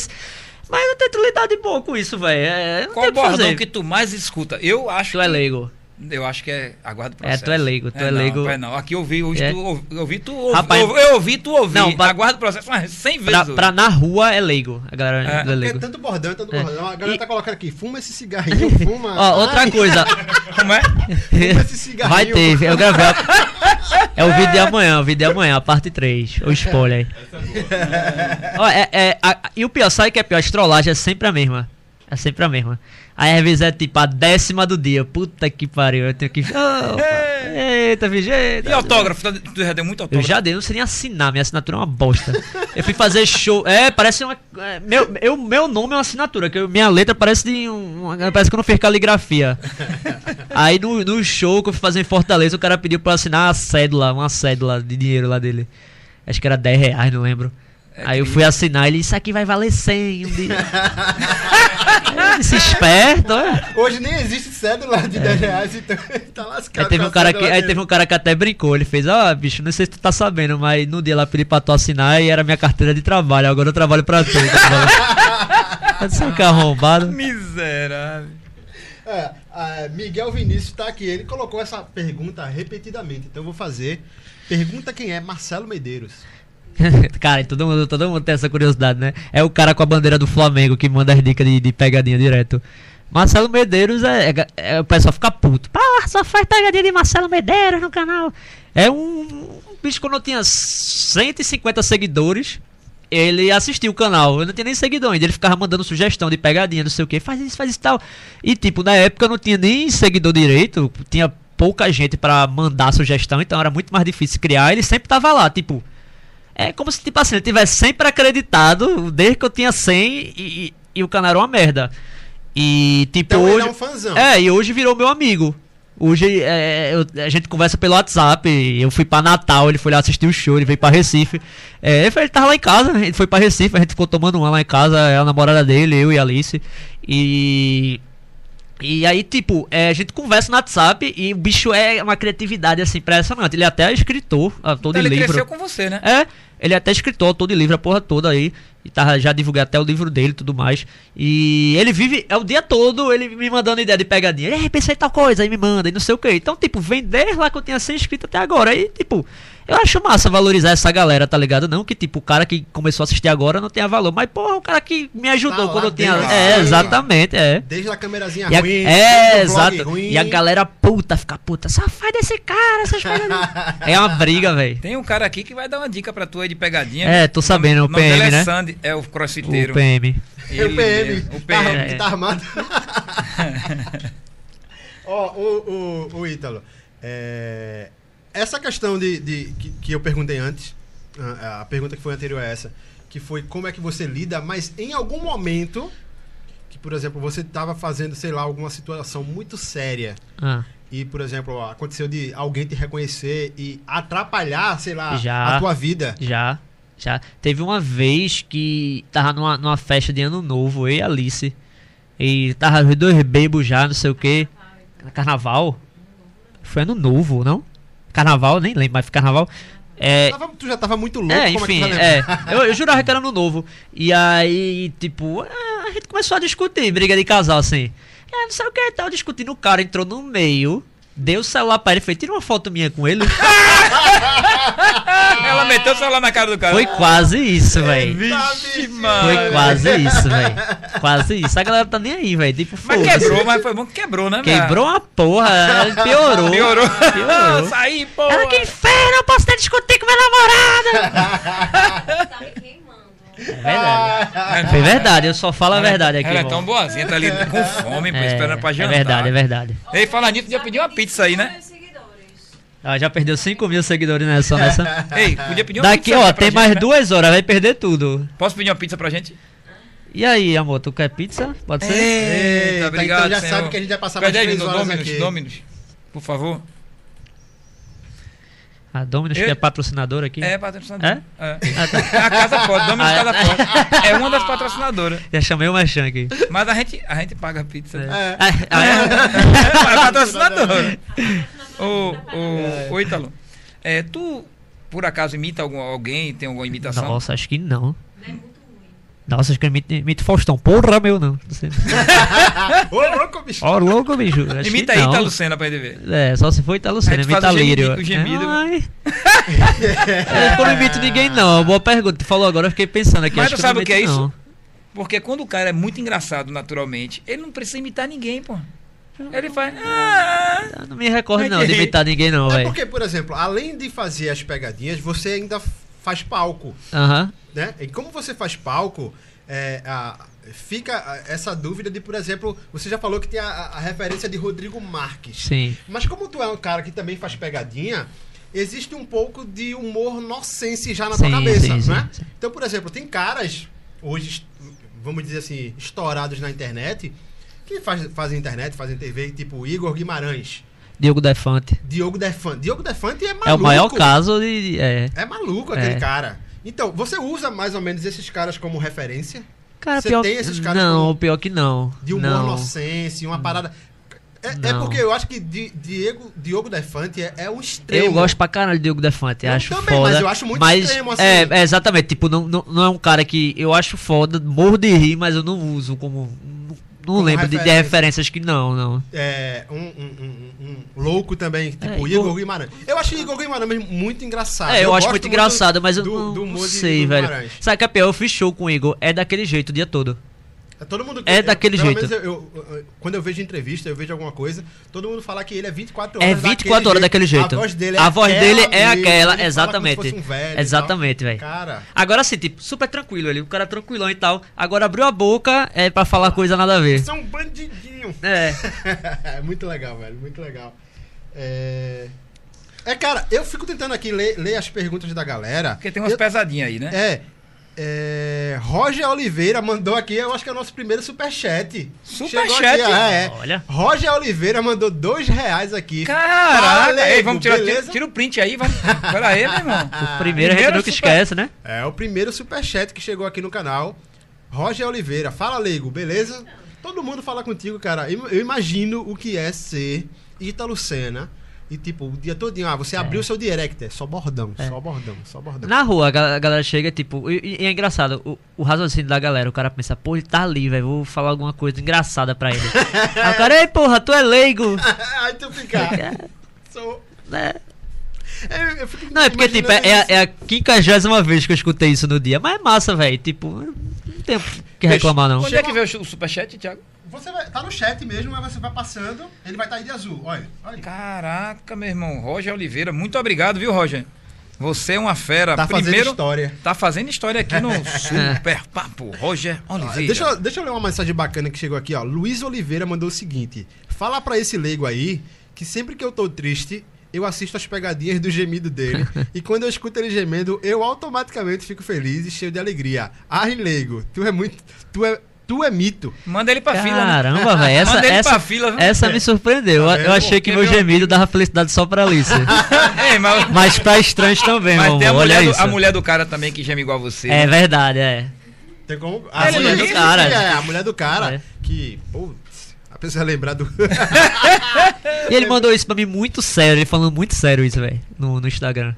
Mas eu tento lidar de boa com isso, velho. É, Qual tem o que bordão fazer. que tu mais escuta? Eu acho Tu é que- leigo. Eu acho que é. Aguarda o É, processo. tu é leigo, tu é não, leigo. É não. Aqui eu ouvi, hoje É. tu ouvi, eu ouvi, tu ouvi, Rapaz, eu, eu ouvi, tu ouvi. não, Aguarda o processo umas 100 vezes. Pra, pra na rua é leigo. A galera É. é, Porque é leigo. tanto bordão, é tanto É. bordão. A galera E- tá colocando aqui, fuma esse cigarrinho, [LAUGHS] fuma... Ó, outra Ai, coisa. [LAUGHS] Como é? Fuma esse cigarrinho. Vai ter, eu gravei. a- É o vídeo de amanhã, o vídeo de amanhã, a parte 3. O spoiler aí. Ó, é, é, a- a- e o pior, sabe o que é pior? A trollagem é sempre a mesma. É sempre a mesma. Aí às vezes é tipo a décima do dia. Puta que pariu. Eu tenho que. Opa, eita, bicho. eita. E autógrafo? Tu- já deu muito Eu autógrafo? já dei, não sei nem assinar, minha assinatura é uma bosta. Eu fui fazer show. É, parece uma. é, meu, eu, meu nome é uma assinatura, que eu- minha letra parece de um. uma- Parece que eu não fiz caligrafia. Aí no, no show que eu fui fazer em Fortaleza, o cara pediu pra eu assinar uma cédula, uma cédula de dinheiro lá dele. Acho que era 10 reais, não lembro. É Aí eu fui assinar, ele isso aqui vai valer 100 um dia. [LAUGHS] Eu disse, esperto, é. Hoje nem existe cédula de 10 reais, então [LAUGHS] ele tá lascado. Aí teve, um cara que, aí teve um cara que até brincou, ele fez, ó, bicho, não sei se tu tá sabendo, mas no dia lá pedi pra tu assinar e era minha carteira de trabalho, agora eu trabalho pra tu. Tá [LAUGHS] é um carro arrombado. Miserável. É, Miguel Vinícius tá aqui. Ele colocou essa pergunta repetidamente. Então eu vou fazer. Pergunta quem é Marcelo Medeiros. [LAUGHS] cara, todo mundo, todo mundo tem essa curiosidade, né? É o cara com a bandeira do Flamengo que manda as dicas de, de pegadinha direto. Marcelo Medeiros é, é- é- O pessoal fica puto. Pá, só faz pegadinha de Marcelo Medeiros no canal. É um, um bicho quando eu tinha 150 seguidores. Ele assistiu o canal, eu não tinha nem seguidor ainda. Ele ficava mandando sugestão de pegadinha, não sei o que, faz isso, faz isso tal. E tipo, na época eu não tinha nem seguidor direito, tinha pouca gente pra mandar sugestão, então era muito mais difícil criar. Ele sempre tava lá, tipo, é como se, tipo assim, ele tivesse sempre acreditado, desde que eu tinha 100 e, e, e o canal era uma merda. E, tipo, Então ele hoje. é um fãzão. É, e hoje virou meu amigo. Hoje é, eu- a gente conversa pelo WhatsApp. Eu fui pra Natal, ele foi lá assistir o show, ele veio pra Recife. É, ele tava lá em casa, ele foi pra Recife, a gente ficou tomando uma lá em casa, é a namorada dele, eu e a Alice. E. E aí, tipo, é, a gente conversa no WhatsApp e o bicho é uma criatividade assim impressionante. Ele até é escritor, autor Então de ele livro. cresceu com você, né? É, Ele é até escritor, de livro, a porra toda aí. E tá, já divulguei até o livro dele e tudo mais. E ele vive, é o dia todo, ele me mandando ideia de pegadinha. Ei, pensei tal coisa, aí me manda, e não sei o que. Então, tipo, vem desde lá que eu tinha sido inscrito até agora. Aí, tipo, eu acho massa valorizar essa galera, tá ligado? Não que, tipo, o cara que começou a assistir agora não tenha valor. Mas, porra, o cara que me ajudou Tá quando lá eu tinha. É, exatamente, é. Desde a câmerazinha a- ruim, é, o exato. ruim. E a galera puta fica puta. Só faz desse cara, essas coisas. não. [LAUGHS] é uma briga, velho. Tem um cara aqui que vai dar uma dica pra tu aí de pegadinha. É, tô sabendo, o nome dele PM, é né? Sandy, é o crossfiteiro. O PM. É o PM. mesmo, O Tá, PM. É. tá armado. [LAUGHS] Ó, o, o, o Ítalo. é, essa questão de, de- que, que eu perguntei antes, a, a pergunta que foi anterior a essa, que foi como é que você lida, mas em algum momento, que por exemplo, você estava fazendo, sei lá, alguma situação muito séria. Ah, E, por exemplo, aconteceu de alguém te reconhecer e atrapalhar, sei lá, Já. a tua vida. já. Já. Teve uma vez que tava numa, numa festa de ano novo, eu e a Alice. E tava os dois bebos já, não sei o que. Carnaval? Foi ano novo, não? Carnaval, nem lembro, mas carnaval. É, Tava- tu já tava muito louco, É, como enfim, é tu é. Eu, eu jurava que era no novo. E aí, tipo, a gente começou a discutir, briga de casal, assim. É, não sei o que, tal, discutindo. O cara entrou no meio, deu o celular pra ele, fez, tira uma foto minha com ele. [LAUGHS] Ela meteu o celular na cara do cara. Foi quase isso, velho. Vixe, Foi quase isso, velho. Quase isso. A galera tá nem aí, velho. Tipo, Mas quebrou, mas foi bom que quebrou, né, velho? Quebrou uma porra, [LAUGHS] piorou. Piorou. Piorou. Saí, pô. Ela que inferno, eu posso até discutir com minha namorada. [LAUGHS] Tá me queimando. É verdade. Foi verdade, eu só falo a verdade aqui. Ela é tão boazinha, tá ali com fome, pô, É, esperando pra é jantar. verdade, é verdade. Ei, fala nisso, podia pedir uma pizza aí, né? Ela já perdeu 5 mil seguidores nessa, só nessa. [LAUGHS] Ei, podia pedir uma Daqui, pizza ó, pra tem gente, mais né? duas horas, vai perder tudo. Posso pedir uma pizza pra gente? E aí, amor, tu quer pizza? Pode ser? Eita, obrigado, então já senhor. sabe que a gente vai passar mais Pede aí, três no horas Dominus, aqui. Dominus, por favor. A Dominus, Eu- que é patrocinadora aqui. É, patrocinador. É? É. Ah, tá. A Casa Pode, Dominus Ah, é. Casa Pode. É uma das patrocinadoras. Já chamei o Machan aqui. Mas a gente, a gente paga pizza. É. É. Ah, ah, é? É patrocinadora. Ô, ô, ô, Ítalo, é, tu, por acaso, imita algum, alguém? Tem alguma imitação? Nossa, acho que não. É. Nossa, acho que eu imito, imito Faustão. Porra, meu, não. Ô, louco, bicho. Ó, louco, bicho. Acho Imita aí. Ita Lucena pra ele ver. É, só se for tu faz imita o gemido- Lírio. o gemido. Ai. eu não imito ninguém, não. Boa pergunta. Tu falou agora, eu fiquei pensando aqui. Mas acho tu sabe o que é isso? não. Porque quando o cara é muito engraçado naturalmente, ele não precisa imitar ninguém, pô. Ele faz. "Ah". Não me recordo, não, de [LAUGHS] imitar ninguém, não, É velho. porque, por exemplo, além de fazer as pegadinhas, você ainda faz palco, Aham. né? E como você faz palco, é, a- fica essa dúvida de, por exemplo, você já falou que tem a, a referência de Rodrigo Marques. Sim. Mas como tu é um cara que também faz pegadinha, existe um pouco de humor nocense já na tua Sim, cabeça, sim, não é? sim, sim. Então, por exemplo, tem caras hoje, vamos dizer assim, estourados na internet, que faz, fazem internet, fazem TV, tipo Igor Guimarães, Diogo Defante. Diogo Defante. Diogo Defante é maluco. É o maior caso de. É. É maluco aquele É. cara. Então, você usa mais ou menos esses caras como referência? Cara, Você pior tem esses caras Não, como- pior que não. De humor não. nocense, uma parada. É, é porque eu acho que Di- Diego, Diogo Defante é, é o extremo. Eu gosto pra caralho de Diogo Defante, Eu acho também, foda. mas eu acho muito mas, extremo, assim. É, é, exatamente, tipo, não, não, não é um cara que eu acho foda, morro de rir, mas eu não uso como. Não, lembro de, de referência. referências que não, não. É, um, um- um- um louco também, tipo É, Igor, Igor- Guimarães. Eu acho Igor Guimarães muito engraçado. é, eu, acho gosto muito engraçado, mas eu do- não, do não sei, velho. Sabe que é pior? Eu fiz show com o Igor, é daquele jeito o dia todo. É todo mundo É daquele pelo jeito. eu- eu- eu- quando eu vejo entrevista, eu vejo alguma coisa, todo mundo fala que ele é 24 É horas 24 horas daquele jeito. A voz dele é A voz aquela dele é mesmo, ele aquela, fala como se exatamente. fosse um velho Exatamente, velho. Cara, Agora sim, tipo, super tranquilo ele, o cara tranquilão e tal. Agora abriu a boca é pra falar coisa nada a ver. você é um bandidinho. É. é [LAUGHS] muito legal, velho, muito legal. É... é, cara, eu fico tentando aqui ler, ler as perguntas da galera. Porque tem umas Eu- pesadinhas aí, né? É. É, Roger Oliveira mandou aqui, eu acho que é o nosso primeiro superchat. Superchat? Ah, é. Olha. Roger Oliveira mandou dois reais aqui. Caraca! Ei, vamos tirar, beleza? tira, tira o print aí, vamos. Pera aí, meu irmão. O primeiro a gente nunca super- esquece, né? É o primeiro superchat que chegou aqui no canal. Roger Oliveira. Fala, Leigo, beleza? Todo mundo fala contigo, cara. Eu imagino o que é ser Ítalo Senna E tipo, o dia todinho, ah, você abriu o seu direct, é só bordão, só bordão, só bordão. Na rua, a ga- a galera chega, tipo, e, e é engraçado, o, o raciocínio da galera, o cara pensa, pô, ele tá ali, velho, vou falar alguma coisa engraçada pra ele. [LAUGHS] Aí o cara, ei, porra, tu é leigo. [LAUGHS] Aí tu fica. sou- né? É, eu Não, é porque, tipo, é, é, é a quinquagésima vez que eu escutei isso no dia, mas é massa, velho, tipo, não tem o que reclamar, não. Onde é que veio o superchat, Thiago? Você vai, tá no chat mesmo, mas você vai passando, ele vai estar aí de azul. Olha, olha. Caraca, meu irmão. Roger Oliveira, muito obrigado, viu, Roger? Você é uma fera. Tá fazendo Primeiro, história. tá fazendo história aqui no [LAUGHS] Super Papo. Roger Oliveira. Deixa, eu- deixa eu ler uma mensagem bacana que chegou aqui, ó. Luiz Oliveira mandou o seguinte: Fala pra esse leigo aí que sempre que eu tô triste, eu assisto as pegadinhas do gemido dele. [LAUGHS] e quando eu escuto ele gemendo, eu automaticamente fico feliz e cheio de alegria. Ai, leigo, tu é muito. Tu é, tu é mito. Manda ele pra fila. né? Caramba, [LAUGHS] velho, essa, Manda ele essa, pra fila, viu? essa me surpreendeu. Tá Eu- eu achei que meu gemido dava felicidade só pra Alice. [LAUGHS] Ei, mas, [LAUGHS] mas pra estranhos também, mas tem a mulher, do, isso. a mulher do cara também que geme igual a você. É né? verdade, é. Tem como. A Ele mulher do cara. que- É, a mulher do cara É. que. Putz, a pessoa lembrar do. E ele mandou isso pra mim muito sério, ele falando muito sério isso, velho, no, no Instagram.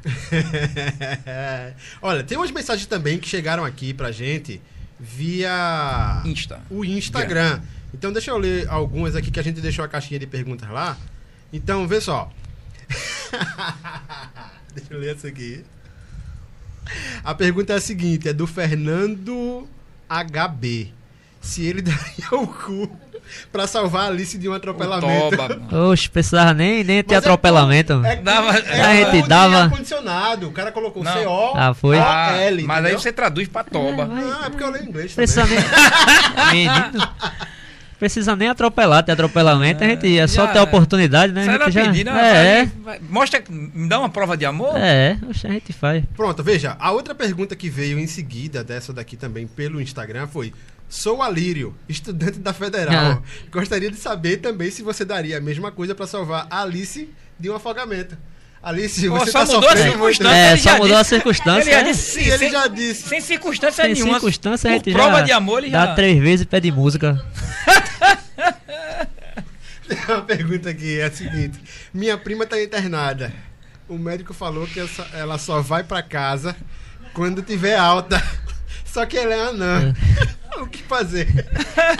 Olha, tem umas mensagens também que chegaram aqui pra gente via Insta. o Instagram. Então deixa eu ler algumas aqui que a gente deixou a caixinha de perguntas lá. Então, vê só. [LAUGHS] deixa eu ler essa aqui. A pergunta é a seguinte, é do Fernando HB. Se ele [LAUGHS] daria o cu pra salvar a Alice de um atropelamento. Toba. Oxe, precisava nem, nem ter Mas é atropelamento. É, mano. Dava- é, A gente de dava- ar-condicionado. O cara colocou Não. C-O. Ah, foi? Ah, L, mas aí entendeu? você traduz pra toba. Não, é porque eu leio inglês Precisa nem. [LAUGHS] Menino. Precisa nem atropelar, ter atropelamento, a gente é só Já- ter oportunidade, né? A Sai já, pedida, é, vai- mostra, me dá uma prova de amor. é, é, a gente faz. Pronto, veja. A outra pergunta que veio em seguida dessa daqui também pelo Instagram foi: Sou Alírio, estudante da Federal. Ah. Gostaria de saber também se você daria a mesma coisa pra salvar a Alice de um afogamento. Alice, Pô, você só tá mudou a sofrendo muito. circunstância. É, ele só já mudou a disse- circunstância, Ele já né? disse, E ele sem, já disse. sem circunstância Sem nenhuma. circunstância, a gente prova já de amor, ele já... dá três vezes e pede música. [LAUGHS] Tem uma pergunta aqui, é a seguinte: Minha prima tá internada. O médico falou que ela só vai pra casa quando tiver alta. Só que ela é anã. [LAUGHS] o que fazer?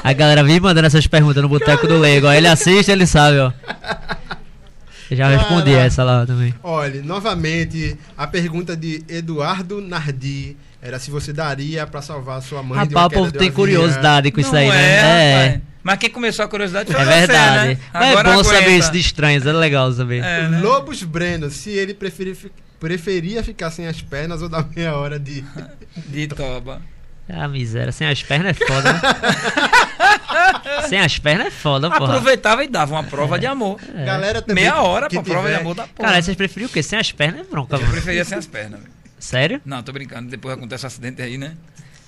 A galera vive mandando essas perguntas no Boteco do Lego. Aí ele assiste, ele sabe, ó. Eu já respondi Caraca. essa lá também. Olha, novamente, a pergunta de Eduardo Nardi era se você daria pra salvar sua mãe de uma Rapaz, o povo tem curiosidade com isso Não aí, é, né? rapaz. Mas quem começou a curiosidade foi É, é você, verdade. né? Mas é Agora bom saber aguenta. isso de estranhos, é legal saber. É, né? Lobos Breno, se ele preferir, fi- preferia ficar sem as pernas ou dar meia hora de. [LAUGHS] De toba. Ah, miséria, sem as pernas é foda, né? [LAUGHS] sem as pernas é foda, porra. Aproveitava e dava uma prova de amor. Galera também. Meia hora pra prova de tiver- amor da porra. Cara, vocês preferiam o quê? Sem as pernas é bronca, Eu mano. preferia sem as pernas. velho. Sério? Não, tô brincando. Depois acontece um acidente aí, né?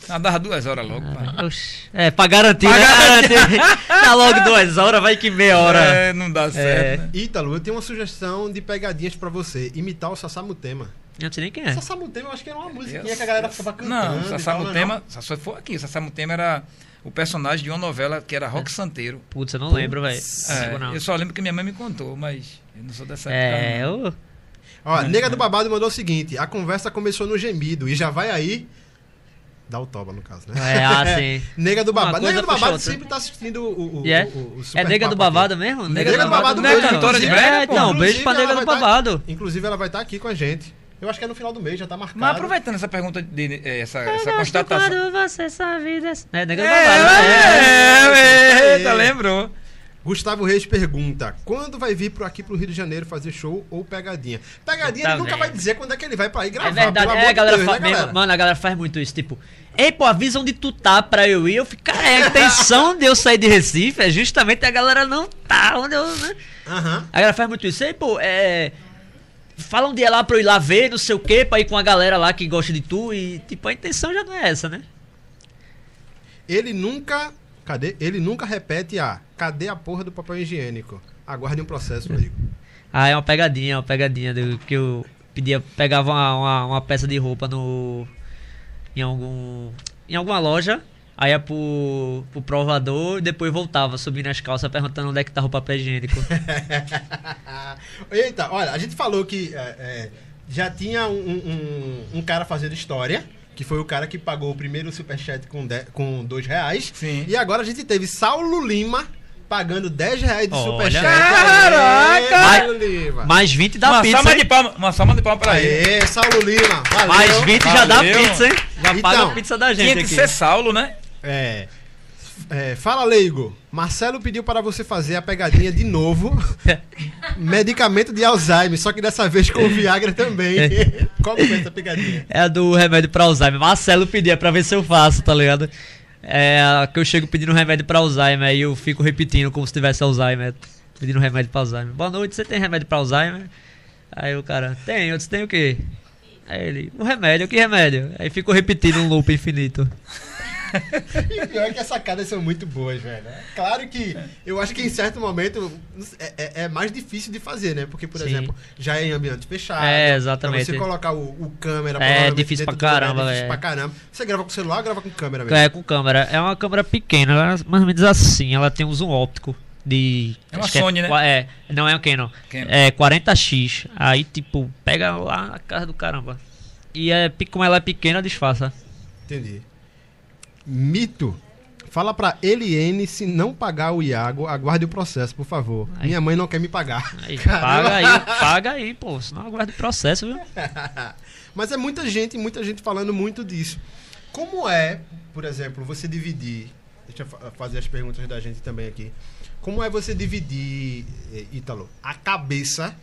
Não, dava duas horas logo, pai. Oxi. É, pra garantir, Pra né? garantir. Dá logo duas horas, vai que meia hora. É, não dá certo, né? Ítalo, eu tenho uma sugestão de pegadinhas pra você. Imitar o Sassamutema. Eu não sei nem quem é. Sassamutema eu acho que era uma musiquinha Eu- que a galera ficava cantando. Não, tal, não é Sassamutema, só foi aqui. Sassamutema era o personagem de uma novela que era Rock Santeiro. Putz, eu não lembro, velho. É, eu só lembro que minha mãe me contou, mas eu não sou dessa É, época. eu... Ó, Nega do Babado mandou o seguinte: a conversa começou no gemido e já vai aí. Dá o toba, no caso, né? É, ah, [LAUGHS] sim. Nega do Babado. Nega do Babado outra. sempre tá assistindo o. o, E é? o- o É nega do Papo aqui. babado mesmo? Nega do Babado não é mesmo, cantora de brega, É, não, beijo pra nega do tá- babado. inclusive, ela vai estar aqui com a gente. Eu acho que é no final do mês, já tá marcado. Mas aproveitando essa pergunta, de, eh, essa, essa constatação. Quando você sabe desse... É, nega do É, babado. né? é, É. eita, lembrou. Gustavo Reis pergunta: quando vai vir pro aqui pro Rio de Janeiro fazer show ou pegadinha? Pegadinha Tá ele nunca vai dizer quando é que ele vai pra ir gravar. É verdade, é, a de galera Deus, né, galera? Mano, a galera faz muito isso, tipo. Ei, pô, avisa onde tu tá pra eu ir. Eu fico, cara, é a intenção de eu sair de Recife é justamente a galera não tá onde eu. Né? Aham. A galera faz muito isso. Ei, pô, é. Fala onde é lá pra eu ir lá ver, não sei o que, pra ir com a galera lá que gosta de tu. E, tipo, a intenção já não é essa, né? Ele nunca. Cadê? Ele nunca repete a. Cadê a porra do papel higiênico? Aguarde um processo, amigo. Ah, é uma pegadinha, uma pegadinha do, que eu pedia, pegava uma, uma, uma peça de roupa no em algum em alguma loja. Aí ia pro, pro provador e depois voltava, subindo as calças, perguntando onde é que tava o papel higiênico. [LAUGHS] Eita, olha, a gente falou que é, é, já tinha um, um- um cara fazendo história, que foi o cara que pagou o primeiro superchat com, de, com dois reais. Sim. E agora a gente teve Saulo Lima pagando 10 reais de Olha. superchat. Caraca! Aê, Saulo Lima! Mais 20 da uma pizza. hein? de palma, uma salva de palma pra ele. Aê, Saulo Lima! Valeu! Mais 20 já dá Valeu. pizza, hein? Já Então, paga a pizza da gente Tinha que aqui. ser Saulo, né? É. É, fala, Leigo. Marcelo pediu para você fazer a pegadinha de novo. [LAUGHS] Medicamento de Alzheimer, só que dessa vez com o Viagra também. [LAUGHS] Qual que foi essa pegadinha? É a do remédio pra Alzheimer. Marcelo pedia pra ver se eu faço, tá ligado? É que eu chego pedindo remédio pra Alzheimer aí eu fico repetindo como se tivesse Alzheimer. Pedindo remédio pra Alzheimer. Boa noite, você tem remédio pra Alzheimer? Aí o cara, tem, eu disse, tem o quê? Aí ele, o remédio, que remédio? Aí ficou repetindo um loop infinito. E o pior é que as sacadas são muito boas, velho. Claro que eu acho que em certo momento é, é- é mais difícil de fazer, né? Porque, por Sim. exemplo, já é em ambiente fechado. É, exatamente. Pra você colocar o, o câmera É, difícil pra caramba, É difícil é. pra caramba. Você grava com celular ou grava com câmera mesmo? É, com câmera. É uma câmera pequena, é mais ou menos assim. Ela tem um zoom óptico de. É uma que Sony, né? qua- É, não é um Canon. Canon. É 40x. Aí, tipo, pega lá na casa do caramba. E é, como ela é pequena, disfarça. Entendi. Mito. Fala pra Eliene se não pagar o Iago, aguarde o processo, por favor. Aí. Minha mãe não quer me pagar. Aí, [LAUGHS] paga aí, paga aí, pô. Senão aguarda o processo, viu? [LAUGHS] Mas é muita gente, muita gente falando muito disso. Como é, por exemplo, você dividir. Deixa eu fa- fazer as perguntas da gente também aqui. Como é você dividir, eh, Ítalo, a cabeça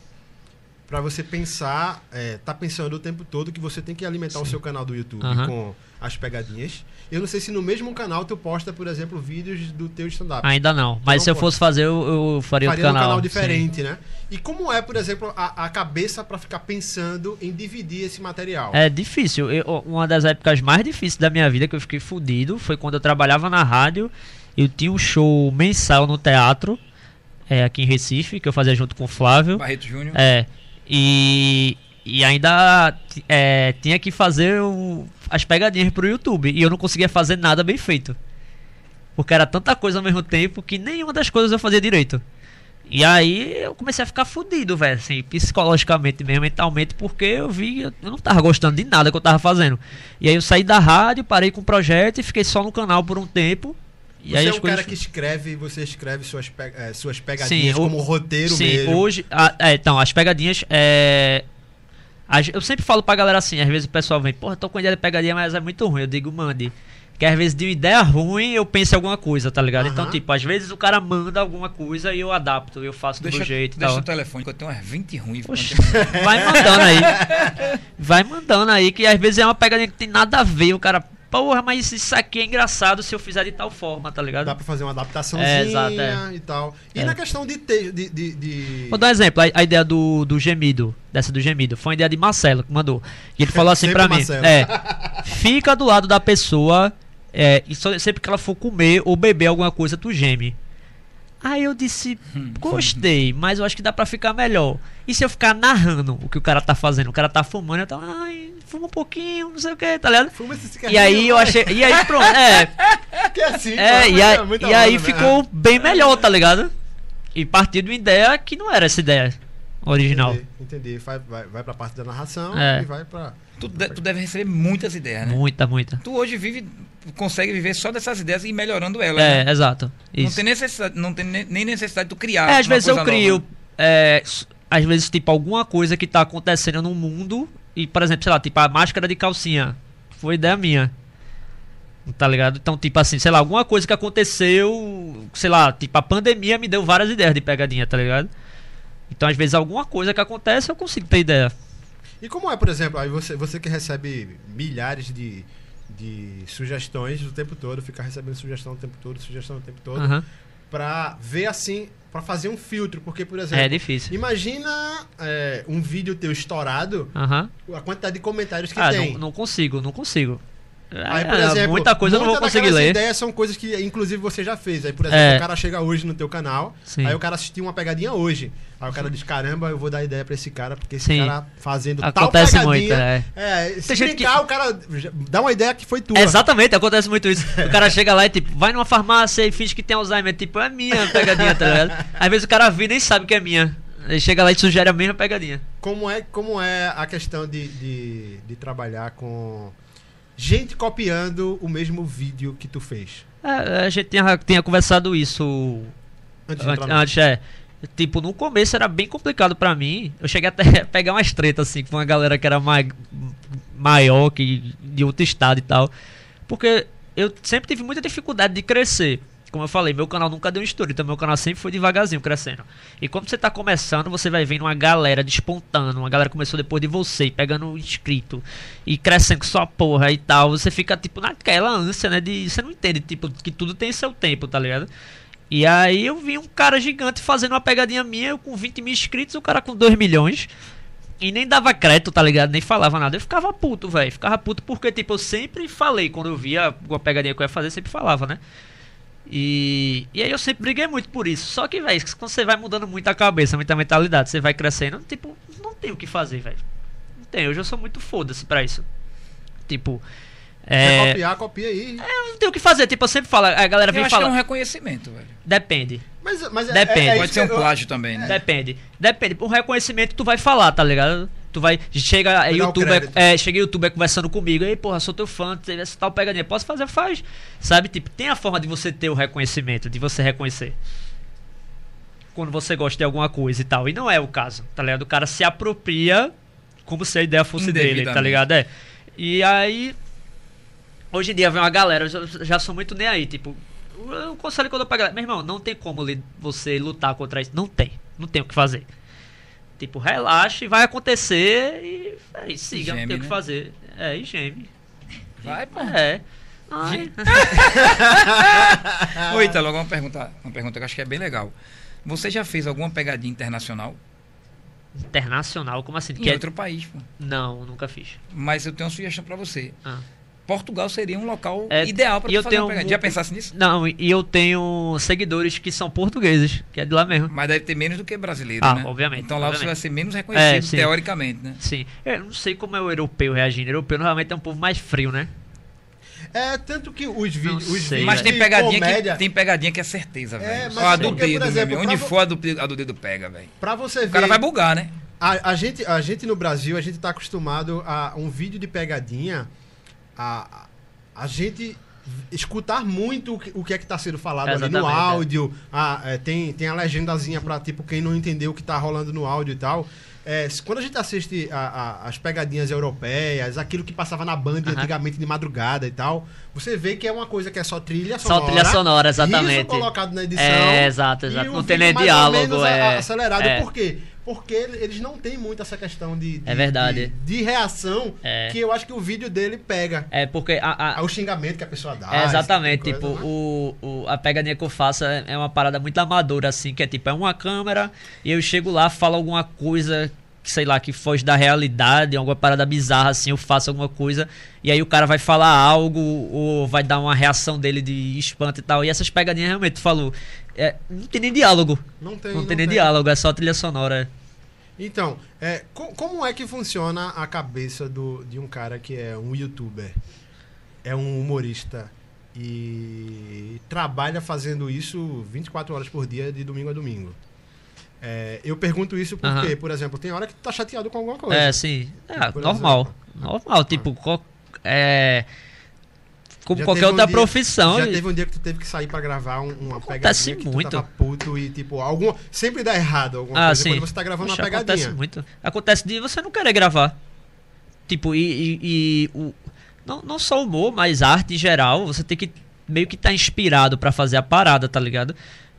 pra você pensar, é, tá pensando o tempo todo que você tem que alimentar o seu canal do YouTube Aham. com as pegadinhas. Eu não sei se no mesmo canal tu posta, por exemplo, vídeos do teu stand-up. Ainda não. Mas Não se eu fosse fazer, eu, eu faria, Faria outro canal. canal sim. diferente, né? E como é, por exemplo, a, a cabeça pra ficar pensando em dividir esse material? É difícil. Eu- uma das épocas mais difíceis da minha vida que eu fiquei fudido foi quando eu trabalhava na rádio. Eu tinha um show mensal no teatro, é, aqui em Recife, que eu fazia junto com o Flávio. Barreto Júnior. É. E, e ainda é, tinha que fazer o- as pegadinhas pro YouTube. E eu não conseguia fazer nada bem feito. Porque era tanta coisa ao mesmo tempo que nenhuma das coisas eu fazia direito. E aí eu comecei a ficar fudido, velho, assim, psicologicamente mesmo, mentalmente, porque eu vi, eu não tava gostando de nada que eu tava fazendo. E aí eu saí da rádio, parei com o projeto e fiquei só no canal por um tempo. E Você aí é um coisas- cara que escreve, você escreve suas, pe- eh, suas pegadinhas Sim, o- como roteiro Sim, mesmo. hoje. a- é, então, as pegadinhas. É, eu sempre falo pra galera assim, às vezes o pessoal vem, porra, tô com ideia de pegadinha, mas é muito ruim. Eu digo, mande. Que às vezes de uma ideia ruim eu penso em alguma coisa, tá ligado? Então, Aham. tipo, às vezes o cara manda alguma coisa e eu adapto, eu faço do Deixa, meu jeito deixa tal. o telefone, que eu tenho umas 20 ruins. Vai mandando aí. Vai mandando aí, que às vezes é uma pegadinha que tem nada a ver. O cara, porra, mas isso aqui é engraçado se eu fizer de tal forma, tá ligado? Dá pra fazer uma adaptaçãozinha É, exato, é. e tal. E É. na questão de ter. De, de, de- Vou dar um exemplo, a, a ideia do, do gemido, dessa do gemido, foi uma ideia de Marcelo que mandou. E ele falou [LAUGHS] assim pra mim: é, [LAUGHS] fica do lado da pessoa é, e só- sempre que ela for comer ou beber alguma coisa, tu geme. Aí eu disse, gostei, mas eu acho que dá pra ficar melhor. E se eu ficar narrando o que o cara tá fazendo? O cara tá fumando, eu tô, ai, fuma um pouquinho, não sei o que, tá ligado? Fuma esse E aí eu achei. E aí pronto, é. [LAUGHS] Que é assim, É, e aí, muita e aí onda, né? ficou bem melhor, tá ligado? E partiu de uma ideia que não era essa ideia original. Entendi, entendi. Vai, vai, vai pra parte da narração É. e vai pra. Tu, de- tu deve receber muitas ideias, né? Muita, muita. Tu hoje vive, consegue viver só dessas ideias e ir melhorando elas. É, né? exato. Não Isso. tem necessidade, não tem ne- nem necessidade de tu criar. É, às vezes eu crio. é, às vezes, tipo, alguma coisa que tá acontecendo no mundo. E, por exemplo, sei lá, tipo, a máscara de calcinha. Foi ideia minha. Tá ligado? Então, tipo assim, sei lá, alguma coisa que aconteceu. Sei lá, tipo, a pandemia me deu várias ideias de pegadinha, tá ligado? Então, às vezes, alguma coisa que acontece eu consigo ter ideia. E como é, por exemplo, aí você, você que recebe milhares de, de sugestões o tempo todo, fica recebendo sugestão o tempo todo, sugestão o tempo todo, Aham. pra ver assim, pra fazer um filtro. Porque, por exemplo, É difícil. imagina é, um vídeo teu estourado, Aham. a quantidade de comentários que Ah, tem. não, não consigo, não consigo. Aí, por É, exemplo, muita coisa eu não vou conseguir ler. ideias são coisas que, inclusive, você já fez. Aí, por exemplo, É. o cara chega hoje no teu canal, Sim. aí o cara assistiu uma pegadinha hoje. Aí o cara diz, caramba, eu vou dar ideia pra esse cara, porque esse Sim. cara fazendo Acontece tal pegadinha... muito, é. É, se Tem brincar, o cara dá uma ideia que foi tua. Exatamente, acontece muito isso. [LAUGHS] O cara chega lá e tipo, vai numa farmácia e finge que tem Alzheimer. Tipo, é minha pegadinha, tá ligado? Às vezes o cara vê e nem sabe que é minha. Ele chega lá e sugere a mesma pegadinha. Como é, como é a questão de, de, de trabalhar com gente copiando o mesmo vídeo que tu fez? É, a gente tinha, tinha conversado isso Antes antes, antes, é. Tipo, no começo era bem complicado pra mim. Eu cheguei até [LAUGHS] a pegar umas tretas, assim, com uma galera que era mai, maior, que, de outro estado e tal. Porque eu sempre tive muita dificuldade de crescer. Como eu falei, meu canal nunca deu um estouro, então meu canal sempre foi devagarzinho crescendo. E quando você tá começando, você vai vendo uma galera despontando, uma galera começou depois de você, pegando inscrito e crescendo com sua porra e tal. Você fica, tipo, naquela ânsia, né? De. Você não entende, tipo, que tudo tem seu tempo, tá ligado? E aí eu vi um cara gigante fazendo uma pegadinha minha, eu com 20 mil inscritos, o cara com 2 milhões. E nem dava crédito, tá ligado? Nem falava nada. Eu ficava puto, velho. Ficava puto porque, tipo, eu sempre falei, quando eu via alguma pegadinha que eu ia fazer, eu sempre falava, né? E, e aí eu sempre briguei muito por isso. Só que, velho, quando você vai mudando muito a cabeça, muita mentalidade, você vai crescendo, tipo, não tem o que fazer, velho. Não tem. Hoje eu sou muito foda-se pra isso. Tipo. Quer É, copiar, copia aí. eu não tenho o que fazer. Tipo, eu sempre falo, a galera Eu vem é falar. um reconhecimento, velho. Depende. Mas, mas é- Depende. é- é Pode ser um plágio também, né? Depende. Depende. O reconhecimento tu vai falar, tá ligado? Tu vai. Chega é, youtuber, crédito. é, chega youtuber conversando comigo, aí, porra, sou teu fã, teve essa tal pegadinha. Posso fazer? Faz. Sabe? Tipo, tem a forma de você ter o reconhecimento, de você reconhecer. Quando você gosta de alguma coisa e tal. E não é o caso, tá ligado? O cara se apropria como se a ideia fosse dele, tá ligado? É. E aí. Hoje em dia vem uma galera, eu já, já sou muito nem aí, tipo. O conselho que eu dou pra galera, meu irmão, não tem como você lutar contra isso. Não tem. Não tem o que fazer. Tipo, relaxe, vai acontecer e, é, e siga, não tem o que né? fazer. É, e geme. Vai, pô. É. Ai. [LAUGHS] Ô, Ítalo, agora uma pergunta, uma pergunta que eu acho que é bem legal. Você já fez alguma pegadinha internacional Internacional, como assim? em Que é- outro país, pô? Não, nunca fiz. Mas eu tenho uma sugestão pra você. Ah. Portugal seria um local É, ideal tu fazer uma tenho pegadinha. Já pensasse nisso? Não, e eu tenho seguidores que são portugueses, que é de lá mesmo. Mas deve ter menos do que brasileiro, Ah, né? obviamente, Então lá você obviamente. vai ser menos reconhecido, É, sim. teoricamente, né? Sim. Eu não sei como é o europeu reagindo. O europeu normalmente é um povo mais frio, né? É, tanto que os vídeos. Os sei, vídeos Mas tem de pegadinha, comédia, que, tem pegadinha que é certeza, velho. É, mas a do porque, por dedo, exemplo. Onde for a do, a do dedo pega, velho. Pra você ver. O cara vai bugar, né? A, a gente, a gente no Brasil, a gente tá acostumado a um vídeo de pegadinha, a, a gente escutar muito o que, o que é que tá sendo falado ali no é. áudio. A, é, tem, tem a legendazinha pra, tipo, quem não entendeu o que tá rolando no áudio e tal. É, quando a gente assiste a- a- as pegadinhas europeias, aquilo que passava na Band Aham. antigamente de madrugada e tal, você vê que é uma coisa que é só trilha Só sonora. trilha sonora, exatamente. riso colocado na edição. É, exato, exato. Não tem nem diálogo, é. acelerado. É. Por quê? Porque eles não têm muito essa questão de, de- É verdade. de, de reação É. que eu acho que o vídeo dele pega. É porque a, a- Ah, O xingamento que a pessoa dá. É, exatamente, tipo, de coisa, né? o, o- a pegadinha que eu faço é, é uma parada muito amadora, assim, que é tipo, é uma câmera e eu chego lá, falo alguma coisa, sei lá, que foge da realidade, alguma parada bizarra, assim, eu faço alguma coisa, e aí o cara vai falar algo, ou vai dar uma reação dele de espanto e tal, e essas pegadinhas realmente, tu falou, é, não tem nem diálogo, Não tem, não, tem nem diálogo, é só trilha sonora. Então, é, co- como é que funciona a cabeça do, de um cara que é um youtuber? É um humorista e trabalha fazendo isso 24 horas por dia, de domingo a domingo. É, eu pergunto isso porque, Aham. por exemplo, tem hora que tu tá chateado com alguma coisa. É, sim, é, normal, exemplo. normal, tipo, é... Como Já qualquer teve um outra dia- profissão. Já e- teve um dia que tu teve que sair pra gravar um, uma Acontece pegadinha que muito. tu tava puto e, tipo, algum, sempre dá errado alguma Ah, coisa sim. quando você tá gravando Poxa, uma pegadinha. Acontece muito. Acontece de você não querer gravar. Tipo, e, e- e o, não, não só humor, mas arte em geral, você tem que meio que tá inspirado pra fazer a parada, tá ligado?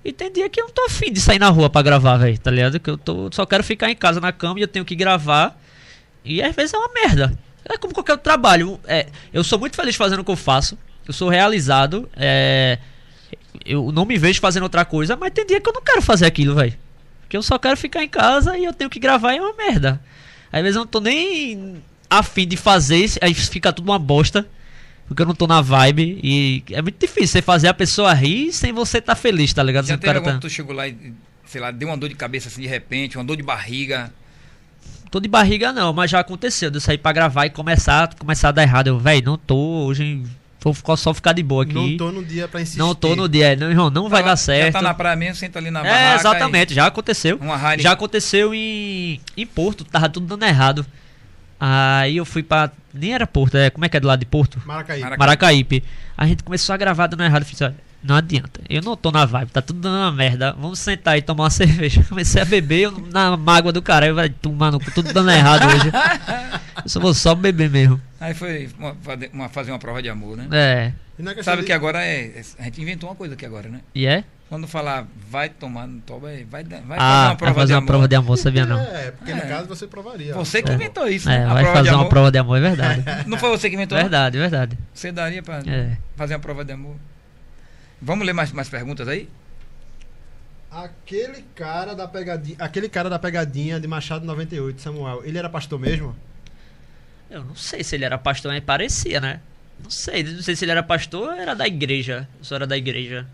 E tem dia que eu não tô afim de sair na rua pra gravar, velho, tá ligado? Que eu tô, só quero ficar em casa na cama e eu tenho que gravar. E às vezes é uma merda. É como qualquer outro trabalho. É, eu sou muito feliz fazendo o que eu faço. Eu sou realizado. É, eu não me vejo fazendo outra coisa, mas tem dia que eu não quero fazer aquilo, velho. Porque eu só quero ficar em casa e eu tenho que gravar e é uma merda. Às vezes eu não tô nem afim de fazer, aí fica tudo uma bosta. porque eu não tô na vibe. E é muito difícil você fazer a pessoa rir sem você estar feliz, tá ligado? Já teve cara tá... tu chegou lá e, sei lá, deu uma dor de cabeça assim de repente, uma dor de barriga. Tô de barriga não, mas já aconteceu. De eu sair pra gravar e começar, começar a dar errado. Eu, velho, não tô hoje. Vou ficar- só ficar de boa aqui. Não tô no dia pra insistir. Não tô no dia. Não, irmão, não vai Tá lá- dar certo. Já tá na praia mesmo, senta ali na É, barraca. exatamente, já aconteceu. Já aconteceu em, em Porto, tava tudo dando errado. Aí eu fui pra. Nem era Porto, é, como é que é do lado de Porto? Maracaí. Maracaí. Maracaípe. A gente começou a gravar dando errado. Eu fiz, olha, não adianta. Eu não tô na vibe, tá tudo dando uma merda. Vamos sentar e tomar uma [LAUGHS] cerveja. Comecei a beber eu, na mágoa do cara. Vai tomar no cu, tudo dando errado hoje. Eu só vou só beber mesmo. Aí foi uma, fazer uma- fazer uma prova de amor, né? É. E é Sabe de- que agora é, é- A gente inventou uma coisa aqui agora, né? E é? Quando falar vai tomar no toba, é, vai, dar- vai fazer Ah, uma vai prova fazer de uma amor. prova de amor, sabia não? É, porque no É. caso você provaria. Você que É. inventou isso, É, né? A vai prova de fazer uma amor. prova de amor, é verdade. [LAUGHS] Não foi você que inventou? Verdade, verdade. Você daria pra É. fazer uma prova de amor? Vamos ler mais, mais perguntas aí? Aquele cara da pegadinha, aquele cara da pegadinha de Machado 98, Samuel, ele era pastor mesmo? Eu não sei se ele era pastor, mas parecia, né? Não sei, não sei se ele era pastor ou era da igreja. Só era da igreja.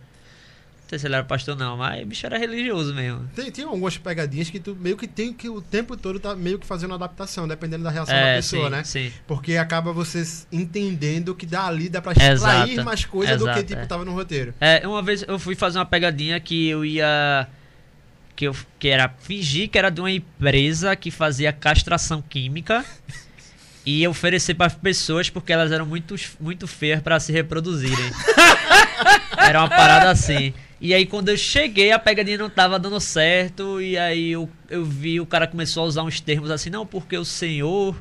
Sei se ele era pastor não, mas o bicho era religioso mesmo. Tem, tem algumas pegadinhas que tu meio que tem que o tempo todo tá meio que fazendo adaptação, dependendo da reação da É, pessoa, sim, né? sim. Porque acaba você entendendo que dali dá pra extrair Exato, mais coisa do que exato, tipo é. tava no roteiro. É, uma vez eu fui fazer uma pegadinha que eu ia. Que, eu, que era fingir que era de uma empresa que fazia castração química [LAUGHS] e oferecer para as pessoas porque elas eram muito, muito feias para se reproduzirem. [LAUGHS] era uma parada assim. E aí quando eu cheguei a pegadinha não tava dando certo e aí eu, eu vi o cara começou a usar uns termos assim, não, porque o senhor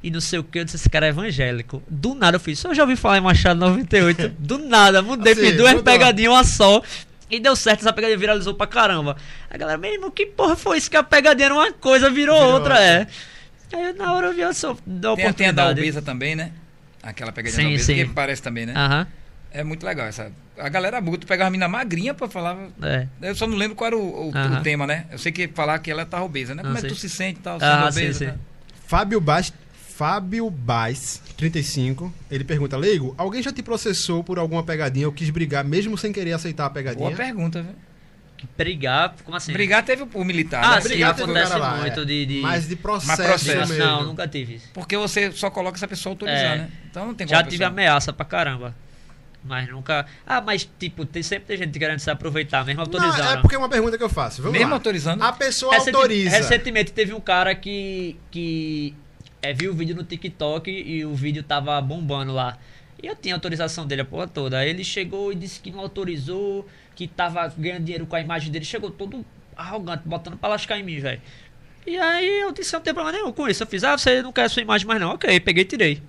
e não sei o que, eu disse, esse cara é evangélico. Do nada eu fiz, eu já ouvi falar em Machado 98. Do nada, mudei, Assim, fiz duas pegadinhas, uma só. E deu certo, essa pegadinha viralizou pra caramba. A galera, meu irmão, que porra foi isso? Que a pegadinha era uma coisa, virou, Virou outra, outra. é. Aí eu, na hora eu vi a sua da Tem, tem a da obesa também, né? Aquela pegadinha Sim, da obesa, sim. que parece também, né? Aham, É muito legal essa. A galera buta, pegava uma mina magrinha pra falar. é. Eu só não lembro qual era o, o- o tema, né? Eu sei que falar que ela tá obesa, né? Ah, Como é que sim. tu se sente e tal, sendo Ah, sim, obesa, sim. né? Fábio Bass, Fábio Bass, 35, ele pergunta: Leigo, alguém já te processou por alguma pegadinha ou quis brigar mesmo sem querer aceitar a pegadinha? Boa pergunta, viu? Brigar, como assim? Brigar teve o militar, Ah, né? sim, brigar teve o acontece cara lá, muito é. de, de... Mas de processo, Mas processo, mesmo. Não, nunca tive isso. Porque você só coloca essa pessoa autorizar, É. né? Então não tem como Já a tive pessoa- ameaça pra caramba. Mas nunca. Ah, mas tipo, tem, sempre tem gente querendo se aproveitar, mesmo autorizando. Não, é porque é uma pergunta que eu faço. Vamos Mesmo lá. autorizando? A pessoa Recenti- autoriza. Recentemente teve um cara que, que é, viu o vídeo no TikTok e o vídeo tava bombando lá. E eu tinha autorização dele a porra toda. Aí ele chegou e disse que não autorizou, que tava ganhando dinheiro com a imagem dele. Chegou todo arrogante, botando pra lascar em mim, velho. E aí eu disse, não tem problema nenhum com isso. Eu fiz, ah, você não quer a sua imagem mais não. Ok, peguei e tirei.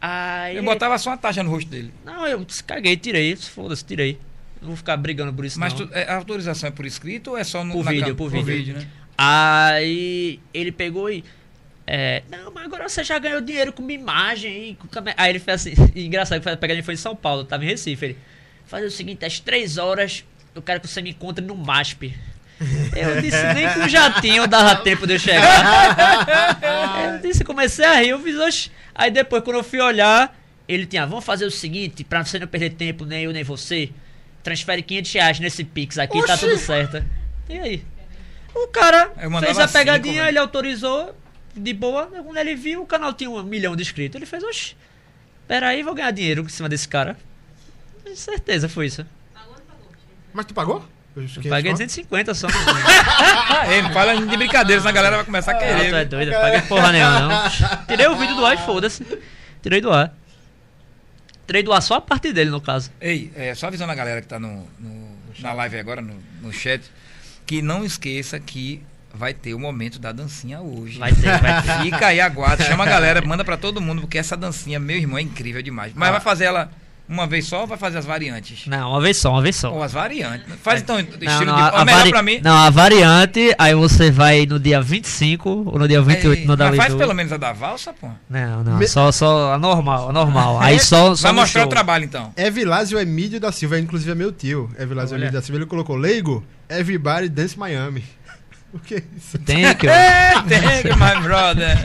Aí... Eu botava só uma taxa no rosto dele. Não, eu caguei, tirei. Foda-se, tirei. Não vou ficar brigando por isso Mas tu- é, a autorização é por escrito ou é só no Por vídeo, cam- por vídeo. né? Aí ele pegou e. é, não, mas agora você já ganhou dinheiro com uma imagem. Com câmera." Aí ele fez assim. [LAUGHS] Engraçado que a pegadinha foi em São Paulo, tava em Recife. Ele faz o seguinte: às três horas eu quero que você me encontre no MASP. Eu disse, nem com jatinho dava tempo de eu chegar. [LAUGHS] Eu disse, comecei a rir, eu fiz, oxi. Aí depois, quando eu fui olhar, ele tinha, vamos fazer o seguinte, pra você não perder tempo, nem eu nem você, transfere 500 reais nesse Pix aqui, tá tudo certo. E aí? O cara fez a cinco, pegadinha, velho. ele autorizou, de boa. Quando ele viu, o canal tinha um milhão de inscritos. Ele fez, oxi, peraí, vou ganhar dinheiro em cima desse cara. Com certeza foi isso. Mas tu pagou? Eu paguei quanto? 250 só. Ele [LAUGHS] fala de brincadeira, senão a galera vai começar a Ah, tu é querer. doido, eu paguei porra nenhuma, não. [LAUGHS] Tirei o vídeo do ar e foda-se. Tirei do ar. Tirei do ar só a parte dele, no caso. Ei, é, só avisando a galera que tá no, no- na live agora, no, no chat, que não esqueça que vai ter o momento da dancinha hoje. Vai ter, vai ter. Fica aí, aguarda, chama a galera, manda pra todo mundo, porque essa dancinha, meu irmão, é incrível demais. Mas Ah. vai fazer ela uma vez só ou vai fazer as variantes? Não, uma vez só, uma vez só. Ou as variantes. Faz então estilo Não, não, de. a, a melhor vari- pra mim. não, a variante, aí você vai no dia 25 ou no dia 28 Ei, no da mas faz pelo menos a da valsa, pô. Não, não, Me- só, só a normal, a normal. Aí só, só Vai mostrar show. o trabalho então. Evilásio Emílio da Silva, inclusive é meu tio. Evilásio Olha. Emílio da Silva, ele colocou Leigo, Everybody Dance Miami. [LAUGHS] O que é isso? Tem que Hey, thank you, my brother.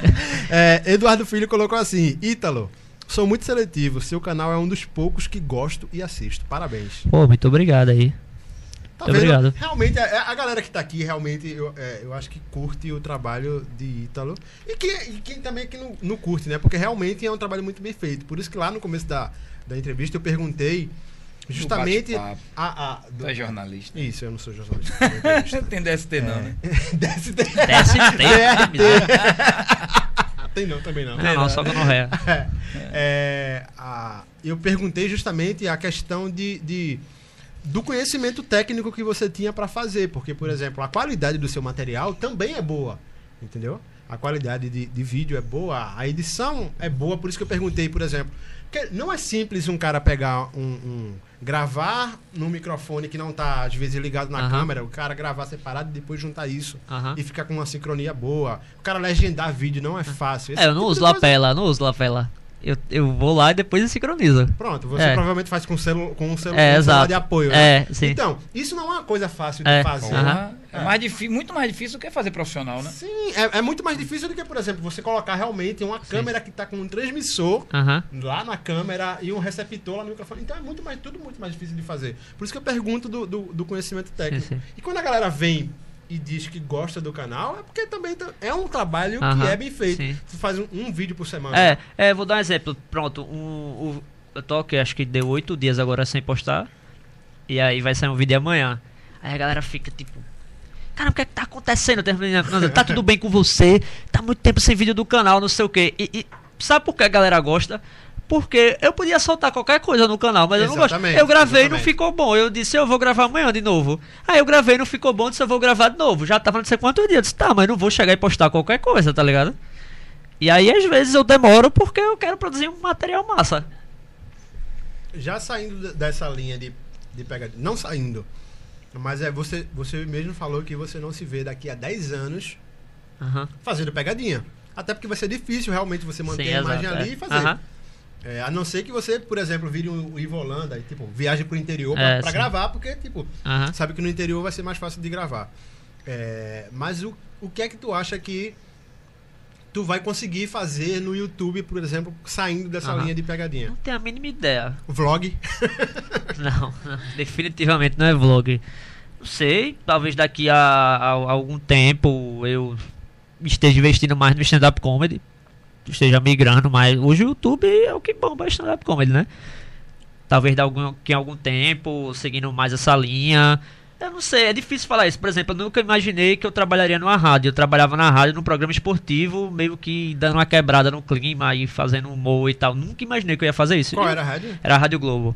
É, Eduardo Filho colocou assim: Ítalo, Sou muito seletivo. Seu canal é um dos poucos que gosto e assisto. Parabéns. Pô, muito obrigado aí. Tá Muito vendo? obrigado. Realmente, a, a galera que tá aqui, realmente, eu, é, eu acho que curte o trabalho de Ítalo. E, que, e quem também que não, não curte, né? Porque realmente é um trabalho muito bem feito. Por isso que lá no começo da, da entrevista eu perguntei justamente a. a do- Tu é jornalista. Isso, eu não sou jornalista. [LAUGHS] tem DST não, né? [LAUGHS] DST. Desce [LAUGHS] Tem não, também não. Não, não, só gonorreia. É, [LAUGHS] é, a- eu perguntei justamente a questão de, de- do conhecimento técnico que você tinha para fazer, porque, por exemplo, a qualidade do seu material também é boa, entendeu? A qualidade de, de vídeo é boa, a edição é boa, por isso que eu perguntei, por exemplo, porque não é simples um cara pegar um, um- gravar num microfone que não tá às vezes ligado na Aham. câmera, o cara gravar separado e depois juntar isso Aham. e ficar com uma sincronia boa. O cara legendar vídeo não é fácil. Esse É, eu não tipo uso de coisa- lapela, não uso lapela. Eu, eu vou lá e depois eu sincronizo. Pronto, você É. provavelmente faz com, celu com um, celu É, um celular exato. de apoio, né? É, sim. Então, isso não é uma coisa fácil de É. fazer. É mais muito mais difícil do que fazer profissional, né? Sim, é, é muito mais difícil do que, por exemplo, você colocar realmente uma câmera que está com um transmissor lá na câmera e um receptor lá no microfone. Então é muito mais, tudo muito mais difícil de fazer. Por isso que eu pergunto do, do, do conhecimento técnico. Sim, sim. E quando a galera vem e diz que gosta do canal, é porque também tá- é um trabalho que é bem feito. sim. Você faz um, um vídeo por semana. É, é, vou dar um exemplo. Pronto, um, o- eu tô aqui, acho que deu oito dias agora sem postar. E aí vai sair um vídeo amanhã. Aí a galera fica tipo. Cara, o que é que tá acontecendo? Tá tudo bem com você? Tá muito tempo sem vídeo do canal, não sei o quê. E, e sabe por que a galera gosta? Porque eu podia soltar qualquer coisa no canal, mas eu não gosto. Exatamente, Eu gravei e não exatamente. ficou bom. Eu disse, eu vou gravar amanhã de novo. Aí eu gravei e não ficou bom, disse, eu vou gravar de novo. Já tava não sei quantos dias. Eu disse, tá, mas não vou chegar e postar qualquer coisa, tá ligado? E aí, às vezes, eu demoro porque eu quero produzir um material massa. já saindo de- dessa linha de, de pegadinha, não saindo, mas é você, você mesmo falou que você não se vê daqui a 10 anos Aham. fazendo pegadinha. Até porque vai ser difícil realmente você manter Sim, a imagem exato, ali é. e fazer. Aham. É, a não ser que você, por exemplo, vire um Ivo Holanda e, tipo, viaje pro interior pra, É, pra sim. gravar, porque, tipo, sabe que no interior vai ser mais fácil de gravar. É, mas o, o que é que tu acha que tu vai conseguir fazer no YouTube, por exemplo, saindo dessa linha de pegadinha? Não tenho a mínima ideia. Vlog? [LAUGHS] Não, não, definitivamente não é vlog. Não sei, talvez daqui a, a- a algum tempo eu esteja investindo mais no stand-up comedy. Esteja migrando mais. Hoje o YouTube é o que bomba stand-up comedy, né? Talvez daqui a algum tempo, seguindo mais essa linha. Eu não sei, é difícil falar isso. Por exemplo, eu nunca imaginei que eu trabalharia numa rádio. Eu trabalhava na rádio num programa esportivo, meio que dando uma quebrada no clima e fazendo humor e tal. Nunca imaginei que eu ia fazer isso. Qual era a rádio? era a Rádio Globo.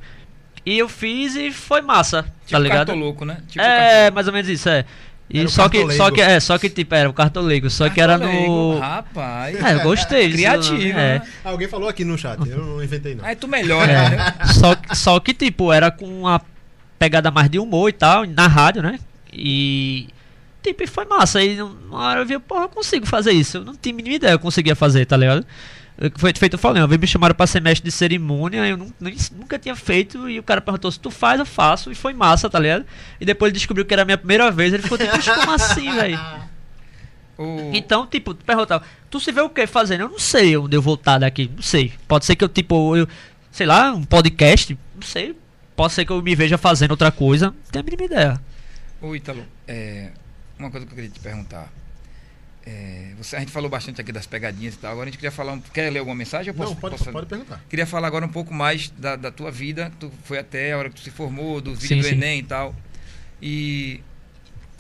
E eu fiz e foi massa, Tipo tá ligado? cartoloco, né? Tipo é, mais ou menos isso, é. E Era só que, só que, é, só que tipo, era o cartolego, só que era no. Rapaz. É, eu gostei disso. Criativo, é. né? Alguém falou aqui no chat, eu não inventei não. Aí tu melhora, né? É. Só, que- só que, tipo, era com uma pegada mais de humor e tal, na rádio, né? E. Tipo, e foi massa. Aí uma hora eu vi, porra, eu consigo fazer isso. Eu não tinha a mínima ideia que eu conseguia fazer, tá ligado? Foi feito, eu falei, uma vez me chamaram pra ser mestre de cerimônia, eu nem- nunca tinha feito, e o cara perguntou se tu faz, eu faço, e foi massa, tá ligado? E depois ele descobriu que era a minha primeira vez, ele ficou tipo, "Mas como assim, [LAUGHS] velho? O- Então, tipo, tu perguntava, tu se vê o que fazendo? Eu não sei onde eu vou estar daqui, não sei. Pode ser que eu, tipo, eu, sei lá, um podcast, não sei. Pode ser que eu me veja fazendo outra coisa, não tenho a mínima ideia. Ô, Ítalo, é, uma coisa que eu queria te perguntar. É, você, a gente falou bastante aqui das pegadinhas e tal. Agora a gente queria falar. Um, quer ler alguma mensagem? Eu posso, Não, pode, posso- pode perguntar. Queria falar agora um pouco mais da, da tua vida. Tu foi até a hora que tu se formou, do vídeo Sim, do sim. Enem e tal. E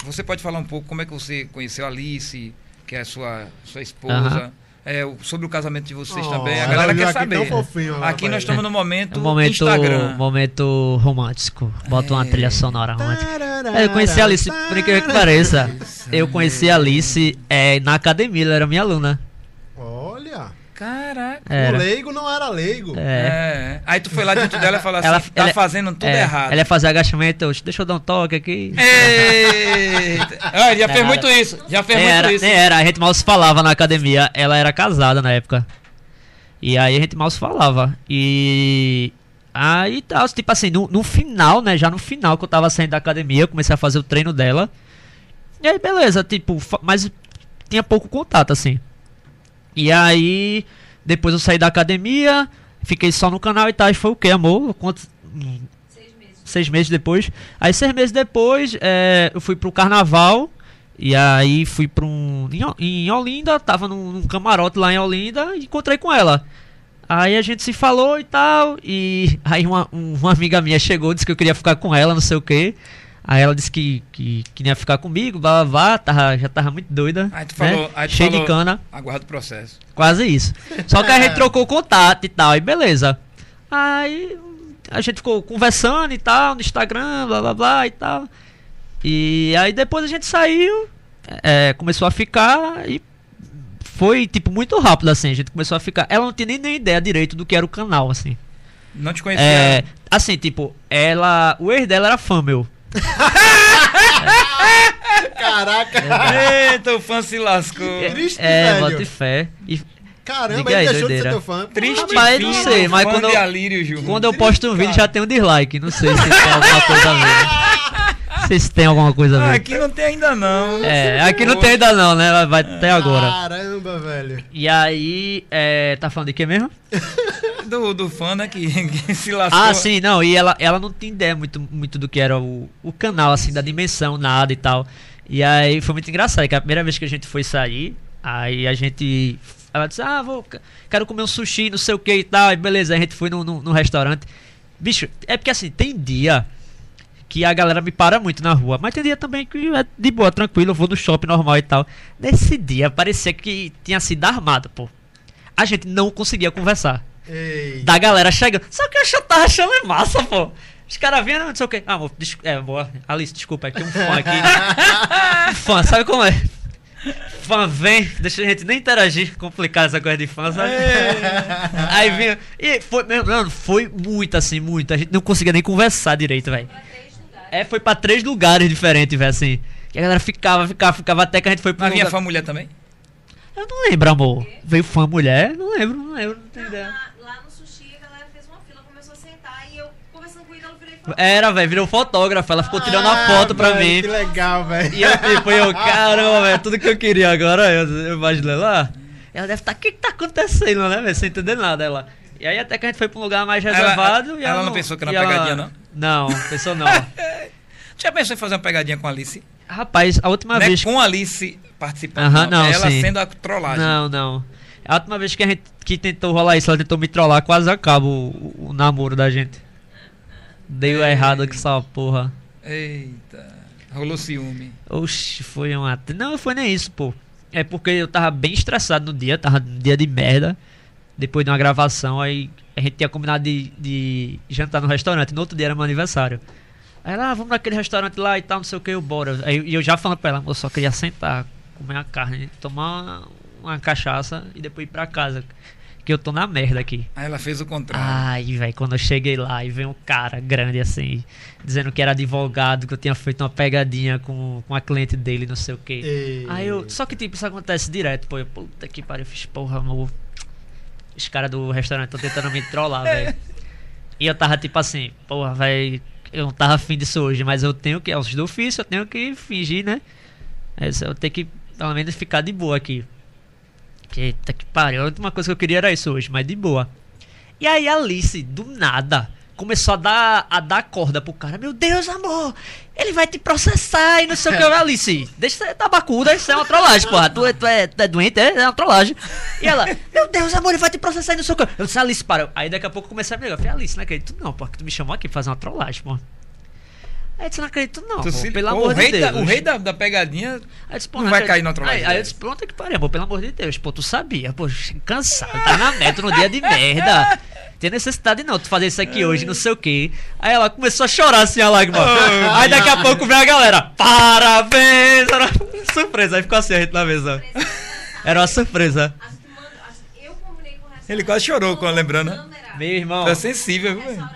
você pode falar um pouco como é que você conheceu a Alice, que é a sua, sua esposa. É, sobre o casamento de vocês Oh, também. A galera quer aqui saber. tão fofinho Aqui nós estamos no momento, É um momento, Instagram. momento romântico. Bota uma É. trilha sonora romântica. Eu conheci a Alice, por incrível que pareça. Eu conheci a Alice é, na academia, ela era minha aluna. Caraca. o Era. leigo não era leigo. É. É. Aí tu foi lá dentro dela e falou assim: Ela- tá ela- fazendo tudo É, errado. Ela ia fazer agachamento, deixa eu dar um toque aqui. Eita! Ah, já fez muito isso. Já fez muito era, isso. nem era, a gente mal se falava na academia. Ela era casada na época. E aí a gente mal se falava. E. Aí tal, tipo assim, no, no final, né? Já no final que eu tava saindo da academia, eu comecei a fazer o treino dela. E aí, beleza, tipo, mas tinha pouco contato, assim. E aí, depois eu saí da academia, fiquei só no canal e tal. E foi o que, amor? Quanto, hum, Seis meses. seis meses depois. Aí seis meses depois, é, eu fui pro carnaval. E aí fui pra um. Em, Olinda, tava num, num camarote lá em Olinda e encontrei com ela. Aí a gente se falou e tal. E aí uma, um- uma amiga minha chegou, disse que eu queria ficar com ela, não sei o que. Aí ela disse que, que queria ficar comigo, blá blá blá, tava, já tava muito doida. Aí tu né? falou. Aí tu Cheia falou, de cana. Aguarda o processo. Quase isso. Só que a gente [LAUGHS] trocou contato e tal, e beleza. Aí a gente ficou conversando e tal, no Instagram, blá blá blá e tal. E aí depois a gente saiu, é, começou a ficar e foi tipo muito rápido assim, a gente começou a ficar. Ela não tinha nem, nem ideia direito do que era o canal, assim. Não te conhecia. É, assim, tipo, ela. O ex dela era fã meu. Caraca! Eita, o fã se lascou. Triste, é, velho. bota fé. E Caramba, aí, ele deixou de ser doideira. teu fã. Triste, Rapaz, não sei, do mas quando eu-. Quando eu posto um vídeo já tem um dislike. Não sei se tem alguma coisa a ver. Se tem alguma coisa a Ah, ver. aqui não tem ainda não. É, aqui não tem ainda não, né? Vai- Vai até agora. Caramba, velho. E aí, é, tá falando de quê mesmo? [LAUGHS] Do, do fã, né, que, [LAUGHS] que se lascou. Ah, sim, não, e ela, ela não tinha ideia muito, muito do que era o, o canal, assim, da dimensão, nada e tal. E aí foi muito engraçado, que a primeira vez que a gente foi sair, aí a gente. Ela disse, ah, vou, quero comer um sushi, não sei o que e tal. E beleza, a gente foi num, num, num restaurante. Bicho, é porque assim, tem dia que a galera me para muito na rua, mas tem dia também que é de boa, tranquilo, eu vou no shopping normal e tal. Nesse dia parecia que tinha sido armado, pô. A gente não conseguia conversar Ei. da galera chegando. Só que eu já tava achando é massa, pô. Os caras vinham, não sei o que. Ah, amor, des- é, boa. Alice, desculpa, aqui um fã aqui. um [LAUGHS] fã, sabe como é? Fã vem, deixa a gente nem interagir, complicar essa coisa de fã, sabe? Aí vinha. E foi, mano, foi muito assim, muito. A gente não conseguia nem conversar direito, velho. Pra três lugares. É, foi pra três lugares diferentes, velho, assim. Que a galera ficava, ficava, ficava até que a gente foi pro Mas vinha lugar... fã mulher também? Eu não lembro, amor. Veio fã mulher? Não lembro, não lembro, não tenho Não, ideia. lá, lá no sushi, a galera fez uma fila, começou a sentar e eu conversando com o Ítalo, virei e falei. Era, velho, virou fotógrafo. Ela ficou tirando Ah, a foto pra velho, mim. Que legal, velho. E eu, tipo, eu, caramba, velho, tudo que eu queria agora, eu, eu imaginei lá. Ela deve estar, o que que tá acontecendo, né, velho, sem entender nada, ela. E aí até que a gente foi pra um lugar mais Ela- reservado e ela não pensou que era uma pegadinha, não? Não, pensou não. [LAUGHS] Já pensou em fazer uma pegadinha com a Alice? Rapaz, a última Não é vez... com a Alice participando, Aham, não. não, É ela sim. sendo a trollagem. Não, não. A última vez que a gente que tentou rolar isso, ela tentou me trollar, quase acaba o, o namoro da gente. Deu errado com essa porra. Eita, rolou ciúme. Oxi, foi uma. Não, foi nem isso, pô. É porque eu tava bem estressado no dia, tava num dia de merda. Depois de uma gravação, aí a gente tinha combinado de, de jantar no restaurante. No outro dia era meu aniversário. Aí ela, ah, vamos naquele restaurante lá e tal, não sei o que, eu bora. Aí e eu já falando pra ela, eu só queria sentar, comer uma carne, tomar uma cachaça e depois ir pra casa. Que eu tô na merda aqui. Aí ela fez o contrário. Ai, velho, quando eu cheguei lá e veio um cara grande assim, dizendo que era advogado, que eu tinha feito uma pegadinha com, com a cliente dele, não sei o que. Ei. Aí eu. Só que tipo, isso acontece direto, pô. Eu, puta que pariu, eu fiz porra, amor. Os caras do restaurante estão tentando me trollar, velho. E eu tava tipo assim, porra, velho. Eu não tava afim disso hoje, mas eu tenho que. É os do ofício, eu tenho que fingir, né? É, Eu tenho que, pelo menos, ficar de boa aqui. Eita que pariu. A última coisa que eu queria era isso hoje, mas de boa. E aí a Alice, do nada, começou a dar, a dar corda pro cara. Meu Deus, amor, ele vai te processar e não sei o que. Alice, deixa você tabacuda, isso é uma trollagem, porra. Tu, é- tu, é, tu é doente, é, é uma trollagem. E ela, meu Deus, amor, ele vai te processar e não sei o que. Eu disse, Alice, para. Aí daqui a pouco comecei a me ligar. Eu falei, Alice, não acredito não, porra, que tu me chamou aqui pra fazer uma trollagem, porra. Aí eu disse, não acredito não, pô, se- pelo Pô, amor o rei de Da, Deus. o rei da, da pegadinha. Disse, pô, Não vai cair na trollagem Aí, aí eu disse, pronto que pariu, pô, pelo amor de Deus, pô, tu sabia, pô, cansado, tá na meta no dia de merda. Tem necessidade não, tu fazer isso aqui hoje, não sei o que. Aí ela começou a chorar assim, a lágrima. aí daqui a pouco veio a galera, parabéns! Era uma surpresa, aí ficou assim a gente na mesa. Era uma surpresa. Eu combinei com o. Ele quase chorou com a lembrando, Meu irmão, é sensível, viu,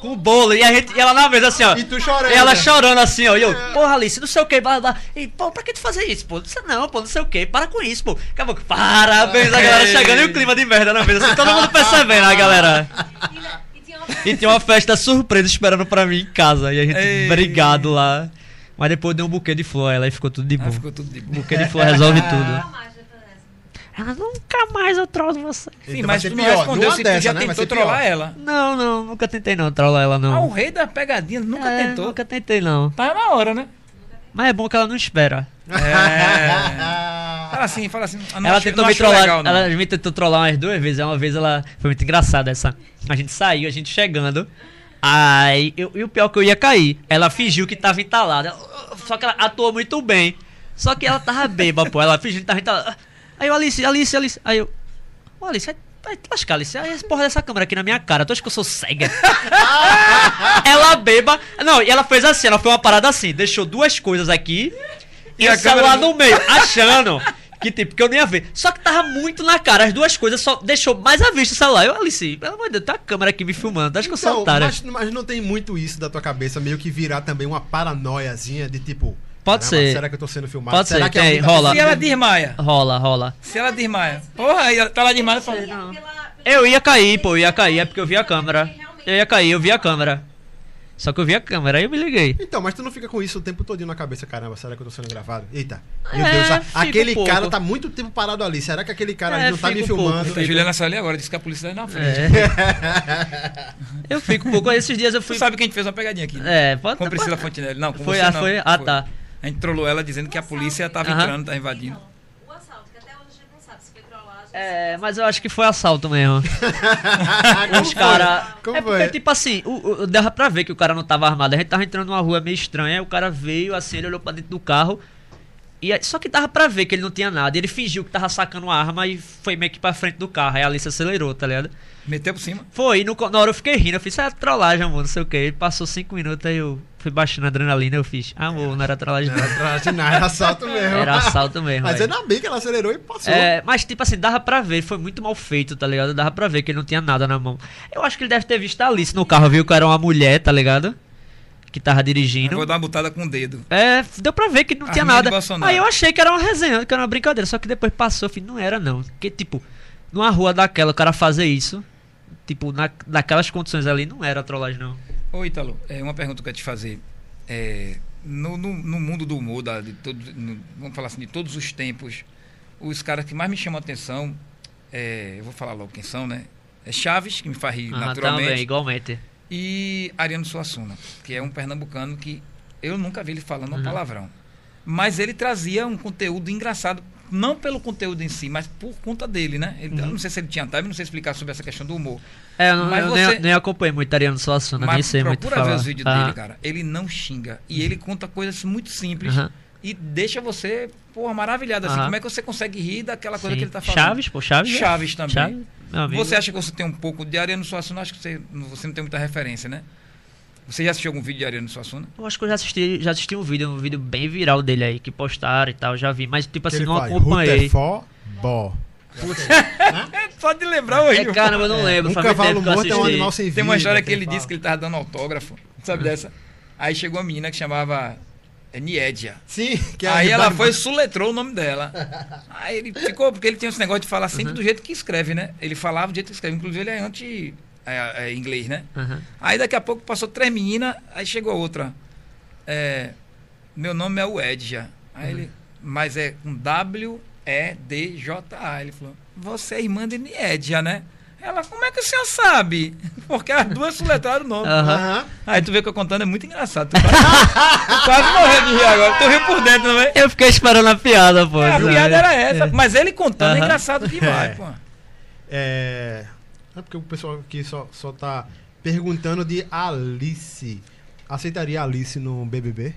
com o bolo, e, a gente, e ela na mesa assim, ó. E tu chorando. E ela chorando assim, ó. E eu, porra, Alice, não sei o que, blá, blá. E, pô, pra que tu fazer isso, pô? Não sei não, pô, não sei o que, para com isso, pô. Acabou que, parabéns, a galera chegando e o clima de merda na mesa. Assim, todo mundo percebendo, a galera. E, tinha uma festa surpresa esperando pra mim em casa. E a gente Ei. brigado lá. Mas depois deu um buquê de flor, ela e ficou tudo de Ah, boa. ficou tudo de boa. Buquê de flor resolve tudo. a margem depois dessa? Ela nunca mais eu trollo você. Sim, mas tu não pior. respondeu se dessa, tu já né? Tentou trollar ela. Não, não, nunca tentei não trollar ela não. Ah, o rei da pegadinha nunca É, tentou. Nunca tentei não. Tá na hora, né? Mas é bom que ela não espera. É. [LAUGHS] Fala assim, fala assim. ah, não ela achei- tentou não me trollar. legal, ela me tentou trollar umas duas vezes. Uma vez ela. Foi muito engraçada essa. A gente saiu, a gente chegando. Aí. eu- e o pior que eu ia cair. Ela fingiu que tava entalada. Só que ela atuou muito bem. Só que ela tava bêbada, pô. Ela fingiu que tava entalada. Aí eu, Alice, Alice, Alice. Aí eu. Ô, Alice, vai, vai te lascar, Alice. Aí essa porra dessa câmera aqui na minha cara. Tu acha que eu sou cega? [LAUGHS] ela beba. Não, e ela fez assim, ela foi uma parada assim, deixou duas coisas aqui e, E a o celular câmera- no meio, achando que tipo, que eu nem ia ver. Só que tava muito na cara, as duas coisas só deixou mais à vista o celular. Eu, Alice, pelo amor de Deus, tem a câmera aqui me filmando, acho que eu sou Então, otário. mas, mas não tem muito isso da tua cabeça, meio que virar também uma paranoiazinha de tipo. Pode "Caramba, ser. Será que eu tô sendo filmado? Pode será ser, que tem, tá rola. Se ela desmaia. Rola, rola. Se ela desmaia. Porra, aí ela tá lá desmaia e fala. Pela- Eu ia cair, pô, eu ia cair, é porque eu vi a câmera. Eu ia cair, eu vi a câmera. Só que eu vi a câmera, aí eu me liguei. Então, mas tu não fica com isso o tempo todo na cabeça, caramba, será que eu tô sendo gravado? Eita. Meu É, Deus, aquele um cara tá muito tempo parado ali. Será que aquele cara É, ali não tá me um filmando? A Juliana saiu ali agora, disse que a polícia tá na frente. É. [LAUGHS] eu fico um pouco. Esses dias eu Tu fui. sabe que a gente fez uma pegadinha aqui. né? É, pode Com a Priscila Fontinelli. Não, com Foi, você ah, não. foi? Ah, tá. A gente trollou ela dizendo que a polícia tava Aham. entrando, tá invadindo. O assalto, que até hoje a gente não sabe se foi trollagem. É, mas eu acho que foi assalto mesmo. [LAUGHS] Como Os foi? caras. Como É porque, foi? tipo assim, o, o, dava pra ver que o cara não tava armado. A gente tava entrando numa rua meio estranha, o cara veio assim, ele olhou pra dentro do carro. E aí- só que dava pra ver que ele não tinha nada. Ele fingiu que tava sacando a arma e foi meio que pra frente do carro. Aí a Alice acelerou, tá ligado? Meteu por cima. Foi, e no, na hora eu fiquei rindo. Eu fiz, ah, trollagem, amor, não sei o que. Ele passou cinco minutos, aí eu fui baixando a adrenalina. Eu fiz, ah, amor, não era trollagem, Não era trollagem, não, era assalto mesmo. Era assalto mesmo. Mas velho. ainda bem que ela acelerou e passou. É, mas tipo assim, dava pra ver, foi muito mal feito, tá ligado? Dava pra ver que ele não tinha nada na mão. Eu acho que ele deve ter visto a Alice no carro, viu que era uma mulher, tá ligado? Que tava Eu dirigindo. Vou dar uma butada com o dedo. É, deu pra ver que não tinha nada. Aí eu achei que era uma resenha, que era uma brincadeira. Só que depois passou, eu falei, não era não. Porque, tipo, numa rua daquela, o cara fazer isso, tipo, na, naquelas condições ali, não era trollagem, não. Ô, Ítalo, é uma pergunta que eu quero te fazer. É, no, no, no mundo do humor, da- de todo, no- vamos falar assim, de todos os tempos, os caras que mais me chamam a atenção, é, eu vou falar logo quem são, né? É Chaves, que me faz rir Ah, naturalmente. também, igualmente. e Ariano Suassuna, que é um pernambucano que eu nunca vi ele falando um Uhum. palavrão. Mas ele trazia um conteúdo engraçado, não pelo conteúdo em si, mas por conta dele, né? Ele- Eu Uhum. não sei se ele tinha time, não sei explicar sobre essa questão do humor. É, eu, não, Mas eu você- nem, nem acompanhei muito Ariano Suassuna, nem mas sei muito procura falar. ver os vídeos Ah, dele, cara. Ele não xinga. E ele conta coisas muito simples e deixa você, porra, maravilhado. Assim, como é que você consegue rir daquela coisa Sim. que ele tá falando? Chaves, pô, Chaves. é- Chaves também. Chaves. Você acha que você tem um pouco de Ariano Suassuna? Acho que você, você não tem muita referência, né? Você já assistiu algum vídeo de Ariano Suassuna? Eu acho que eu já assisti, já assisti um vídeo, um vídeo bem viral dele aí, que postaram e tal, já vi, mas tipo assim, ele não faz, acompanhei. Rutherford É, só de lembrar hoje. É, cara, eu não lembro, Um cavalo eu morto é um animal sem vida. Tem uma história que ele disse que ele tava dando autógrafo, sabe dessa? Aí chegou uma menina que chamava é, Niedia. Sim, que é Aí ela foi e suletrou o nome dela. [LAUGHS] Aí ele ficou, porque ele tem esse negócio de falar sempre do jeito que escreve, né? Ele falava do jeito que escreve. Inclusive ele é anti é, é, inglês, né? Aham. Aí daqui a pouco passou três meninas, aí chegou outra. É, meu nome é o Edja. Aí ele, mas é com W-E-D-J-A. Ele falou, você é irmã de Edja, né? Ela, como é que o senhor sabe? [LAUGHS] Porque as duas soletraram o nome. Aham. Aí tu vê que eu contando é muito engraçado. Tu quase, tu [LAUGHS] quase morreu de rir agora. Tu riu por dentro também. Eu fiquei esperando a piada, pô. É, a sabe? piada era essa. Mas ele contando é Aham. engraçado demais, É. pô. É. É porque o pessoal aqui só, só tá perguntando de Alice. Aceitaria Alice no BBB?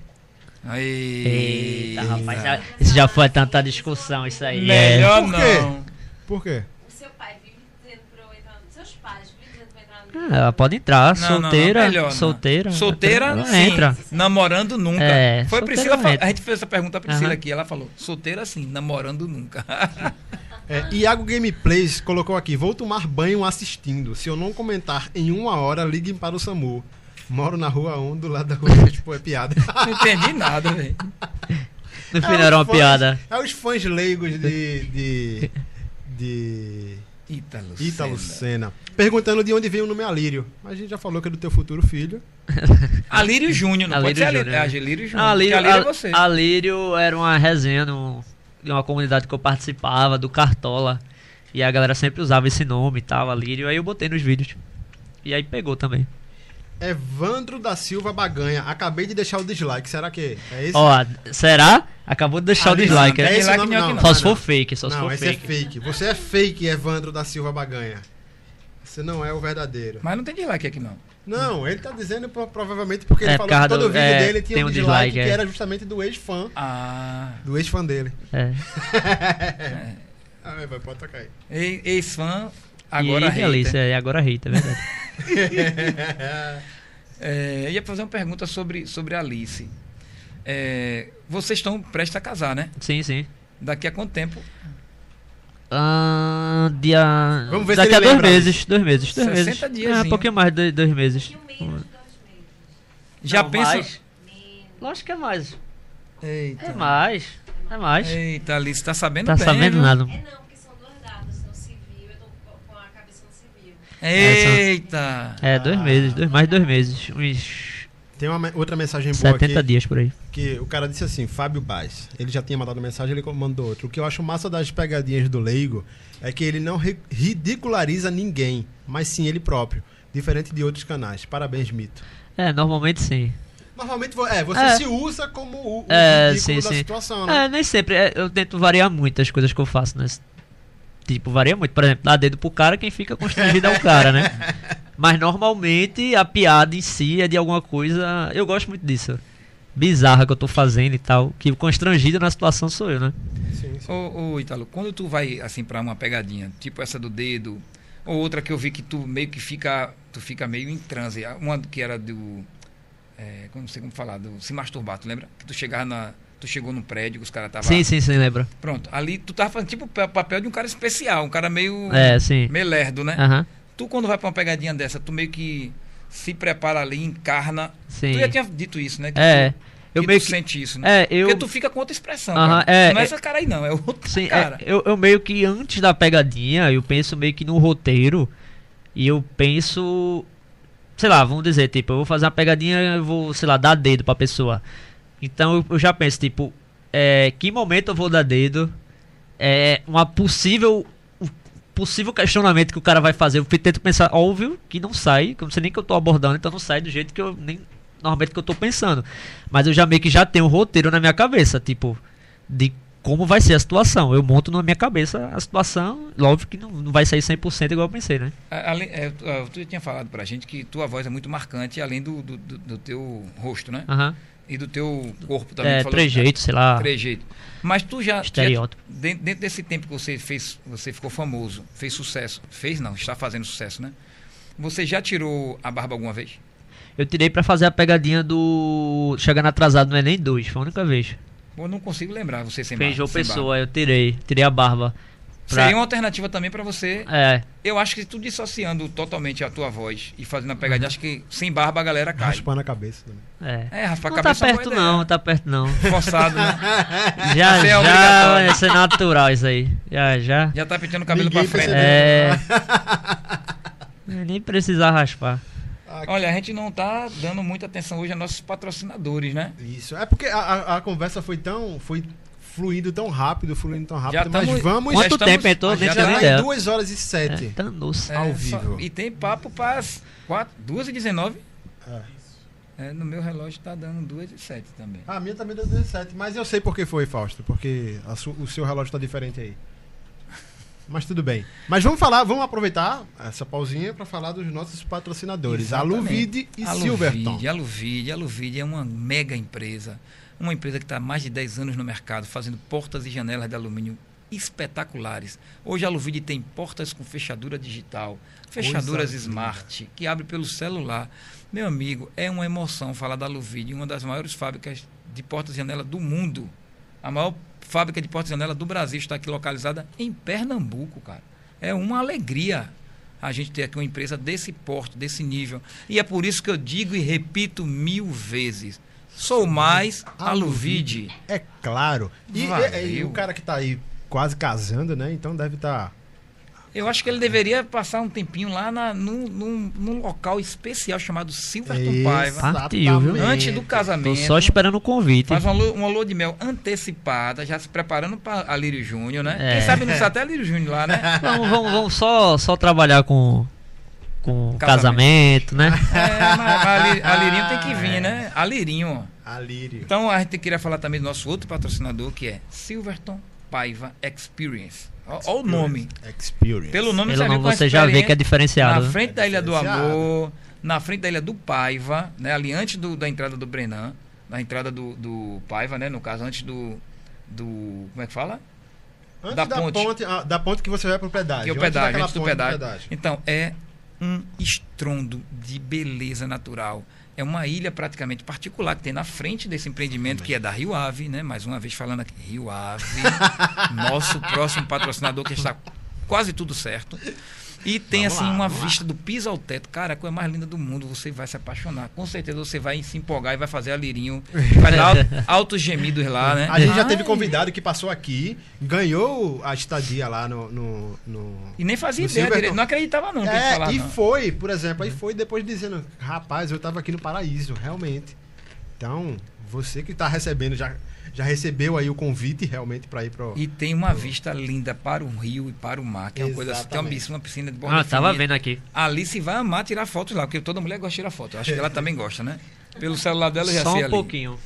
Aí. Eita, rapaz, já- isso já foi tanta discussão, isso aí. é. Melhor Por quê? não. Por quê? O seu pai vive dizendo pra eu entrar. Seus pais vivem dizendo pra eu entrar no. Ah, Ela pode entrar, Não, não, não, solteira, melhor não. solteira. Solteira, sim. entra. Namorando nunca. É, Foi a solteira Priscila. não entra. A gente fez essa pergunta à Priscila Aham. aqui. Ela falou: solteira sim, namorando nunca. [LAUGHS] É, Iago Gameplays colocou aqui: Vou tomar banho assistindo. Se eu não comentar em uma hora, liguem para o SAMU. Moro na rua 1, do lado da rua. tipo, é piada. [LAUGHS] não entendi nada, velho. No final era uma os fãs- piada. É os fãs leigos de. de. de. Ítalo. Ítalo Senna. Senna. Perguntando de onde veio o nome Alírio. Mas a gente já falou que é do teu futuro filho. [LAUGHS] Alírio Júnior, não pode Alírio ser Alírio. Júnior. É Alírio Júnior. Alírio, porque Alírio é você. Alírio era uma resenha no, de uma comunidade que eu participava, do Cartola. E a galera sempre usava esse nome e tal, Alírio. Aí eu botei nos vídeos. E aí pegou também. Evandro da Silva Baganha. Acabei de deixar o dislike. Será que é esse? Ó, será? Acabou de deixar o Ali, dislike, não, né? é esse o nome, não, não, não. Só se for fake, só se for esse fake. é fake. Você é fake, Evandro da Silva Baganha. Você não é o verdadeiro. Mas não tem dislike aqui, não. Não, ele tá dizendo pro- provavelmente porque É, ele falou que todo do- vídeo é, dele tinha tem um dislike, dislike, que é. era justamente do ex-fã. Ah. Do ex-fã dele. É. [LAUGHS] Ah, vai, pode tocar aí. Ex-fã, agora e hater. É, agora hater, é verdade. [LAUGHS] [LAUGHS] É, eu ia fazer uma pergunta sobre, sobre a Alice. É, vocês estão prestes a casar, né? sim, sim. Daqui a quanto tempo? Ah, dia. Vamos ver se Daqui a dois meses, dois meses, dois 60 meses. diazinho. É, um pouquinho mais de dois meses. Um menos dois meses. Já Não, pensa. mais. Lógico que é mais. Eita. É mais. É mais. Eita, Alice, tá sabendo Tá bem, sabendo viu? nada. É não, porque são duas datas. No civil, eu tô com- com a cabeça no civil. Eita. É, dois meses, dois, mais de dois meses. Uns Tem uma outra mensagem boa 70 aqui. dias por aí. Que o cara disse assim, Fábio Paz. Ele já tinha mandado mensagem, ele mandou outro. O que eu acho massa das pegadinhas do Leigo é que ele não ri- ridiculariza ninguém, mas sim ele próprio. Diferente de outros canais. Parabéns, Mito. É, normalmente sim. Normalmente é, você É. se usa como o, o É, ridículo sim, da sim. situação, né? É, nem sempre. é, eu tento variar muito as coisas que eu faço, né? Tipo, varia muito. Por exemplo, dar dedo pro cara, quem fica constrangido é o cara, né? [LAUGHS] Mas normalmente a piada em si é de alguma coisa. Eu gosto muito disso. Bizarra que eu tô fazendo e tal. Que constrangido na situação sou eu, né? Sim, sim. Ô, ô, Italo, quando tu vai assim pra uma pegadinha, tipo essa do dedo, ou outra que eu vi que tu meio que fica, tu fica meio em transe, uma que era do, é, como não sei como falar, do se masturbar, tu lembra? Que tu chegava na, tu chegou no prédio, que os caras estavam, Sim, sim, sim, lembra. pronto, ali tu tava fazendo tipo o pa- papel de um cara especial, um cara meio, É, sim. meio lerdo, né? Aham. Tu quando vai pra uma pegadinha dessa, tu meio que se prepara ali, encarna, Sim. tu já tinha dito isso, né? Que É. tu, Eu meio que. sente isso, né? É, eu. Porque tu fica com outra expressão, cara. é, não é é- essa cara aí não, é outra Sim, é, cara. eu, eu meio que antes da pegadinha, eu penso meio que no roteiro. E eu penso. Sei lá, vamos dizer, tipo, eu vou fazer uma pegadinha, eu vou, sei lá, dar dedo pra pessoa. Então eu, eu já penso, tipo, é, que momento eu vou dar dedo? É uma possível. Possível questionamento que o cara vai fazer. Eu tento pensar, óbvio que não sai, que eu não sei nem que eu tô abordando, então não sai do jeito que eu nem. Normalmente que eu tô pensando. Mas eu já meio que já tenho um roteiro na minha cabeça, tipo, de como vai ser a situação. Eu monto na minha cabeça a situação, óbvio que não, não vai sair 100% igual eu pensei, né? Além, é, tu, ah, tu tinha falado pra gente que tua voz é muito marcante, além do, do, do- do teu rosto, né? Aham. E do teu corpo também. É, trejeito, sei lá. Trejeito. Mas tu já. Estereótipo. já- dentro, dentro desse tempo que você fez, você ficou famoso, fez sucesso. Fez não, está fazendo sucesso, né? Você já tirou a barba alguma vez? Eu tirei pra fazer a pegadinha do. Chegando atrasado no Enem 2, foi a única vez. Eu não consigo lembrar você sem Fez barba. Sem Pessoa, eu tirei. Tirei a barba. Pra- Seria uma alternativa também pra você. É, Eu acho que tu dissociando totalmente a tua voz e fazendo a pegadinha, acho que sem barba a galera cai. Raspando a cabeça. também. é. É, raspar a Não tá cabeça é uma perto não, ideia. tá perto não. Forçado, né? [LAUGHS] Já, Isso é já, vai ser natural isso aí. Já, já. Já tá pintando o cabelo Ninguém pra frente. percebeu. É. [LAUGHS] Nem precisar raspar. Olha, a gente não tá dando muita atenção hoje a nossos patrocinadores, né? Isso. É porque a, a, a conversa foi tão. Foi fluindo tão rápido, fluindo tão rápido. Já mas tamo- vamos. Quanto estamos- tempo entrou? já Nem Já tá em ideia. 2 horas e É, 7. tá nossa. Ao É, vivo. e tem papo para as 2h19. É. É, no meu relógio tá dando 2h07 também. A minha também deu 17, mas eu sei por que foi, Fausto, porque a su- o seu relógio tá diferente aí. [LAUGHS] Mas tudo bem. Mas vamos falar, vamos aproveitar essa pausinha para falar dos nossos patrocinadores, Exatamente. Aluvide e Silverton. Aluvide, Aluvide, Aluvide é uma mega empresa. Uma empresa que está há mais de 10 anos no mercado, fazendo portas e janelas de alumínio espetaculares. Hoje a Aluvide tem portas com fechadura digital, fechaduras Coisa smart, que abre pelo celular. Meu amigo, é uma emoção falar da Aluvide, uma das maiores fábricas de portas e janelas do mundo. A maior fábrica de portas e janelas do Brasil está aqui localizada em Pernambuco, cara. É uma alegria a gente ter aqui uma empresa desse porte, desse nível. E é por isso que eu digo e repito mil vezes. Sou mais Aluvide. É claro. E, e- e o cara que tá aí quase casando, né? Então deve estar Eu acho que ele deveria passar um tempinho lá na, num, num, num local especial chamado Silverton Paiva. Partiu, viu? Antes do casamento. Tô só esperando o convite. Faz uma lua, uma lua de mel antecipada, já se preparando para a Lírio Júnior, né? É. Quem sabe não está até a Lírio Júnior lá, né? [LAUGHS] Vamos, vamos, vamos só, só trabalhar com, com Casamento. casamento, né? É, mas a, Li- a Lirinho tem que vir, né? A Lirinho, ó. Alírio. Então a gente queria falar também do nosso outro patrocinador, que é Silverton Paiva Experience. Olha o nome. Experience. Pelo nome Pelo vê nome você já vê que é diferenciado. Na né? frente da Ilha do. Amor, na frente da Ilha do Paiva, né? Ali antes do- da entrada do Brenan, na entrada do, do Paiva, né? No caso, antes do. do como é que fala? Antes da da, ponte. ponte. ah, da ponte que você vai pro pedágio. Que é o Antes pedágio, daquela antes do ponte pedágio. Então, é um estrondo de beleza natural. É uma ilha praticamente particular que tem na frente desse empreendimento, que é da Rio Ave, né? Mais uma vez falando aqui, Rio Ave, [LAUGHS] nosso próximo patrocinador, que está quase tudo certo. E tem Vamos assim lá, uma vamos lá. vista do piso ao teto. Cara, a coisa mais linda do mundo. Você vai se apaixonar. Com certeza você vai se empolgar e vai fazer a lirinho. Vai dar alto- altos gemidos lá, né? A gente já teve convidado que passou aqui, ganhou a estadia lá no. no, no- E nem fazia ideia direito. Não acreditava, não. É, falar, e não. foi, por exemplo, aí foi depois dizendo, rapaz, eu tava aqui no paraíso, realmente. Então, você que tá recebendo, já, já recebeu aí o convite realmente pra ir pro. E tem uma vista linda para o rio e para o mar, que é uma coisa assim. Tem uma Exatamente. piscina, uma piscina de borda Ah, tava infinita. vendo aqui. Ali se vai amar tirar fotos lá, porque toda mulher gosta de tirar foto. Eu acho que ela também gosta, né? Pelo celular dela já Só sei um ali. pouquinho.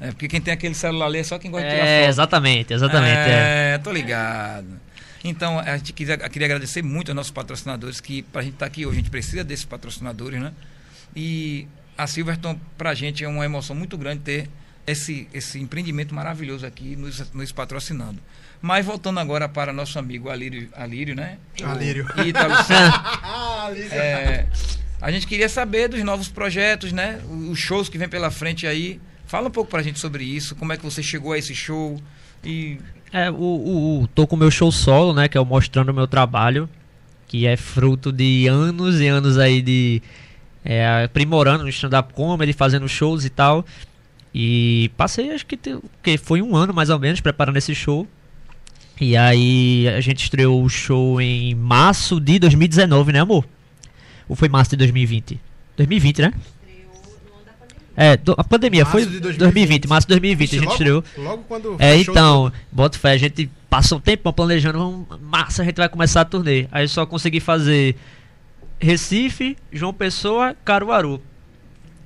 É, porque quem tem aquele celular ali é só quem gosta de tirar É, foto. exatamente, exatamente. é. É, tô ligado. Então, a gente queria, queria agradecer muito aos nossos patrocinadores, que pra gente estar aqui hoje, a gente precisa desses patrocinadores, né? E a Silverton, pra gente, é uma emoção muito grande ter esse, esse empreendimento maravilhoso aqui nos, nos patrocinando. Mas voltando agora para nosso amigo Alírio, Alírio né? O Alírio. Ítalo. [LAUGHS] É, a gente queria saber dos novos projetos, né? Os shows que vem pela frente aí. Fala um pouco pra gente sobre isso, como é que você chegou a esse show e É, o, o, o- tô com o meu show solo, né? Que é o Mostrando o Meu Trabalho. Que é fruto de anos e anos aí de é, aprimorando no stand-up comedy, fazendo shows e tal. E passei, acho que, que foi um ano mais ou menos preparando esse show. E aí a gente estreou o show em março de 2019, né, amor? Ou foi março de 2020? 2020, né? É, do- a pandemia Março foi de 2020. 2020, março de 2020 a Ixi, gente logo, estreou. Logo quando. É, então, bota fé, a gente passou um tempo planejando, vamos, massa, a gente vai começar a turnê. Aí só consegui fazer Recife, João Pessoa, Caruaru.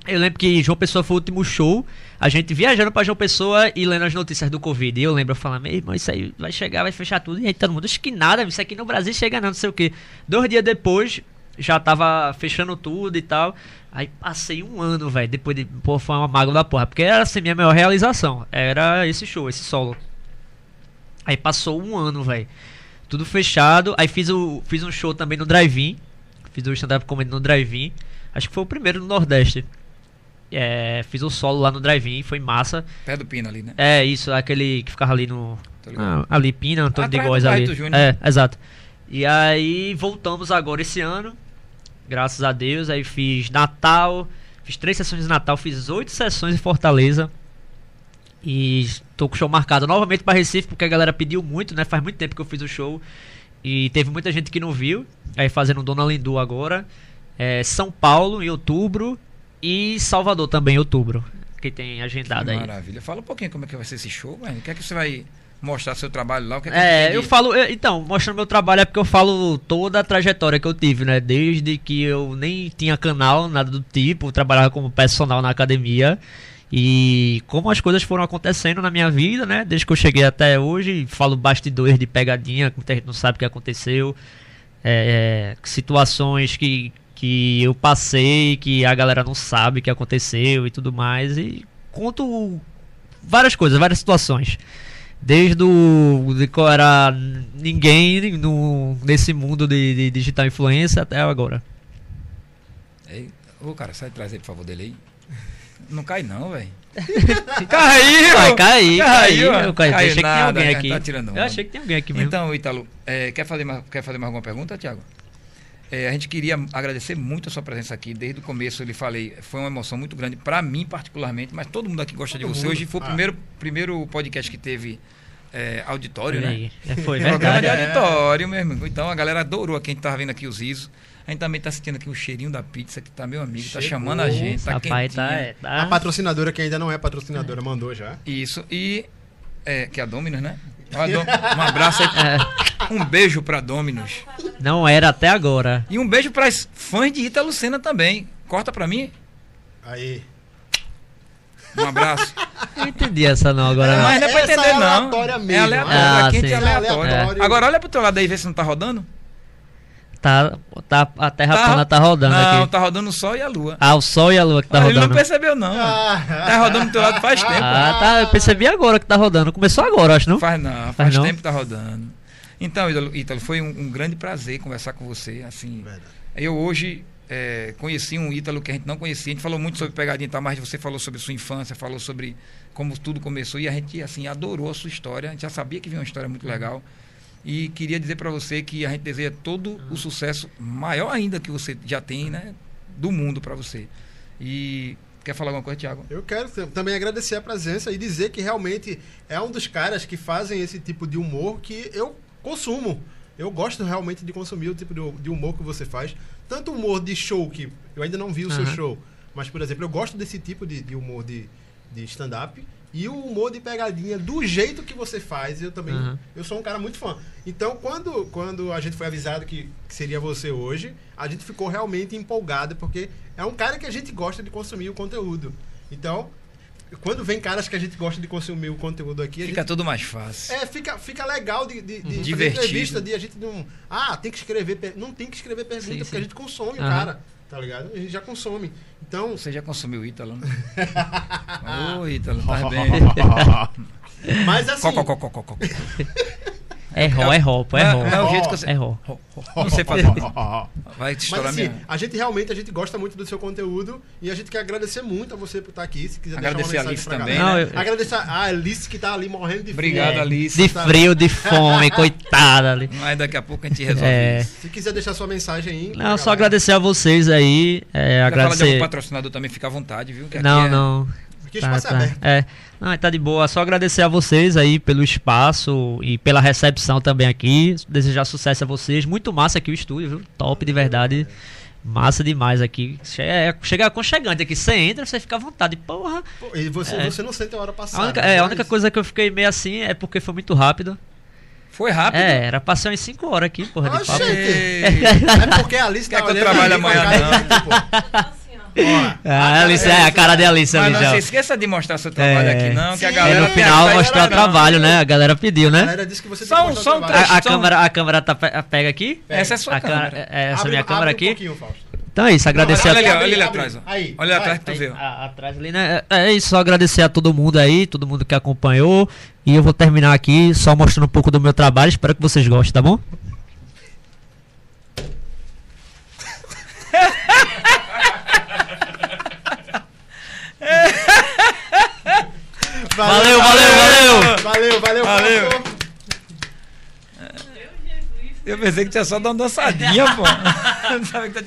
Eu lembro que João Pessoa foi o último show, a gente viajando pra João Pessoa e lendo as notícias do Covid. E eu lembro, eu falando, meu irmão, isso aí vai chegar, vai fechar tudo. E aí todo mundo, acho que nada, isso aqui no Brasil chega não, não sei o que. Dois dias depois, já tava fechando tudo e tal. Aí passei um ano, velho, depois de, pô, foi uma mágoa da porra, porque era assim, minha maior realização, era esse show, esse solo. Aí passou um ano, velho. Tudo fechado. Aí fiz, o, fiz um show também no Drive-In. Fiz o stand-up comedy no Drive-In. Acho que foi o primeiro no Nordeste. É, fiz o solo lá no Drive-In, foi massa. pé do pino ali, né? É isso, aquele que ficava ali no. Ah, ali, Pina, Antônio de Atrás Góes ali. É, exato. E aí voltamos agora esse ano. Graças a Deus. Aí fiz Natal. Fiz três sessões de Natal, fiz oito sessões em Fortaleza. E tô com o show marcado novamente pra Recife, porque a galera pediu muito, né? Faz muito tempo que eu fiz o show. E teve muita gente que não viu. Aí fazendo Dona Lindu agora. É, São Paulo em outubro. E Salvador também em outubro. Que tem agendado Que aí. maravilha. Fala um pouquinho como é que vai ser esse show, velho. O que é que você vai mostrar seu trabalho lá? Que é, que É, eu falo, então, mostrando meu trabalho é porque eu falo toda a trajetória que eu tive, né? Desde que eu nem tinha canal, nada do tipo, trabalhava como personal na academia. E como as coisas foram acontecendo na minha vida, né? Desde que eu cheguei até hoje, falo bastidores de pegadinha, que muita gente não sabe o que aconteceu. É, situações que, que eu passei, que a galera não sabe o que aconteceu e tudo mais. E conto várias coisas, várias situações. Desde o de qual era ninguém no, nesse mundo de, de digital influência até agora. Ei, Ô, cara, sai atrás aí, por favor, dele aí. Não cai não, velho. Caiu! Vai cair, Caiu, caiu. Eu, caiu achei que tinha nada, alguém cara, aqui. tá tirando eu achei que tinha alguém aqui mesmo. Então, Ítalo, é, quer, fazer mais, quer fazer mais alguma pergunta, Tiago? É, a gente queria agradecer muito a sua presença aqui. Desde o começo, eu lhe falei, foi uma emoção muito grande para mim, particularmente, mas todo mundo aqui gosta de Todo você. mundo. Hoje foi o Ah. primeiro, primeiro podcast que teve é, auditório, né? É, Foi [LAUGHS] Programa verdade. de auditório mesmo. Então a galera adorou aqui, a gente tava vendo aqui os risos. A gente também tá sentindo aqui o cheirinho da pizza que tá meu amigo, tá Chegou. chamando a gente, tá Rapaz, tá, é, tá- A patrocinadora que ainda não é patrocinadora mandou já. Isso, e é, que é a Dominus, né? Um abraço aí, é, um beijo pra Dominus. não era até agora. E um beijo para fãs de Ita Lucena também. Corta pra mim. Aí. Um abraço. [LAUGHS] Não entendi essa não agora. não. Mas não é pra entender, é não. aleatória É mesmo. aleatório. Ah, é aleatório. É. Agora olha pro teu lado aí, vê se não tá rodando. Tá, tá, a Terra plana tá rodando Não, aqui. tá rodando o sol e a lua. Ah, o Sol e a Lua que tá Ah, ele não rodando. percebeu, não. Tá rodando do teu lado faz [LAUGHS] tempo. Ah, tá. Eu percebi agora que tá rodando. Começou agora, acho, não? Faz não, faz, Faz não? tempo que tá rodando. Então, Ítalo, foi um, um grande prazer conversar com você. Assim, Verdade. eu hoje é, conheci um Ítalo que a gente não conhecia. A gente falou muito sobre pegadinha e tal, mas você falou sobre sua infância, falou sobre como tudo começou e a gente assim adorou a sua história. A gente já sabia que vinha uma história muito legal. E queria dizer para você que a gente deseja todo o sucesso maior ainda que você já tem, né, do mundo para você. E quer falar alguma coisa, Thiago? Eu quero também agradecer a presença e dizer que realmente é um dos caras que fazem esse tipo de humor que eu consumo. Eu gosto realmente de consumir o tipo de humor que você faz. Tanto humor de show, que eu ainda não vi o seu Aham. show, mas, por exemplo, eu gosto desse tipo de, de humor de, de stand-up e o humor de pegadinha do jeito que você faz. Eu também. Aham. Eu sou um cara muito fã. Então, quando, quando a gente foi avisado que, que seria você hoje, a gente ficou realmente empolgado, porque é um cara que a gente gosta de consumir o conteúdo. Então, quando vem caras que a gente gosta de consumir o conteúdo aqui, a Fica gente. tudo mais fácil. É, fica, fica legal de, de, de Divertido. entrevista, de a gente não. Ah, tem que escrever. Não tem que escrever pergunta, Sim, porque sim. a gente consome o Aham. cara. Tá ligado? A gente já consome. Então. Você já consumiu Ítalo, né? [LAUGHS] Ô, Ítalo, tá bem. [LAUGHS] Mas assim. É ró, é ró, pô, é ró. Não, é o jeito que você. É ró. Não sei fazer. [LAUGHS] Vai Mas estourar assim, minha. a gente realmente a gente gosta muito do seu conteúdo e a gente quer agradecer muito a você por estar aqui. Se quiser Agradecer a deixar uma Alice também, galera. né? Não, eu- Agradecer a Alice que tá ali morrendo de fome. Obrigado. Alice. De frio, de fome, [LAUGHS] coitada ali. Mas daqui a pouco a gente resolve É. isso. Se quiser deixar sua mensagem aí. Não, só galera. agradecer a vocês aí. É, Quer falar de algum agradecer. patrocinador também, fica à vontade, viu? Que Não, é- não. Aqui o Tá, espaço é tá. aberto. É. Não, tá de boa. Só agradecer a vocês aí pelo espaço e pela recepção também aqui. Desejar sucesso a vocês. Muito massa aqui o estúdio, viu? Top de verdade. Massa demais aqui. É, Chega aconchegante aqui. Você entra, você fica à vontade. Porra. E você, É. você não sente a hora passar. A única, né? é, a única coisa que eu fiquei meio assim é porque foi muito rápido. Foi rápido. É, era ser umas 5 horas aqui, porra, de Oxê. papo. [LAUGHS] É porque a Alice Quer tá que eu olhando trabalhe amanhã, não? de, ó. Ah, Alice, é, a cara de Alice Mas ali não já. se esqueça de mostrar seu trabalho É. aqui, não, que a É, galera. no É, final a mostrar trabalho, né? A galera pediu, A né? galera disse que você Só tem que um- mostrar só um o trabalho. A, a Então- câmera, a câmera tá, pe- pega aqui? Essa é a sua a câmera. câmera. é, Essa é a Abre- minha câmera abre um aqui? Fausto. Então é isso, agradecer Olha a ali, olha ali atrás, ó. Aí, Olha atrás que tu. A- atrás ali, né? É isso, só agradecer a todo mundo aí, todo mundo que acompanhou. E eu vou terminar aqui só mostrando um pouco do meu trabalho. Espero que vocês gostem, tá bom? Valeu, valeu, valeu! Valeu, valeu, Valeu. Fausto. Eu pensei que tinha só dado uma dançadinha, pô. [LAUGHS] [LAUGHS]